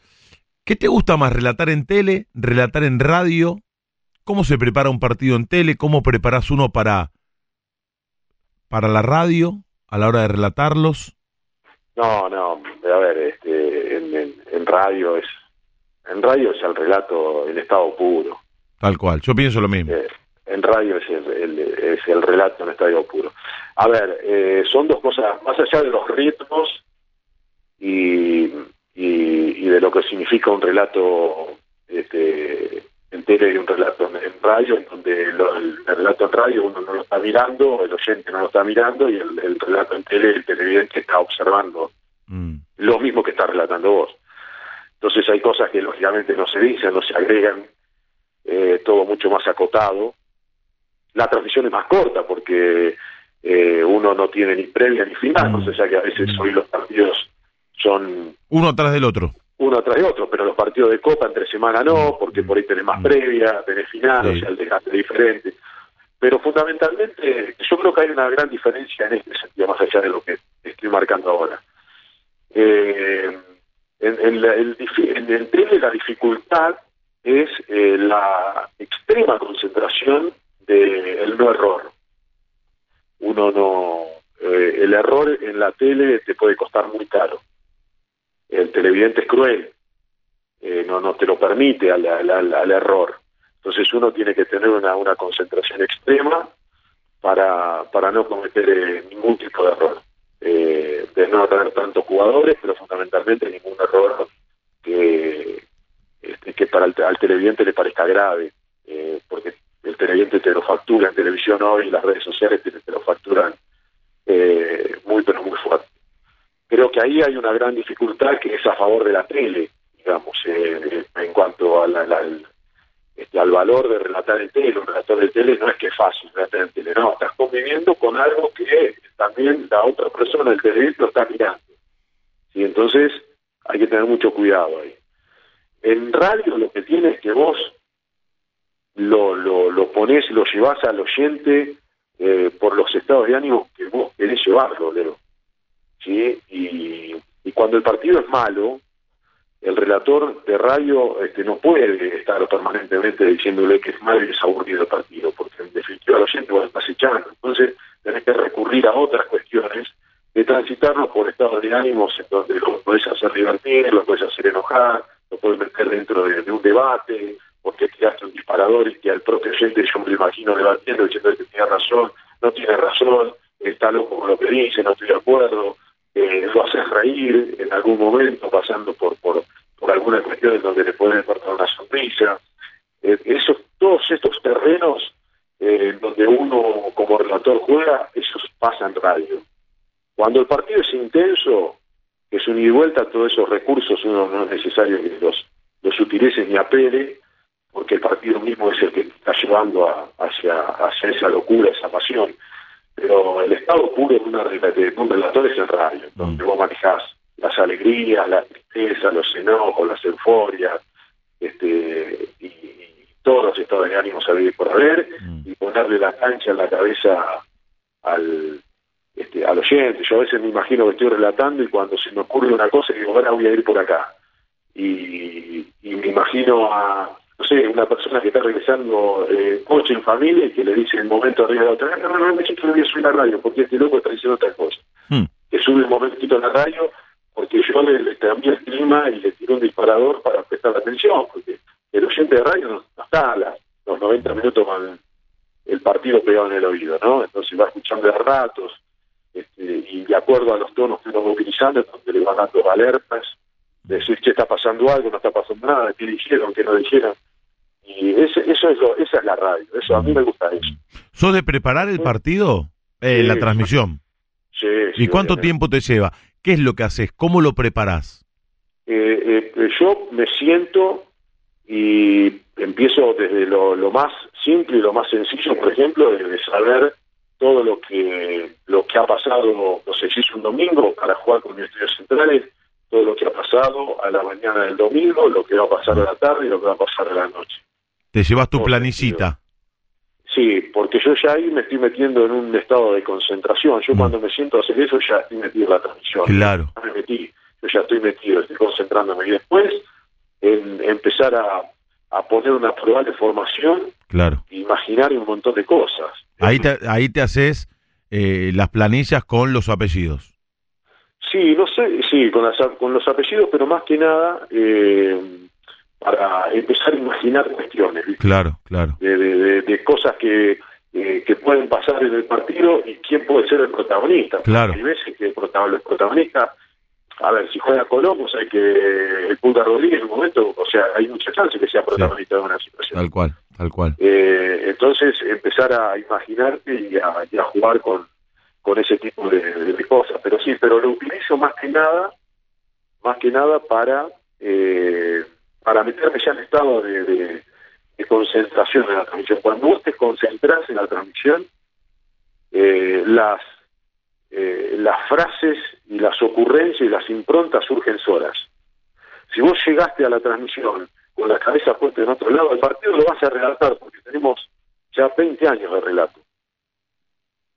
¿Qué te gusta más, relatar en tele, relatar en radio? ¿Cómo se prepara un partido en tele? ¿Cómo preparas uno para, para la radio a la hora de relatarlos?
No, no, a ver, este, en, en, en radio es en radio es el relato en estado puro.
Tal cual. Yo pienso lo mismo.
Eh, en radio es el, el- es el relato en estado puro. A ver, eh, son dos cosas, más allá de los ritmos y, y, y de lo que significa un relato este, en tele y un relato en, en radio, en donde lo- el, el relato en radio uno no lo está mirando, el oyente no lo está mirando y el, el relato en tele el televidente está observando
Mm.
lo mismo que está relatando vos. Entonces hay cosas que lógicamente no se dicen, no se agregan, eh, todo mucho más acotado. La transmisión es más corta porque eh, uno no tiene ni previa ni final, no sé, ya que a veces hoy los partidos son
Uno atrás del otro.
uno tras de otro, pero los partidos de Copa entre semana no, porque por ahí tenés más previa, tenés final,
Sí.
o sea, el desgaste es diferente. Pero fundamentalmente, yo creo que hay una gran diferencia en este sentido, más allá de lo que estoy marcando ahora. Eh, en, en la- el, en el tele la dificultad es eh, la extrema concentración del no error. Uno no... eh, el error en la tele te puede costar muy caro el televidente es cruel, eh, no, no te lo permite al, al- al- al error. Entonces uno tiene que tener una, una concentración extrema para, para no cometer ningún tipo de error. Eh, de no tener tantos jugadores, pero fundamentalmente ningún error que, este, que para el, al televidente le parezca grave, eh, porque el televidente te lo factura en televisión hoy, las redes sociales te, lo facturan eh, muy pero muy fuerte. Creo que ahí hay una gran dificultad que es a favor de la tele, digamos, eh, en cuanto al, este, al valor de relatar en tele. Un relator de tele no es que es fácil relatar en tele, no, estás conviviendo con algo que también la otra persona, el televidente, está mirando. Y entonces hay que tener mucho cuidado ahí. En radio lo que tiene es que vos lo, lo, lo pones, lo llevas al oyente eh, por los estados de ánimo que vos querés llevarlo, Leo. ¿Sí? Y, y cuando el partido es malo, el relator de radio este, no puede estar permanentemente diciéndole que es malo y es aburrido el partido, porque en definitiva el oyente vos estás echando. Entonces tenés que recurrir a otras cuestiones de transitarlo por estados de ánimos en donde lo podés hacer divertir, lo podés hacer enojar, lo podés meter dentro de, un debate, porque tiraste un disparador y que al propio oyente yo me lo imagino debatiendo, diciendo que tiene razón, no tiene razón, está loco con lo que dice, no estoy de acuerdo, eh, lo haces reír en algún momento pasando por, por, por alguna cuestión en donde le pueden cortar una sonrisa. Eh, esos, todos estos terrenos eh, donde uno como relator juega, esos pasan radio. Cuando el partido es intenso, es un ida y vuelta, todos esos recursos uno no es necesario que los, los utilice ni apele, porque el partido mismo es el que está llevando hacia, hacia esa locura, esa pasión. Pero el estado puro de, una, de un relator es el radio, donde mm. vos manejás las alegrías, la tristeza, los enojos, las euforias, este, y, todos los estados de ánimo salir por haber, mm. y ponerle la cancha en la cabeza al, este, al oyente. Yo a veces me imagino que estoy relatando y cuando se me ocurre una cosa digo, ahora voy a ir por acá. Y, me imagino a, no sé, una persona que está regresando eh, coche en familia y que le dice en el momento arriba de la otra, no, no, no, yo voy a subir la radio porque este loco está diciendo otra cosa. Hmm. Que sube un momentito en la radio porque yo le, le cambié el clima y le tiro un disparador para prestar atención, porque el oyente de radio no, está a los 90 minutos con el partido pegado en el oído, ¿no? Entonces va escuchando de ratos, este, y de acuerdo a los tonos que uno va utilizando, donde le van dando alertas, decir, que está pasando algo, no está pasando nada, qué dijeron, qué no dijeron. Y eso es lo, esa es la radio, eso a mí me gusta eso.
¿Sos de preparar el partido? Eh, la transmisión.
Sí,
¿Y cuánto tiempo te lleva? ¿Qué es lo que haces? ¿Cómo lo preparás?
Eh, eh, yo me siento y empiezo desde lo, más simple y lo más sencillo, por ejemplo, de saber todo lo que lo que ha pasado, no sé si es un domingo para jugar con mis estudios centrales, todo lo que ha pasado a la mañana del domingo, lo que va a pasar a la tarde y lo que va a pasar a la noche.
¿Te llevas tu planicita?
Sí, porque yo ya ahí me estoy metiendo en un estado de concentración. Yo mm. cuando me siento a hacer eso ya estoy metido en la transmisión.
Claro.
me metí, yo ya estoy metido, estoy concentrándome. Y después en empezar a, a poner una prueba de formación,
claro.
imaginar un montón de cosas.
Ahí te, ahí te haces eh, las planillas con los apellidos.
Sí, no sé, sí, con, con los apellidos, pero más que nada eh, para empezar a imaginar cuestiones.
Claro, claro.
De, de, cosas que, eh, que pueden pasar en el partido y quién puede ser el protagonista.
Claro.
Hay veces que el protagonista a ver, si juega Colombo, hay que el Punta Rodríguez en un momento, o sea, hay mucha chance que sea protagonista de una situación.
Tal cual, tal cual.
Eh, entonces, empezar a imaginarte y a, jugar con, con ese tipo de, cosas. Pero sí, pero lo utilizo más que nada, más que nada para, eh, para meterme ya en estado de, de, concentración en la transmisión. Cuando vos te concentras en la transmisión, eh, las eh, las frases y las ocurrencias y las improntas surgen solas. Si vos llegaste a la transmisión con la cabeza puesta en otro lado, el partido lo vas a relatar porque tenemos ya 20 años de relato.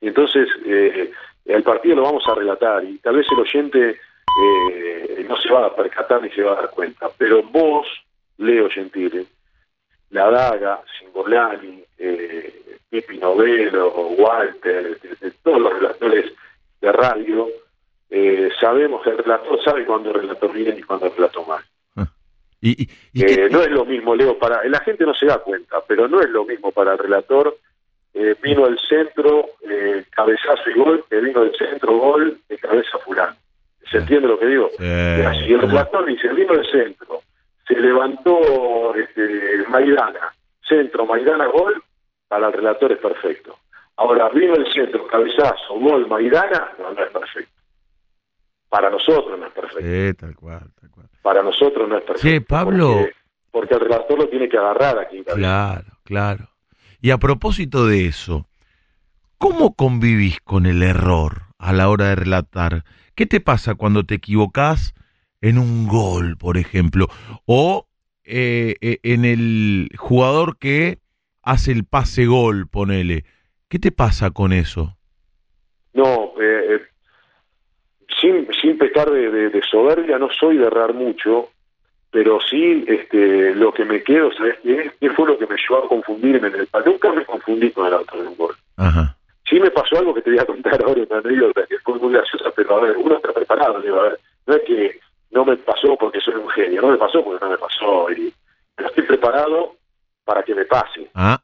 Y entonces eh, el partido lo vamos a relatar y tal vez el oyente eh, no se va a percatar ni se va a dar cuenta, pero vos, Leo Gentile, La Daga, Singolani, eh, Pipi Novelo, Walter, todos los relatores de radio, eh, sabemos que el relator sabe cuando el relator viene y cuando el relator mal. Ah.
¿Y,
eh, no es lo mismo, Leo, para la gente no se da cuenta, pero no es lo mismo para el relator. Eh, vino el centro, cabezazo y gol, que vino el centro, gol, de cabeza fulano. ¿Se entiende lo que digo? y el relator dice, vino el centro, se levantó este, Maidana, centro, Maidana, gol, para el relator es perfecto. Ahora, arriba el centro, cabezazo, gol, Maidana, no, no es perfecto. Para nosotros no es perfecto.
Sí, tal cual, tal cual.
Para nosotros no es perfecto.
Sí, Pablo.
Porque, porque el relator lo tiene que agarrar aquí.
Claro, claro. Y a propósito de eso, ¿cómo convivís con el error a la hora de relatar? ¿Qué te pasa cuando te equivocás en un gol, por ejemplo? O eh, eh, en el jugador que hace el pase gol, ponele. ¿Qué te pasa con eso?
No, eh, eh sin, sin de, de, soberbia, no soy de errar mucho, pero sí este, lo que me quedo, ¿sabes qué, qué fue lo que me llevó a confundirme en el Nunca me confundí con el autor de un gol.
Ajá.
Sí me pasó algo que te voy a contar ahora, una anécdota que fue muy graciosa, pero a ver, uno está preparado, digo, a ver, no es que no me pasó porque soy un genio, no me pasó porque no me pasó, y, pero estoy preparado para que me pase.
Ah.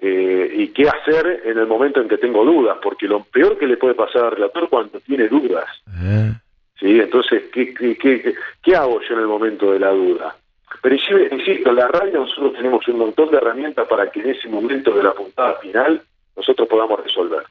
Eh, y qué hacer en el momento en que tengo dudas, porque lo peor que le puede pasar al relator cuando tiene dudas.
Eh.
¿Sí? Entonces, ¿qué, qué, qué, qué hago yo en el momento de la duda? Pero insisto, en la radio nosotros tenemos un montón de herramientas para que en ese momento de la puntada final nosotros podamos resolver.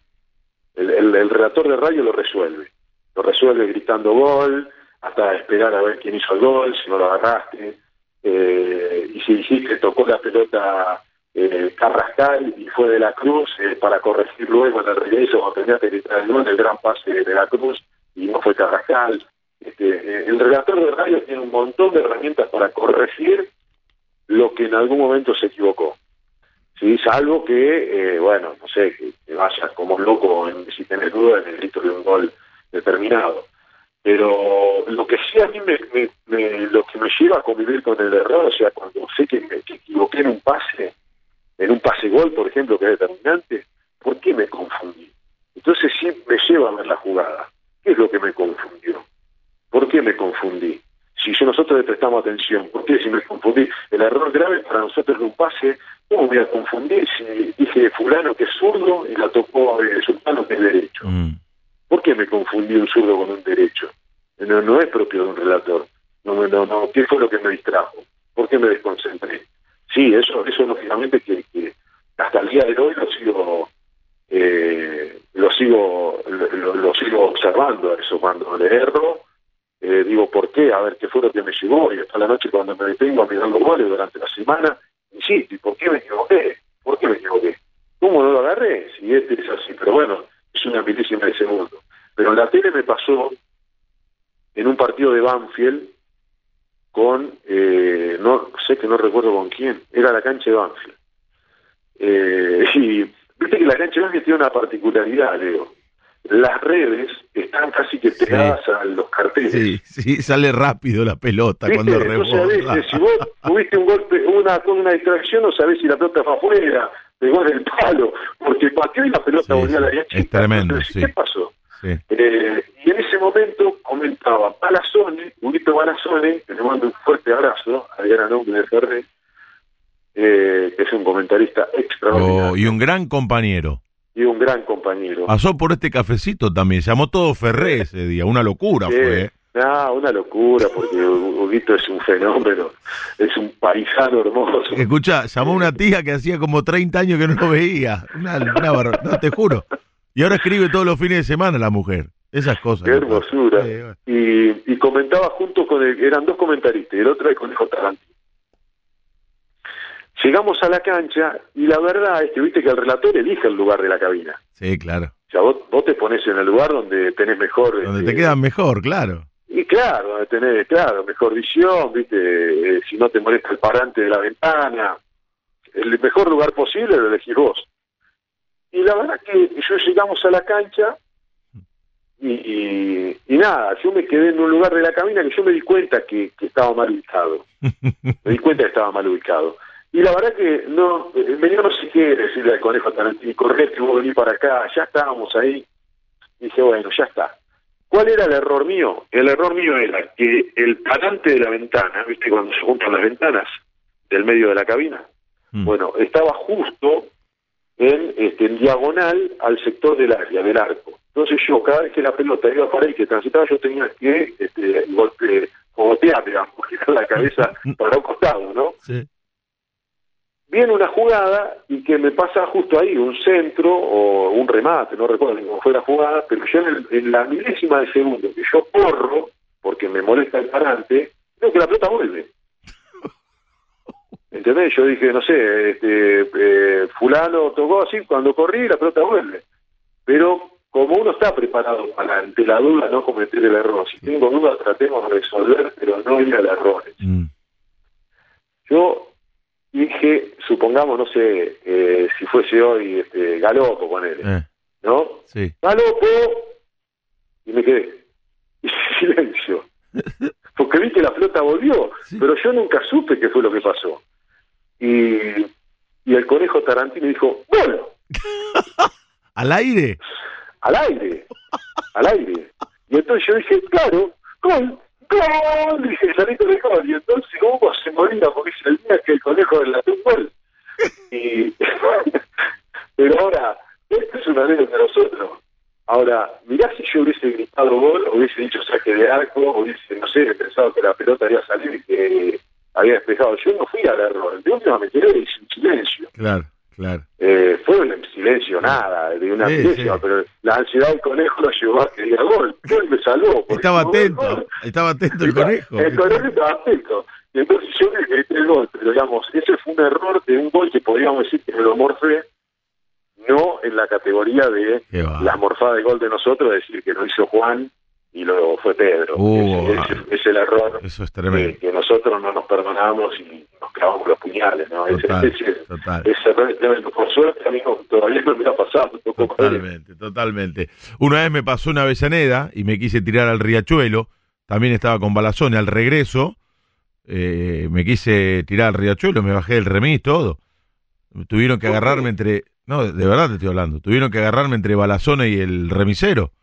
El, el, el relator de radio lo resuelve. Lo resuelve gritando gol, hasta esperar a ver quién hizo el gol, si no lo agarraste. Eh, y si dijiste tocó la pelota eh, Carrascal y fue de la Cruz eh, para corregir luego en el regreso cuando tenía que gritar el gol, el gran pase de la Cruz y no fue Carrascal. Este, eh, el relator de radio tiene un montón de herramientas para corregir lo que en algún momento se equivocó. ¿sí? Salvo que, eh, bueno, no sé, que, que vayas como loco en, si tenés duda en el grito de un gol determinado. Pero lo que sí a mí me, me, me, lo que me lleva a convivir con el error, o sea, cuando sé que me que equivoqué en un pase, en un pase gol, por ejemplo, que es determinante, ¿por qué me confundí? Entonces sí me lleva a ver la jugada. ¿Qué es lo que me confundió? ¿Por qué me confundí? Si yo nosotros le prestamos atención, ¿por qué si me confundí? El error grave para nosotros en un pase, ¿cómo voy a confundir si dije fulano que es zurdo y la tocó eh, sultano que es derecho?
Mm.
¿Por qué me confundí un zurdo con un derecho? No, no es propio de un relator. No, no, no. ¿Qué fue lo que me distrajo? ¿Por qué me desconcentré? Sí, eso, eso lógicamente que, que hasta el día de hoy lo sigo, eh, lo sigo, lo, lo, sigo observando eso cuando le erro. Eh, digo, ¿por qué? A ver, ¿qué fue lo que me llevó? Y hasta la noche cuando me detengo a mirar los goles durante la semana, insisto, ¿y por qué me equivoqué? ¿Por qué me equivoqué? ¿Cómo no lo agarré? Si este es así, pero bueno, es una milésima de segundo. Pero en la tele me pasó en un partido de Banfield con, eh, no sé que no recuerdo con quién, era la cancha de Banfield. Eh, y viste que la cancha Banfield tiene una particularidad, Leo. Las redes están casi que pegadas sí. a los carteles.
Sí, sí, sale rápido la pelota
¿Viste?
cuando
Entonces,
rebota.
a veces, si vos tuviste un golpe, una, con una distracción, no sabés si la pelota fue afuera, pegó en el palo, porque pateó y la pelota
Sí,
volvió a la derecha.
es tremendo,
Entonces,
sí.
¿Qué pasó?
Sí.
Eh, y en ese momento comentaba Palazone, Huguito Palazone, que le mando un fuerte abrazo, al gran hombre de Ferrer, eh, que es un comentarista extraordinario
Oh, y un gran compañero.
y un gran compañero.
Pasó por este cafecito también. Llamó todo Ferré ese día. Una locura
Sí.
fue.
No, una locura, porque Huguito es un fenómeno, es un paisano hermoso.
Escucha, llamó una tía que hacía como 30 años que no lo veía. Una, una barba- no, te juro. Y ahora escribe todos los fines de semana la mujer. Esas cosas.
Qué hermosura. Y, y comentaba junto con el, eran dos comentaristas, y el otro era el Conejo Tarantino. Llegamos a la cancha y la verdad es que viste que el relator elige el lugar de la cabina.
Sí, claro.
O sea, vos, vos te pones en el lugar donde tenés mejor...
Donde
este,
te quedan mejor, claro.
Y claro, donde tenés, claro, mejor visión, viste, eh, si no te molesta el parante de la ventana, el mejor lugar posible lo elegís vos. Y la verdad que yo llegamos a la cancha y, y, y nada, yo me quedé en un lugar de la cabina que yo me di cuenta que, que estaba mal ubicado. Me di cuenta que estaba mal ubicado. Y la verdad que no, eh, me dio no sé qué decirle al conejo Tarantino, correr que vos venís para acá, ya estábamos ahí. Y dije, bueno, ya está. ¿Cuál era el error mío? El error mío era que el parante de la ventana, ¿viste? Cuando se juntan las ventanas del medio de la cabina,
Mm.
bueno, estaba justo en, este, en diagonal al sector del área, del arco. Entonces yo, cada vez que la pelota iba para ahí, que transitaba, yo tenía que este, golpe, digamos, girar la cabeza para un costado, ¿no?
Sí.
Viene una jugada y que me pasa justo ahí un centro o un remate, no recuerdo cómo fue la jugada, pero yo en, la milésima de segundo que yo corro, porque me molesta el parante, veo que la pelota vuelve. ¿Entendés? Yo dije, no sé, este, eh, fulano tocó así, cuando corrí la pelota vuelve. Pero como uno está preparado para ante la duda no cometer el error, si tengo dudas tratemos de resolver, pero no ir al error. Mm. Yo dije, supongamos, no sé, eh, si fuese hoy este, Galopo con él, eh. ¿no?
Sí.
Galopo, y me quedé. Y silencio. Porque vi que la flota volvió, pero yo nunca supe qué fue lo que pasó. Y, y el conejo Tarantino dijo, ¡Gol!
¿Al aire?
Al aire, al aire. Y entonces yo dije, claro, gol, gol, dije, salito de gol. Y entonces Hugo se moría porque se el día que el conejo la un gol. Y, pero ahora, esto es una anécdota de nosotros. Ahora, mirá si yo hubiese gritado gol, hubiese dicho saque de arco, hubiese, no sé, pensado que la pelota había salido y que había despejado. Yo no fui al error, de última me quedé en silencio.
Claro, claro.
Eh, fue un silencio, nada, de una sí, pero la ansiedad del conejo lo llevó a que diga gol. Gol me salvó.
Estaba atento, estaba atento el conejo.
El conejo estaba atento. Y entonces yo me grité el gol, pero digamos, ese fue un error de un gol que podríamos decir que me lo morfé, no en la categoría de la morfada de gol de nosotros, decir que lo hizo Juan y luego fue Pedro. Uh, es, el error
eso es tremendo.
Que, nosotros no nos perdonamos y nos clavamos los puñales. ¿no?
Total,
ese,
total.
error es tremendo. Por suerte, a mí todavía no me ha pasado.
Totalmente, totalmente. Una vez me pasó una Avellaneda y me quise tirar al riachuelo. También estaba con Balazón al regreso. Eh, me quise tirar al riachuelo, me bajé del remis, todo. Tuvieron que agarrarme entre... No, de verdad te estoy hablando. Tuvieron que agarrarme entre Balazón y el remisero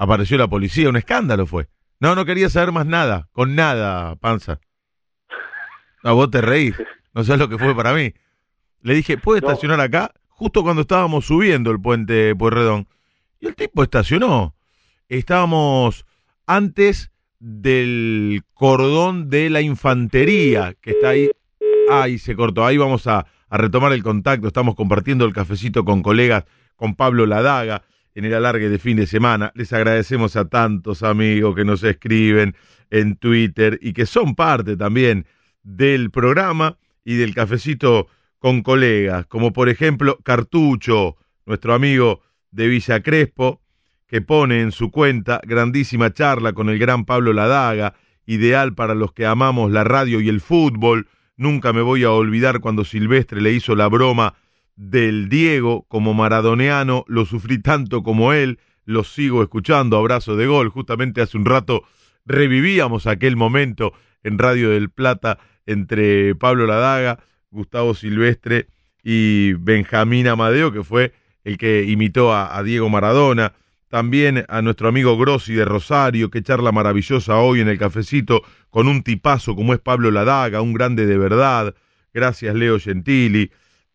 Apareció la policía, un escándalo fue. No, no quería saber más nada, con nada, panza. A vos te reís, no sabes lo que fue para mí. Le dije, ¿puede estacionar acá? Justo cuando estábamos subiendo el puente Pueyrredón. Y el tipo estacionó. Estábamos antes del cordón de la infantería que está ahí. Ahí se cortó. Ahí vamos a, a retomar el contacto. Estamos compartiendo el cafecito con colegas, con Pablo Ladaga en el alargue de fin de semana. Les agradecemos a tantos amigos que nos escriben en Twitter y que son parte también del programa y del cafecito con colegas, como por ejemplo Cartucho, nuestro amigo de Villa Crespo, que pone en su cuenta grandísima charla con el gran Pablo Ladaga, ideal para los que amamos la radio y el fútbol. Nunca me voy a olvidar cuando Silvestre le hizo la broma del Diego como maradoneano, lo sufrí tanto como él, lo sigo escuchando, abrazo de gol, justamente hace un rato revivíamos aquel momento en Radio del Plata entre Pablo Ladaga, Gustavo Silvestre y Benjamín Amadeo, que fue el que imitó a, Diego Maradona, también a nuestro amigo Grossi de Rosario, que charla maravillosa hoy en el cafecito con un tipazo como es Pablo Ladaga, un grande de verdad, gracias Leo Gentili,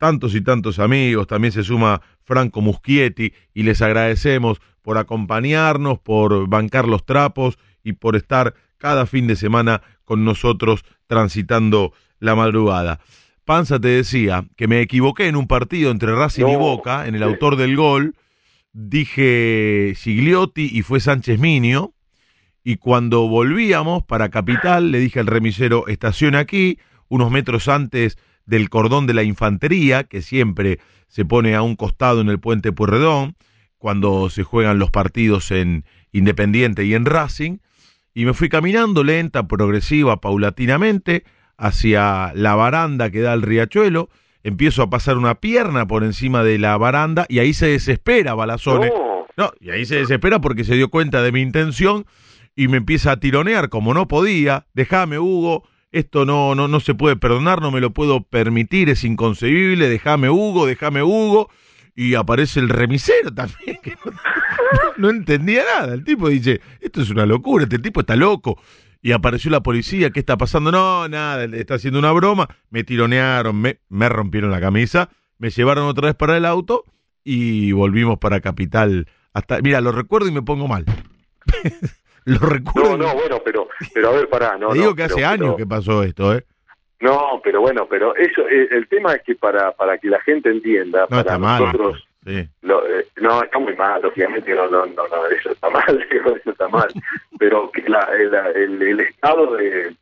tantos y tantos amigos, también se suma Franco Muschietti y les agradecemos por acompañarnos, por bancar los trapos y por estar cada fin de semana con nosotros transitando la madrugada. Panza te decía que me equivoqué en un partido entre Racing y Boca, en el autor del gol, dije Gigliotti y fue Sánchez Minio, y cuando volvíamos para Capital le dije al remisero, estaciona aquí, unos metros antes del cordón de la infantería, que siempre se pone a un costado en el puente Puerredón, cuando se juegan los partidos en Independiente y en Racing, y me fui caminando lenta, progresiva, paulatinamente, hacia la baranda que da al riachuelo, empiezo a pasar una pierna por encima de la baranda y ahí se desespera Balazone. No, y ahí se desespera porque se dio cuenta de mi intención y me empieza a tironear como no podía. Déjame, Hugo, esto no, no, no se puede perdonar, no me lo puedo permitir, es inconcebible, déjame Hugo, déjame Hugo. Y aparece el remisero también, que no, entendía nada. El tipo dice, esto es una locura, este tipo está loco. Y apareció la policía, ¿qué está pasando? No, nada, está haciendo una broma. Me tironearon, me, me rompieron la camisa, me llevaron otra vez para el auto y volvimos para Capital. Hasta, mira, lo recuerdo y me pongo mal. Lo recuerdo.
No, no, bueno, pero, pero a ver, pará. No,
Te digo que hace años que pasó esto, ¿eh?
No, pero bueno, pero eso, eh, el tema es que para, para que la gente entienda,
No,
para
está mal.
nosotros,
Sí.
lo- eh, no, está muy mal, obviamente, no, no, no, no, eso está mal, eso está mal, pero que la, el, el- el estado de,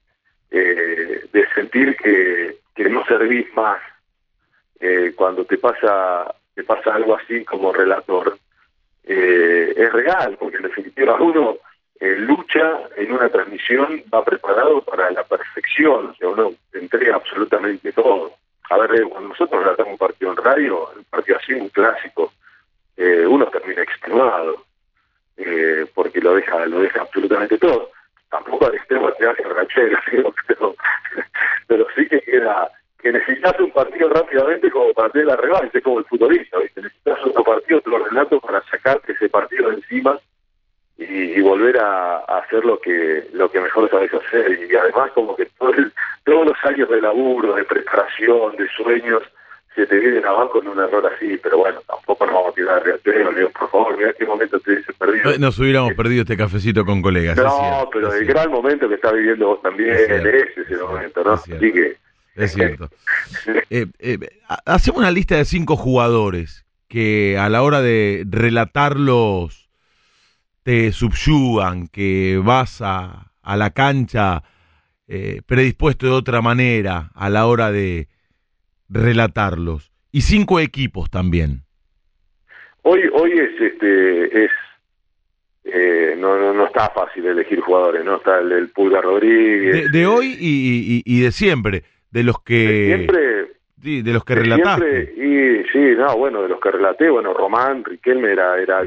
eh, de sentir que, que no servís más eh, cuando te pasa, te pasa algo así como relator, eh, es real, porque en definitiva uno eh, lucha en una transmisión, va preparado para la perfección, o sea, uno entrega absolutamente todo. A ver, eh, cuando nosotros relatamos un partido en radio, un partido así, un clásico, eh, uno termina extenuado, eh, porque lo deja, lo deja absolutamente todo. Tampoco al extremo te hace rachero, digo, pero, pero sí que queda, que necesitas un partido rápidamente como para tener la revancha, como el futbolista, ¿viste? necesitas otro partido, otro relato para sacarte ese partido de encima y, y volver a, a hacer lo que lo que mejor sabes hacer y además como que todo el- todos los años de laburo, de preparación, de sueños se te vienen abajo en un error así, pero bueno, tampoco nos vamos a tirar de digo, por favor, mira qué momento te hubiese perdido.
Nos hubiéramos perdido este cafecito con colegas.
No,
cierto,
pero el
cierto,
gran momento que está viviendo vos también,
Es cierto.
ese es el momento, ¿no?
Es.
Así que,
Es cierto. Eh, eh, ha- hacemos una lista de cinco jugadores que a la hora de relatarlos te subyugan, que vas a, a la cancha eh, predispuesto de otra manera a la hora de relatarlos. Y cinco equipos también.
Hoy, hoy es, este, es, eh, no, no, no está fácil elegir jugadores, ¿no? Está el, el Pulga Rodríguez.
De, de hoy y, y- y de siempre. De los que,
Siempre,
sí, de los que
de
relataste.
siempre, y sí, no, bueno, de los que relaté, bueno, Román, Riquelme era, era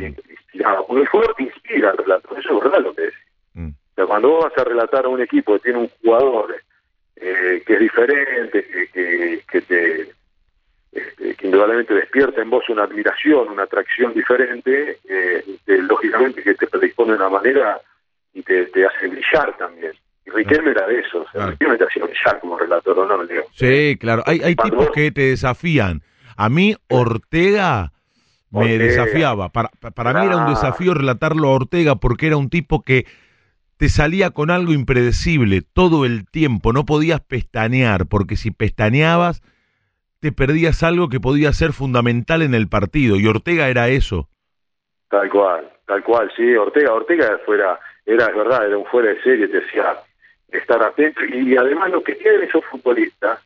Porque el jugador te inspira el relato, eso es verdad lo que decís.
Mm.
O sea, cuando vos vas a relatar a un equipo que tiene un jugador eh, que es diferente, que, que, que te este, que indudablemente despierta en vos una admiración, una atracción diferente, eh, te- lógicamente que te predispone de una manera y te, te hace brillar también. Y Riquelme era de eso, o sea,
Claro.
Riquelme te hacía brillar como relator, ¿o no? Leo?
Sí, claro. Hay, hay tipos
vos-
que te desafían. A mí, Ortega me desafiaba. Para, pa- para mí era un desafío relatarlo a Ortega porque era un tipo que te salía con algo impredecible todo el tiempo. No podías pestañear porque si pestañeabas te perdías algo que podía ser fundamental en el partido. Y Ortega era eso.
Tal cual, tal cual, sí, Ortega, Ortega fuera, era, es verdad, era un fuera de serie, te decía estar atento, y además lo que tienen esos futbolistas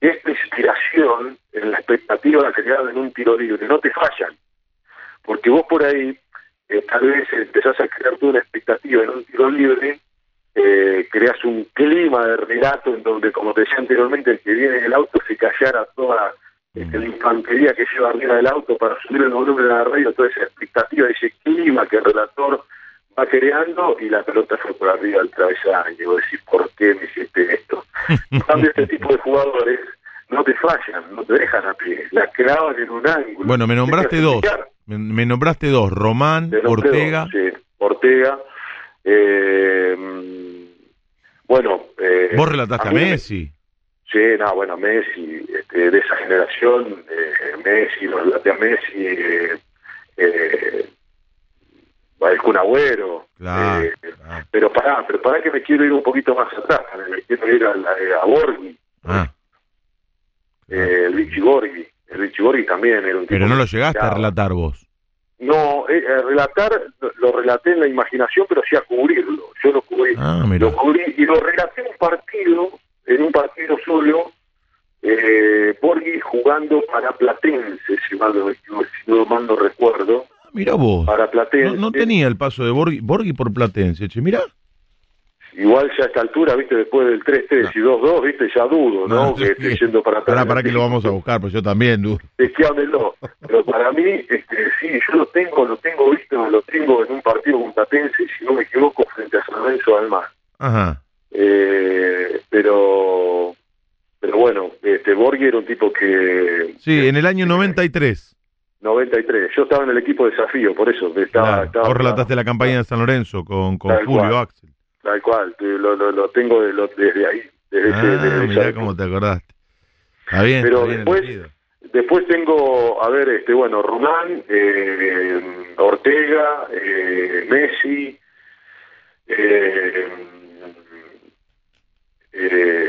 es la inspiración en la expectativa creada en un tiro libre, no te fallan, porque vos por ahí eh, tal vez empezás a crear toda una expectativa en un tiro libre, eh, creas un clima de relato en donde, como te decía anteriormente, el que viene en el auto se callara toda este, la infantería que lleva arriba del auto para subir el volumen de la radio, toda esa expectativa, ese clima que el relator va creando y la pelota fue por arriba del travesaño. Y vos decís, ¿por qué me hiciste esto? En cambio, este tipo de jugadores no te fallan, no te dejan a pie, la clavan en un ángulo.
Bueno, me nombraste dos.
explicar.
Me, me nombraste dos. Román, Ortega.
dos, sí, Ortega. Eh, bueno. Eh,
Vos relataste a Messi.
Sí, no, bueno, Messi, este, de esa generación, eh, Messi, lo relaté a Messi, eh, eh, el Kun Agüero,
Claro,
eh, pero pará, pero pará que me quiero ir un poquito más atrás, me quiero ir a, a Borghi,
Ah,
eh, el Vichy Borghi, Borghi también era un tipo
pero no lo llegaste a relatar vos.
No, eh, relatar lo- relaté en la imaginación, pero sí a cubrirlo. Yo lo cubrí,
Ah, mira.
lo cubrí y lo relaté en un partido, en un partido solo, eh, Borghi jugando para Platense, si mal no, si no mal no recuerdo,
Mira vos.
para Platense.
No, no tenía el paso de Borghi, Borghi por Platense, che, mirá.
Igual ya a esta altura, viste, después del 3-3 y 2-2, viste, ya dudo, ¿no?
No,
que esté yendo para atrás.
Para, para que lo vamos a buscar, pues yo también, du.
Chequeámelo. Pero para mí, este, sí, yo lo tengo, lo tengo visto, lo tengo en un partido con Platense, si no me equivoco, frente a San Lorenzo Almar.
Ajá.
Eh, pero pero bueno, este Borghi era un tipo que
Sí, en el año 93.
93, yo estaba en el equipo de desafío, por eso estaba,
Claro,
estaba
vos relataste la campaña de San Lorenzo con, con Julio
cual.
Axel.
Tal cual, lo, lo, lo tengo de- lo- desde ahí, desde, ese- desde
Ah, mirá cómo te acordaste. Está bien,
Pero
está bien
después-
elegido.
Después tengo, a ver, este bueno, Román, eh, Ortega, eh, Messi, eh, eh,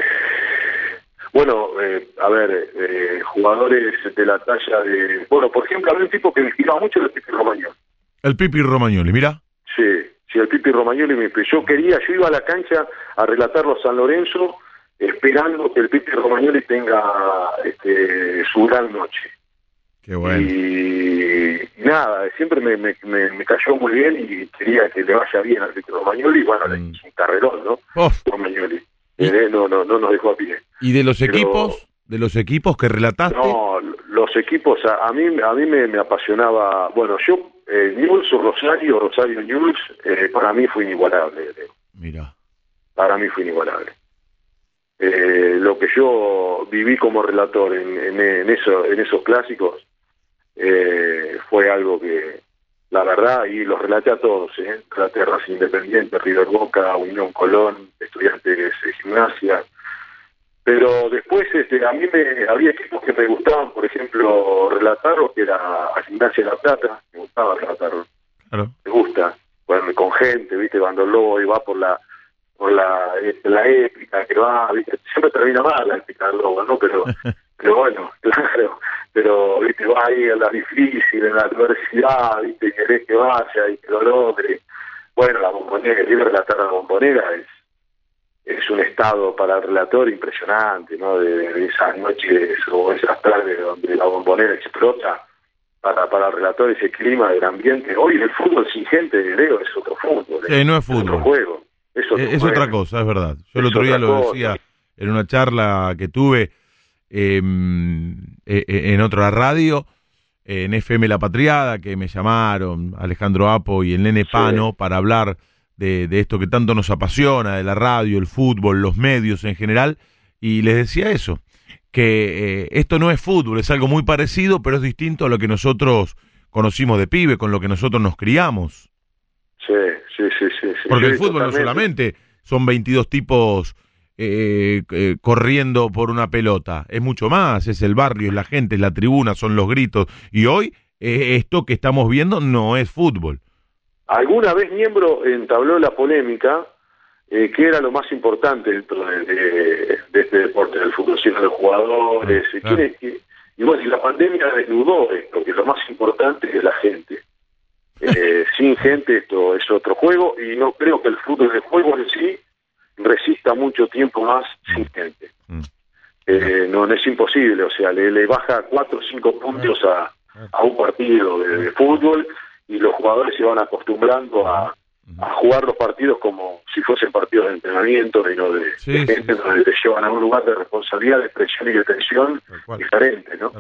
Bueno, eh, a ver, eh, jugadores de la talla de... Bueno, por ejemplo, había un tipo que me inspiraba mucho, el Pipi Romagnoli.
El Pipi Romagnoli, mira.
Sí, sí, el Pipi Romagnoli me Yo quería, yo iba a la cancha a relatarlo a San Lorenzo esperando que el Pipi Romagnoli tenga este, su gran noche.
Qué bueno.
Y, nada, siempre me, me, me, cayó muy bien y quería que le vaya bien al Pipi Romagnoli. Bueno, mm. es un carrerón, ¿no? Romagnoli. Eh, no, no, no nos dejó a pie.
¿Y de los equipos? ¿De los equipos que relataste?
No, los equipos, a, mí a mí me, apasionaba. Bueno, yo, eh, News o Rosario, Rosario News, eh, para mí fue inigualable.
Mira.
Para mí fue inigualable. Eh, lo que yo viví como relator en, en, eso, en esos clásicos eh, fue algo que, la verdad, y los relaté a todos, ¿eh? relaté Independiente, River Boca, Unión Colón, Estudiantes de Gimnasia, pero después este, a mí me había equipos que me gustaban, por ejemplo, relatar, que era a Gimnasia de La Plata, me gustaba relatarlo. Me gusta, bueno, con gente, ¿viste? Cuando el lobo va por la por la, este, la épica que va, ¿viste? Siempre termina mal la épica del lobo, ¿no? Pero, pero bueno, claro, pero viste va ahí en la difícil, en la adversidad, viste querés que vaya y que lo logre. Bueno, la bombonera, el relatar la bombonera es es un estado para el relator impresionante, ¿no? De, esas noches o esas tardes donde la bombonera explota para, para el relator ese clima del ambiente. Hoy el fútbol sin gente, Leo, es otro fútbol.
Sí, no es fútbol.
Es otro juego.
Es, otra cosa, es verdad. Yo el otro día lo decía en una charla que tuve em, e, e, en otra radio, en FM La Patriada, que me llamaron Alejandro Apo y el Nene Pano para hablar de, esto que tanto nos apasiona, de la radio, el fútbol, los medios en general, y les decía eso, que eh, esto no es fútbol, es algo muy parecido, pero es distinto a lo que nosotros conocimos de pibe, con lo que nosotros nos criamos.
Sí, sí, sí, sí.
Porque el fútbol no solamente son 22 tipos eh, eh, corriendo por una pelota. Es mucho más, es el barrio, es la gente, es la tribuna, son los gritos. Y hoy eh, esto que estamos viendo no es fútbol.
Alguna vez miembro entabló la polémica que era lo más importante dentro de, este deporte del fútbol, sino los jugadores. y bueno, y la pandemia desnudó esto, que lo más importante es la gente. sin gente esto es otro juego y no creo que el fútbol de juego en sí resista mucho tiempo más sin mm. gente. Mm. Eh, no, es imposible, o sea, le, baja cuatro o cinco puntos a, a un partido de, fútbol y los jugadores se van acostumbrando a, a, jugar los partidos como si fuesen partidos de entrenamiento y no de, gente donde te llevan a un lugar de responsabilidad, de presión y de tensión diferente, ¿no?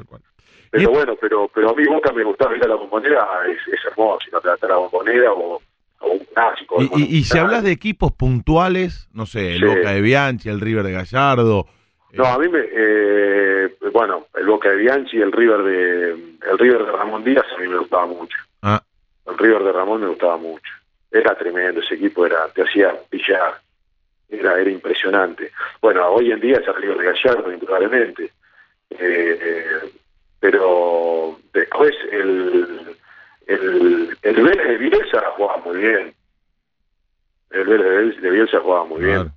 Pero bueno, pero pero a mí Boca me gustaba ir a la bombonera, es, es hermoso, no te la bombonera o
y, si hablas de equipos puntuales, no sé, el Boca de Bianchi, el River de Gallardo.
No, a mí me, eh, bueno, el Boca de Bianchi, el River de, el River de Ramón Díaz a mí me gustaba mucho. El River de Ramón me gustaba mucho. Era tremendo, ese equipo era, te hacía pillar, era, era impresionante. Bueno, hoy en día es el River de Gallardo, indudablemente. Eh, eh, pero después el el, el Vélez de Bielsa jugaba muy bien. El Vélez de Bielsa jugaba muy bien.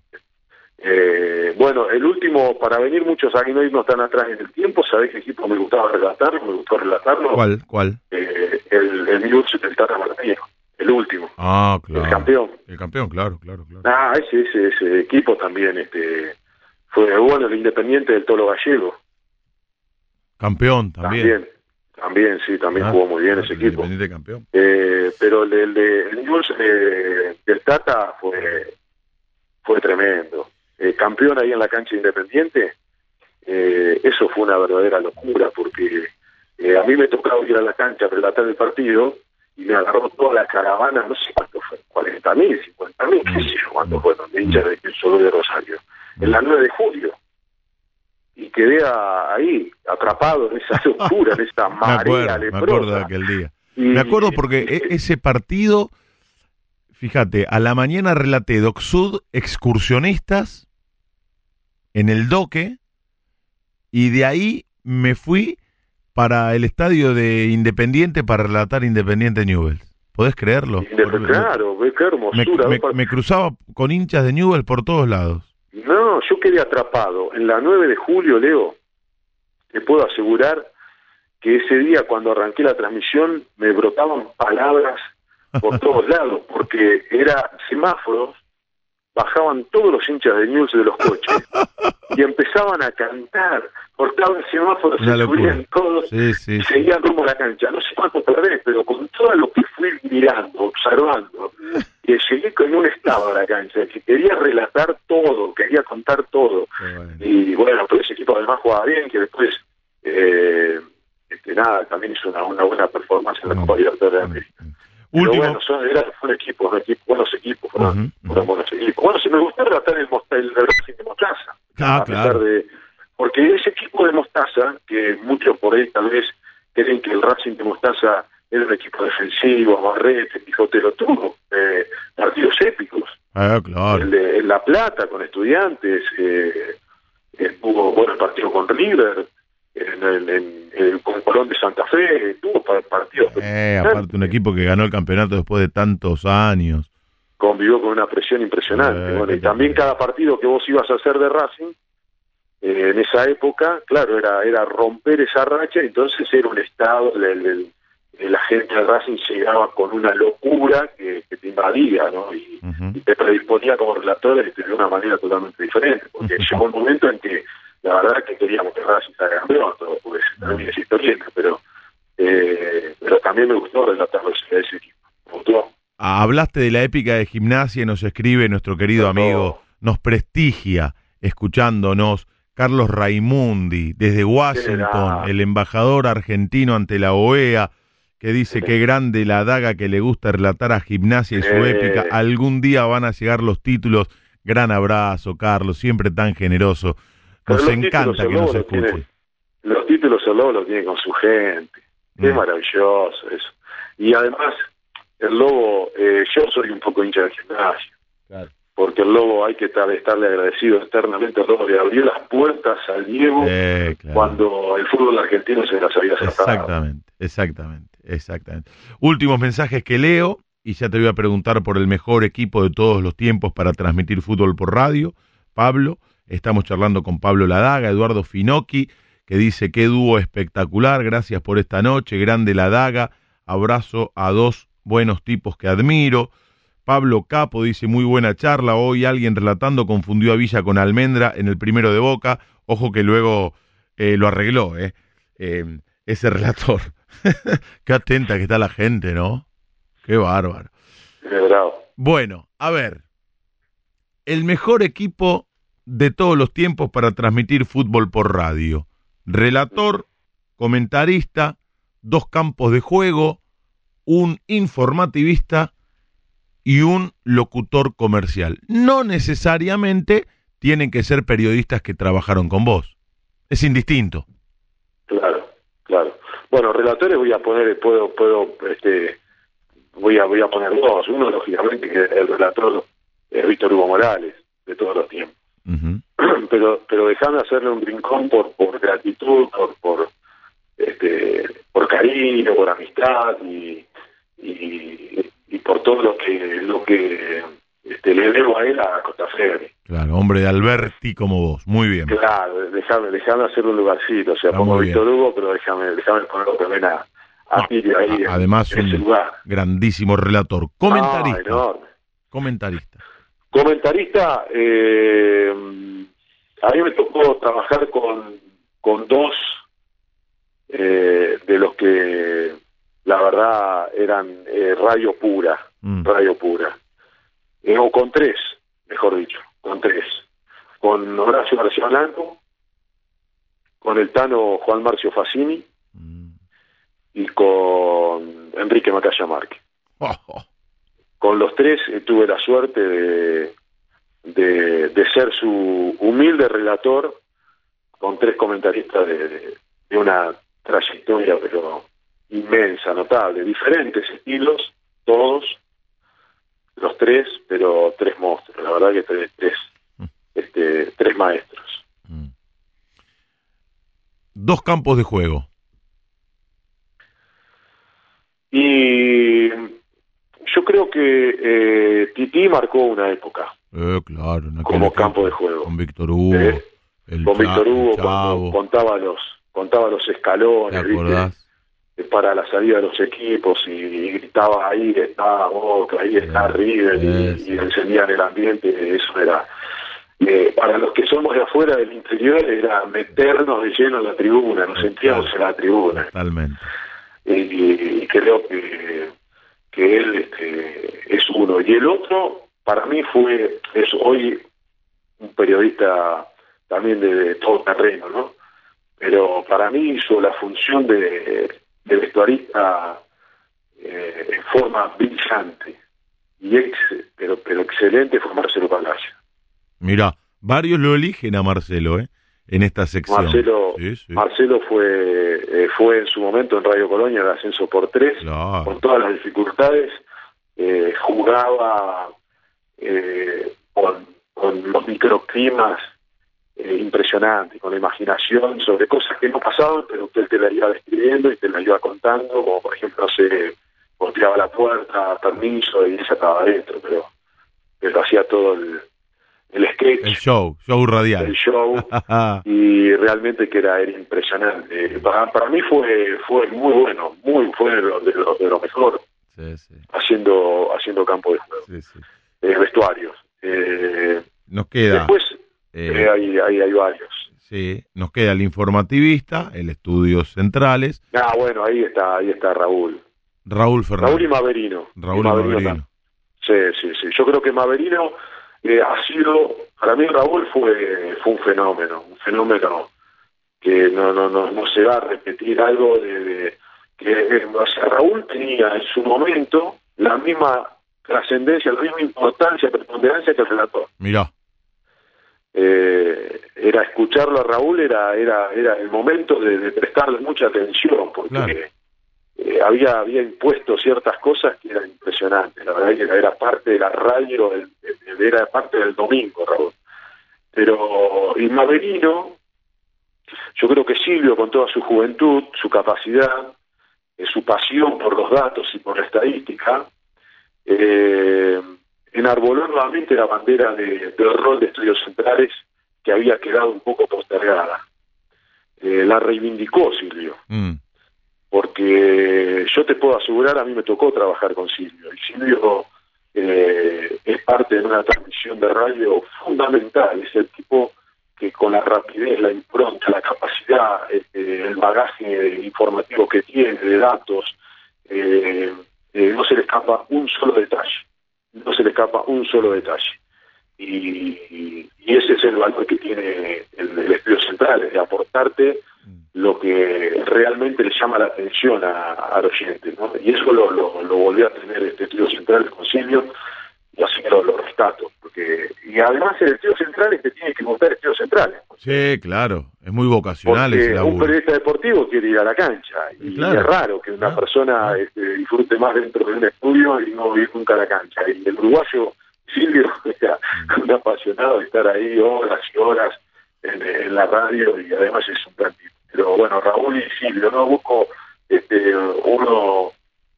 Eh, bueno, el último, para venir muchos años no irnos tan atrás en el tiempo, ¿sabés qué equipo me gustaba relatarlo? Me gustó relatarlo.
¿Cuál? ¿Cuál?
Eh, el el del Tata Martínez, el último.
Ah, claro.
El campeón.
El campeón, claro, claro, claro.
Ah, ese, ese, ese equipo también este fue bueno, el Independiente del Tolo Gallego.
Campeón también. También,
también, sí, también ah, jugó muy bien ese equipo.
campeón.
Eh, pero el, el de el eh, del Tata fue, fue tremendo. Eh, campeón ahí en la cancha Independiente, eh, eso fue una verdadera locura, porque a mí me tocaba ir a la cancha a relatar el partido y me agarró toda la caravana, no sé cuánto fue, 40 mil, 50 mil, qué sé yo cuánto fueron, de hinchas de solo de Rosario, en la 9 de julio. Y quedé ahí atrapado en esa locura, en esa marea
me acuerdo, de aquel día. me acuerdo porque e-, ese partido, fíjate, a la mañana relaté Docsud excursionistas en el doque y de ahí me fui para el estadio de Independiente para relatar Independiente Newell. ¿Podés creerlo?
Claro, qué hermosura.
Me, me, cruzaba con hinchas de Newell por todos lados.
No, yo quedé atrapado. En la 9 de julio, Leo, te puedo asegurar que ese día cuando arranqué la transmisión me brotaban palabras por todos lados, porque era semáforos, bajaban todos los hinchas de news de los coches y empezaban a cantar, cortaban el semáforo, se subían todos y seguían rumbo a la cancha. No sé cuánto perdés, pero con todo lo que fui mirando, observando, que llegué con un estado a la cancha, que quería relatar todo, quería contar todo. Y bueno, pero ese equipo además jugaba bien, que después, eh, este, nada, también hizo una, una buena performance en la Copa Libertadores de América. Último. Pero bueno, son, era, fue un equipo, un equipo, buenos equipos, fueron, buenos equipos. Bueno, si me gustó relatar el, el, el Racing de Mostaza.
Ah, a pesar
de, porque ese equipo de Mostaza, que muchos por ahí tal vez creen que el Racing de Mostaza era un equipo defensivo, Barrete, Quijote lo tuvo, eh, partidos épicos.
Ah, claro.
El de, en La Plata con estudiantes, eh, tuvo buenos partidos con River, en, en, en, en Colón de Santa Fe, tuvo partidos.
Eh, aparte un equipo que ganó el campeonato después de tantos años.
Convivió con una presión impresionante.
Eh,
bueno, y
qué
también cada partido que vos ibas a hacer de Racing, eh, en esa época, claro, era era romper esa racha, entonces era un estado, el, el- el- la gente de Racing llegaba con una locura que, que te invadía, ¿no? Y, y te predisponía como relator de una manera totalmente diferente, porque llegó un momento en que la verdad que queríamos que Racing salga campeón, todo porque se termine esa historieta, pero eh, pero también me gustó relatar ese, ese equipo, me gustó.
Hablaste de la épica de gimnasia, nos escribe nuestro querido amigo, nos prestigia escuchándonos Carlos Raimundi desde Washington, el embajador argentino ante la OEA, que dice que grande la daga que le gusta relatar a gimnasia y su
Eh.
épica. Algún día van a llegar los títulos. Gran abrazo, Carlos, siempre tan generoso.
Pero
Nos
los
encanta
títulos
que nos escuche.
tiene- los títulos el Lobo los tiene con su gente.
Mm.
Es maravilloso eso. Y además, el Lobo, eh, yo soy un poco hincha de gimnasio. Porque el Lobo hay que estar, estarle agradecido eternamente al Lobo. Le abrió las puertas al Diego
Eh, claro.
cuando el fútbol argentino se las había cerrado.
Exactamente, exactamente, exactamente. Últimos mensajes que leo y ya te voy a preguntar por el mejor equipo de todos los tiempos para transmitir fútbol por radio. Pablo, estamos charlando con Pablo Ladaga, Eduardo Finocchi, que dice qué dúo espectacular, gracias por esta noche, grande Ladaga, abrazo a dos buenos tipos que admiro. Pablo Capo dice muy buena charla, hoy alguien relatando confundió a Villa con Almendra en el primero de Boca, ojo que luego eh, lo arregló, eh, eh, ese relator. Qué atenta que está la gente, ¿no? Qué bárbaro.
Bravo.
Bueno, a ver, el mejor equipo de todos los tiempos para transmitir fútbol por radio. Relator, comentarista, dos campos de juego, un informativista y un locutor comercial. No necesariamente tienen que ser periodistas que trabajaron con vos. Es indistinto.
Claro, claro. Bueno, relatores voy a poner, puedo, puedo, este, voy a, voy a poner dos. Uno, lógicamente, que el relator es Víctor Hugo Morales, de todos los tiempos. Pero, pero dejame hacerle un rincón por, por gratitud, por, por, este, por cariño, por amistad y, y, y por todo lo que, lo que este, le debo a él a Costa Freddy.
Claro, hombre de Alberti como vos. Muy bien.
Claro, déjame, déjame hacer un lugarcito, o sea,
muy
Víctor Hugo, pero déjame, déjame ponerlo también a, a ahí en-
Además,
en
un
lugar.
grandísimo relator. Comentarista.
Ah,
comentarista.
Comentarista, eh, a mí me tocó trabajar con, con dos eh, de los que la verdad eran eh, radio pura,
Mm.
radio pura. Eh, o con tres, mejor dicho, con tres. Con Horacio García Blanco, con el Tano Juan Marcio Facini y con Enrique Macaya Márquez. Con los tres eh, tuve la suerte de, de, de ser su humilde relator con tres comentaristas de, de- de una trayectoria pero inmensa, notable, diferentes estilos, todos, los tres, pero tres monstruos, la verdad que tres, tres, este, tres maestros.
Dos campos de juego.
Y yo creo que eh, Titi marcó una época.
Eh, claro.
como campo de juego.
Con Víctor Hugo.
Eh, con Víctor Hugo contaba los, contaba los escalones, ¿viste? para la salida de los equipos y, gritaba ahí está Boca, ahí está River y, y, encendían el ambiente, eso era eh, para los que somos de afuera del interior era meternos de lleno en la tribuna, nos sentíamos en la tribuna.
Totalmente.
Y, creo que, que él este, es uno. Y el otro, para mí fue, es hoy un periodista también de, todo terreno, ¿no? Pero para mí hizo la función de, de vestuarista eh, en forma brillante y ex, pero, pero excelente fue Marcelo Palacio.
Mira, varios lo eligen a Marcelo, ¿eh? En esta sección.
Marcelo, Marcelo fue, eh, fue en su momento en Radio Colonia de ascenso por tres, con todas las dificultades, eh, jugaba eh, con, con, los microclimas impresionantes, con la imaginación sobre cosas que no pasaban, pero usted te la iba describiendo y te la iba contando, como por ejemplo se volteaba la puerta, permiso, y ella estaba adentro, pero, pero hacía todo el el sketch.
El show, show radial.
El show. y realmente que era, impresionante. Para, para, mí fue fue muy bueno, muy fue de lo, de lo, mejor. Haciendo haciendo campo de juego. Eh, vestuarios. Eh,
nos queda.
Después eh, eh, hay, hay, hay varios.
Sí, nos queda el informativista, el Estudios Centrales.
Ah, bueno, ahí está, ahí está Raúl.
Raúl Fernández.
Raúl y Maverino.
Raúl y Maverino.
Sí, sí, sí. Yo creo que Maverino eh, ha sido, para mí Raúl fue, fue un fenómeno, un fenómeno que no, no, no, no se va a repetir algo de, que eh, Raúl tenía en su momento la misma trascendencia, la misma importancia, preponderancia que el relator.
Mira.
Eh, era escucharlo a Raúl, era, era, era el momento de, prestarle mucha atención, porque eh, había, había impuesto ciertas cosas que eran impresionantes. La verdad que era parte de la radio, era parte del domingo, Raúl. Pero y Maverino, yo creo que Silvio, con toda su juventud, su capacidad, eh, su pasión por los datos y por la estadística, eh, enarboló nuevamente la bandera de, del rol de estudios centrales que había quedado un poco postergada. Eh, la reivindicó Silvio. Mm porque yo te puedo asegurar, a mí me tocó trabajar con Silvio, y Silvio eh, es parte de una transmisión de radio fundamental, es el tipo que con la rapidez, la impronta, la capacidad, este, el bagaje informativo que tiene de datos, eh, eh, no se le escapa un solo detalle, no se le escapa un solo detalle. Y, ese es el valor que tiene el, el estudio central, de aportarte lo que realmente le llama la atención a, al oyente. ¿no? Y eso lo, lo, lo, volvió a tener este estudio central con Silvio, y así que lo, lo rescato. Porque, y además el estudio central es que tiene que montar estudios centrales.
Sí, claro, es muy vocacional
porque un periodista deportivo quiere ir a la cancha, y es raro que una persona este, disfrute más dentro de un estudio y no ir nunca a la cancha. Y el uruguayo Silvio era un apasionado de estar ahí horas y horas en, en la radio y además es un gran tipo pero bueno, Raúl y Silvio, no busco este, uno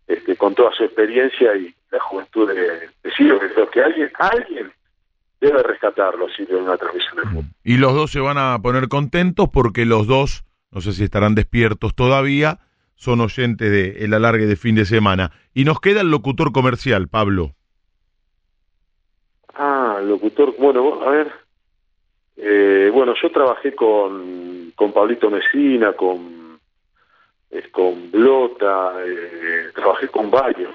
este, con toda su experiencia y la juventud de, Silvio, que creo que alguien, alguien debe rescatarlo, Silvio, en una transmisión de fútbol.
Y los dos se van a poner contentos porque los dos, no sé si estarán despiertos todavía, son oyentes de el alargue de fin de semana. Y nos queda el locutor comercial, Pablo.
Ah, locutor, bueno, a ver. Eh, bueno, yo trabajé con, con Pablito Mesina, con, eh, con Blota, eh, trabajé con varios.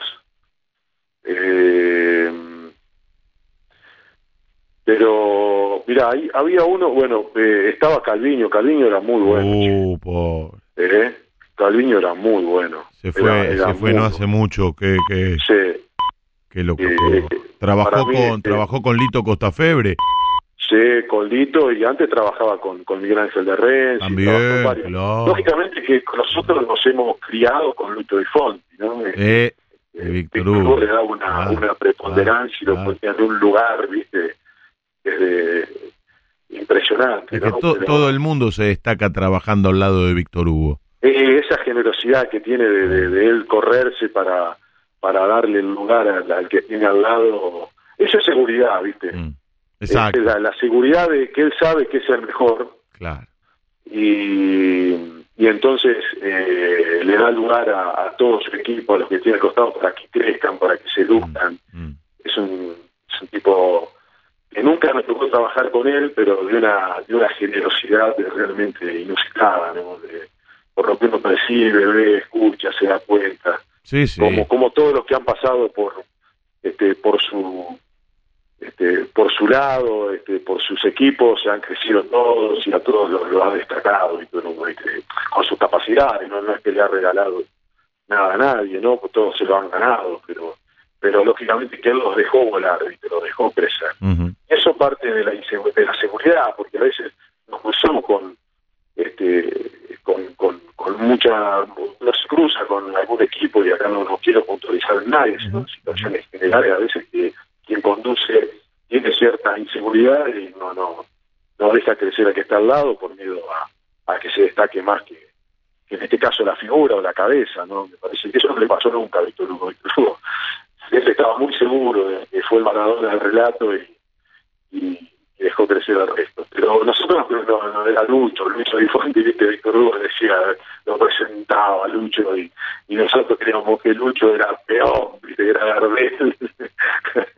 pero, mira, ahí había uno, bueno, estaba Calviño, Calviño era muy bueno.
Uh,
Calviño era muy bueno.
Se fue, se fue no hace mucho, que... que...
Sí.
Qué loco. trabajó con, trabajó con Lito Costafebre.
Sí, con Lito y antes trabajaba con, con Miguel Ángel de Renzi.
También,
Lógicamente que nosotros nos hemos criado con Lucho Di Fonti, ¿no?
Eh, eh Víctor Hugo.
le da una, una preponderancia y lo ponía en un lugar, ¿viste? Desde impresionante.
Es que todo el mundo se destaca trabajando al lado de Víctor Hugo.
Eh, esa generosidad que tiene de, de, él correrse para, para darle el lugar al, que tiene al lado, eso es seguridad, ¿viste? Mm
Exacto.
la, la, seguridad de que él sabe que es el mejor.
Claro.
Y, y entonces eh, le da lugar a, todo su equipo, a los que tiene al costado, para que crezcan, para que se luzcan. Mm, mm. Es, un, es un tipo que nunca me tocó trabajar con él, pero de una, de una generosidad realmente inusitada, ¿no? De, por lo que uno percibe, ve, escucha, se da cuenta.
Sí, sí.
Como, como todos los que han pasado por, este, por su este, por su lado, este, por sus equipos, se han crecido todos y a todos los, ha destacado y este, con sus capacidades, ¿no? no es que le ha regalado nada a nadie, ¿no? Pues todos se lo han ganado, pero pero lógicamente que él los dejó volar y te los dejó crecer. Eso parte de la, de la seguridad, porque a veces nos cruzamos con este con, con, con mucha nos cruza con algún equipo y acá no, no quiero puntualizar en nadie, sino situaciones generales a veces que quien conduce tiene cierta inseguridad y no no no deja crecer a que está al lado por miedo a, que se destaque más que, en este caso la figura o la cabeza, ¿no? Me parece que eso no le pasó nunca a Víctor Hugo. Víctor Hugo él estaba muy seguro de que fue el ganador del relato y, y, dejó crecer al resto. Pero nosotros no, no, era Lucho, Lucho Difonte, viste, Víctor Hugo decía, lo presentaba Lucho y, y nosotros creíamos que Lucho era viste, era Gardel.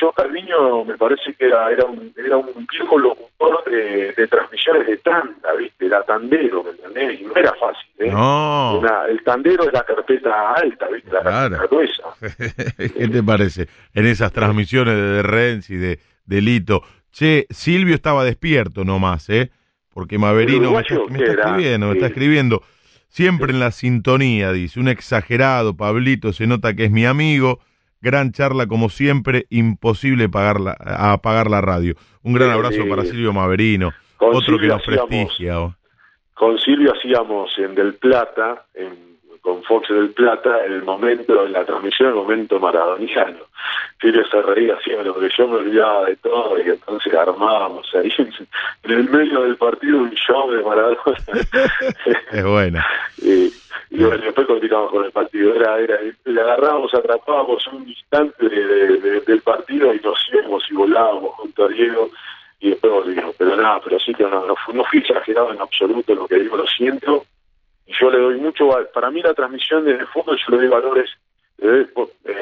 yo Carviño me parece que era, era un, era un viejo locutor de, de transmisiones de tanda, viste, era tandero, ¿me entendés? Y no era fácil, ¿eh?
No.
el tandero es la carpeta alta, viste, la
claro.
carpeta gruesa.
¿Qué te parece? En esas transmisiones de Renzi, de, de Lito. Che, Silvio estaba despierto nomás, ¿eh? Porque Maverino me está, me está escribiendo, me está escribiendo. Siempre en la sintonía, dice, un exagerado, Pablito, se nota que es mi amigo Gran charla como siempre, imposible pagar apagar la radio. Un gran abrazo para Silvio Maverino, otro que nos prestigia.
Con Silvio hacíamos en Del Plata, con Fox del Plata, el momento, en la transmisión, el momento maradoniano. Silvio se reía siempre, porque yo me olvidaba de todo y entonces armábamos ahí en el medio del partido un show de Maradona.
es buena.
Y bueno, después continuamos con el partido. Era, era, le agarrábamos, atrapábamos un instante de, del partido y nos íbamos y volábamos junto a Diego y después volvimos. Pero nada, pero sí que no, no, no fui exagerado en absoluto lo que digo, lo siento. Y yo le doy mucho, para mí la transmisión desde el fondo yo le doy valores. Eh,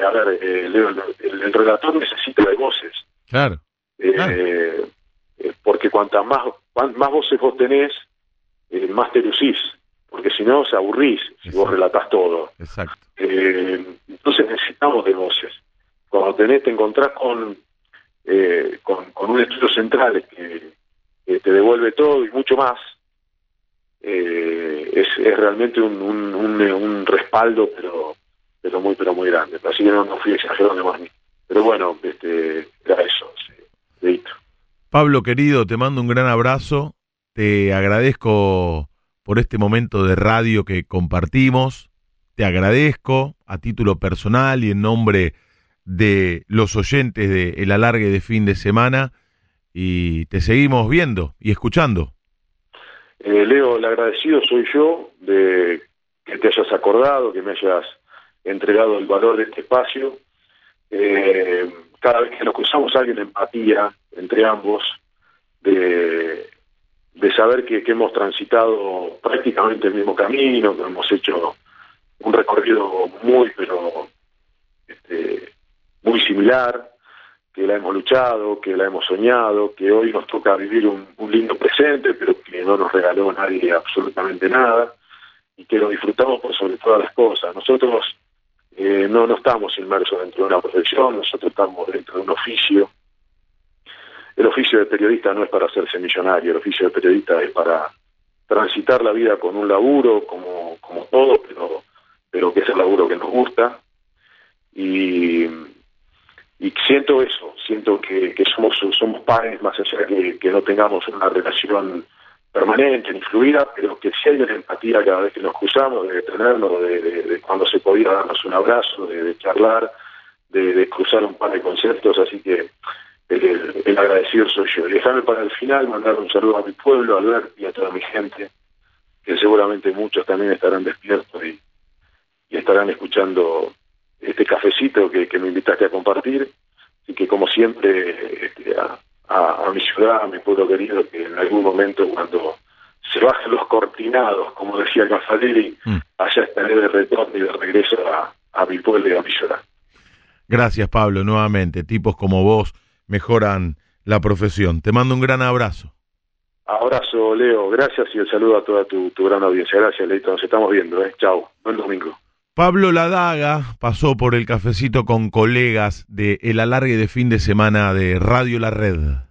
a ver, eh, el, el, relator necesita de voces.
Claro.
Eh, porque cuantas más, más voces vos tenés, más te lucís porque si no, se aburrís si vos relatás todo.
Exacto.
Eh, entonces necesitamos de voces. Cuando tenés, te encontrás con, eh, con, un estudio central que, te devuelve todo y mucho más, eh, es, es, realmente un, un, un, respaldo, pero pero muy pero muy grande. Así que no, no fui exagerando más ni. Pero bueno, este, era eso. Sí,
Pablo, querido, te mando un gran abrazo. Te agradezco por este momento de radio que compartimos. Te agradezco a título personal y en nombre de los oyentes de El Alargue de Fin de Semana y te seguimos viendo y escuchando.
Eh, Leo, el agradecido soy yo de que te hayas acordado, que me hayas entregado el valor de este espacio. Eh, cada vez que nos cruzamos alguien empatía entre ambos, de de saber que, hemos transitado prácticamente el mismo camino, que hemos hecho un recorrido muy, pero este, muy similar, que la hemos luchado, que la hemos soñado, que hoy nos toca vivir un, lindo presente, pero que no nos regaló nadie absolutamente nada, y que lo disfrutamos por sobre todas las cosas. Nosotros eh, no, no estamos inmersos dentro de una profesión, nosotros estamos dentro de un oficio el oficio de periodista no es para hacerse millonario, el oficio de periodista es para transitar la vida con un laburo, como, como todo, pero, pero que es el laburo que nos gusta. Y, y siento eso, siento que, que somos, somos padres, más allá de que, no tengamos una relación permanente ni fluida, pero que si hay una empatía cada vez que nos cruzamos, de tenernos, de, cuando se podía darnos un abrazo, de, charlar, de, cruzar un par de conceptos, así que el, agradecido soy yo. Y dejarme para el final mandar un saludo a mi pueblo, a Albert y a toda mi gente, que seguramente muchos también estarán despiertos y, estarán escuchando este cafecito que, me invitaste a compartir. Así que como siempre, este, a, a, mi ciudad, a mi pueblo querido, que en algún momento cuando se bajen los cortinados, como decía Cafaleri, mm. allá estaré de retorno y de regreso a, a mi pueblo y a mi ciudad.
Gracias Pablo, nuevamente. Tipos como vos mejoran la profesión. Te mando un gran abrazo.
Abrazo, Leo. Gracias y el saludo a toda tu, gran audiencia. Gracias, Leito. Nos estamos viendo. ¿eh? Chao. Buen domingo.
Pablo Ladaga pasó por el cafecito con colegas de El Alargue de Fin de Semana de Radio La Red.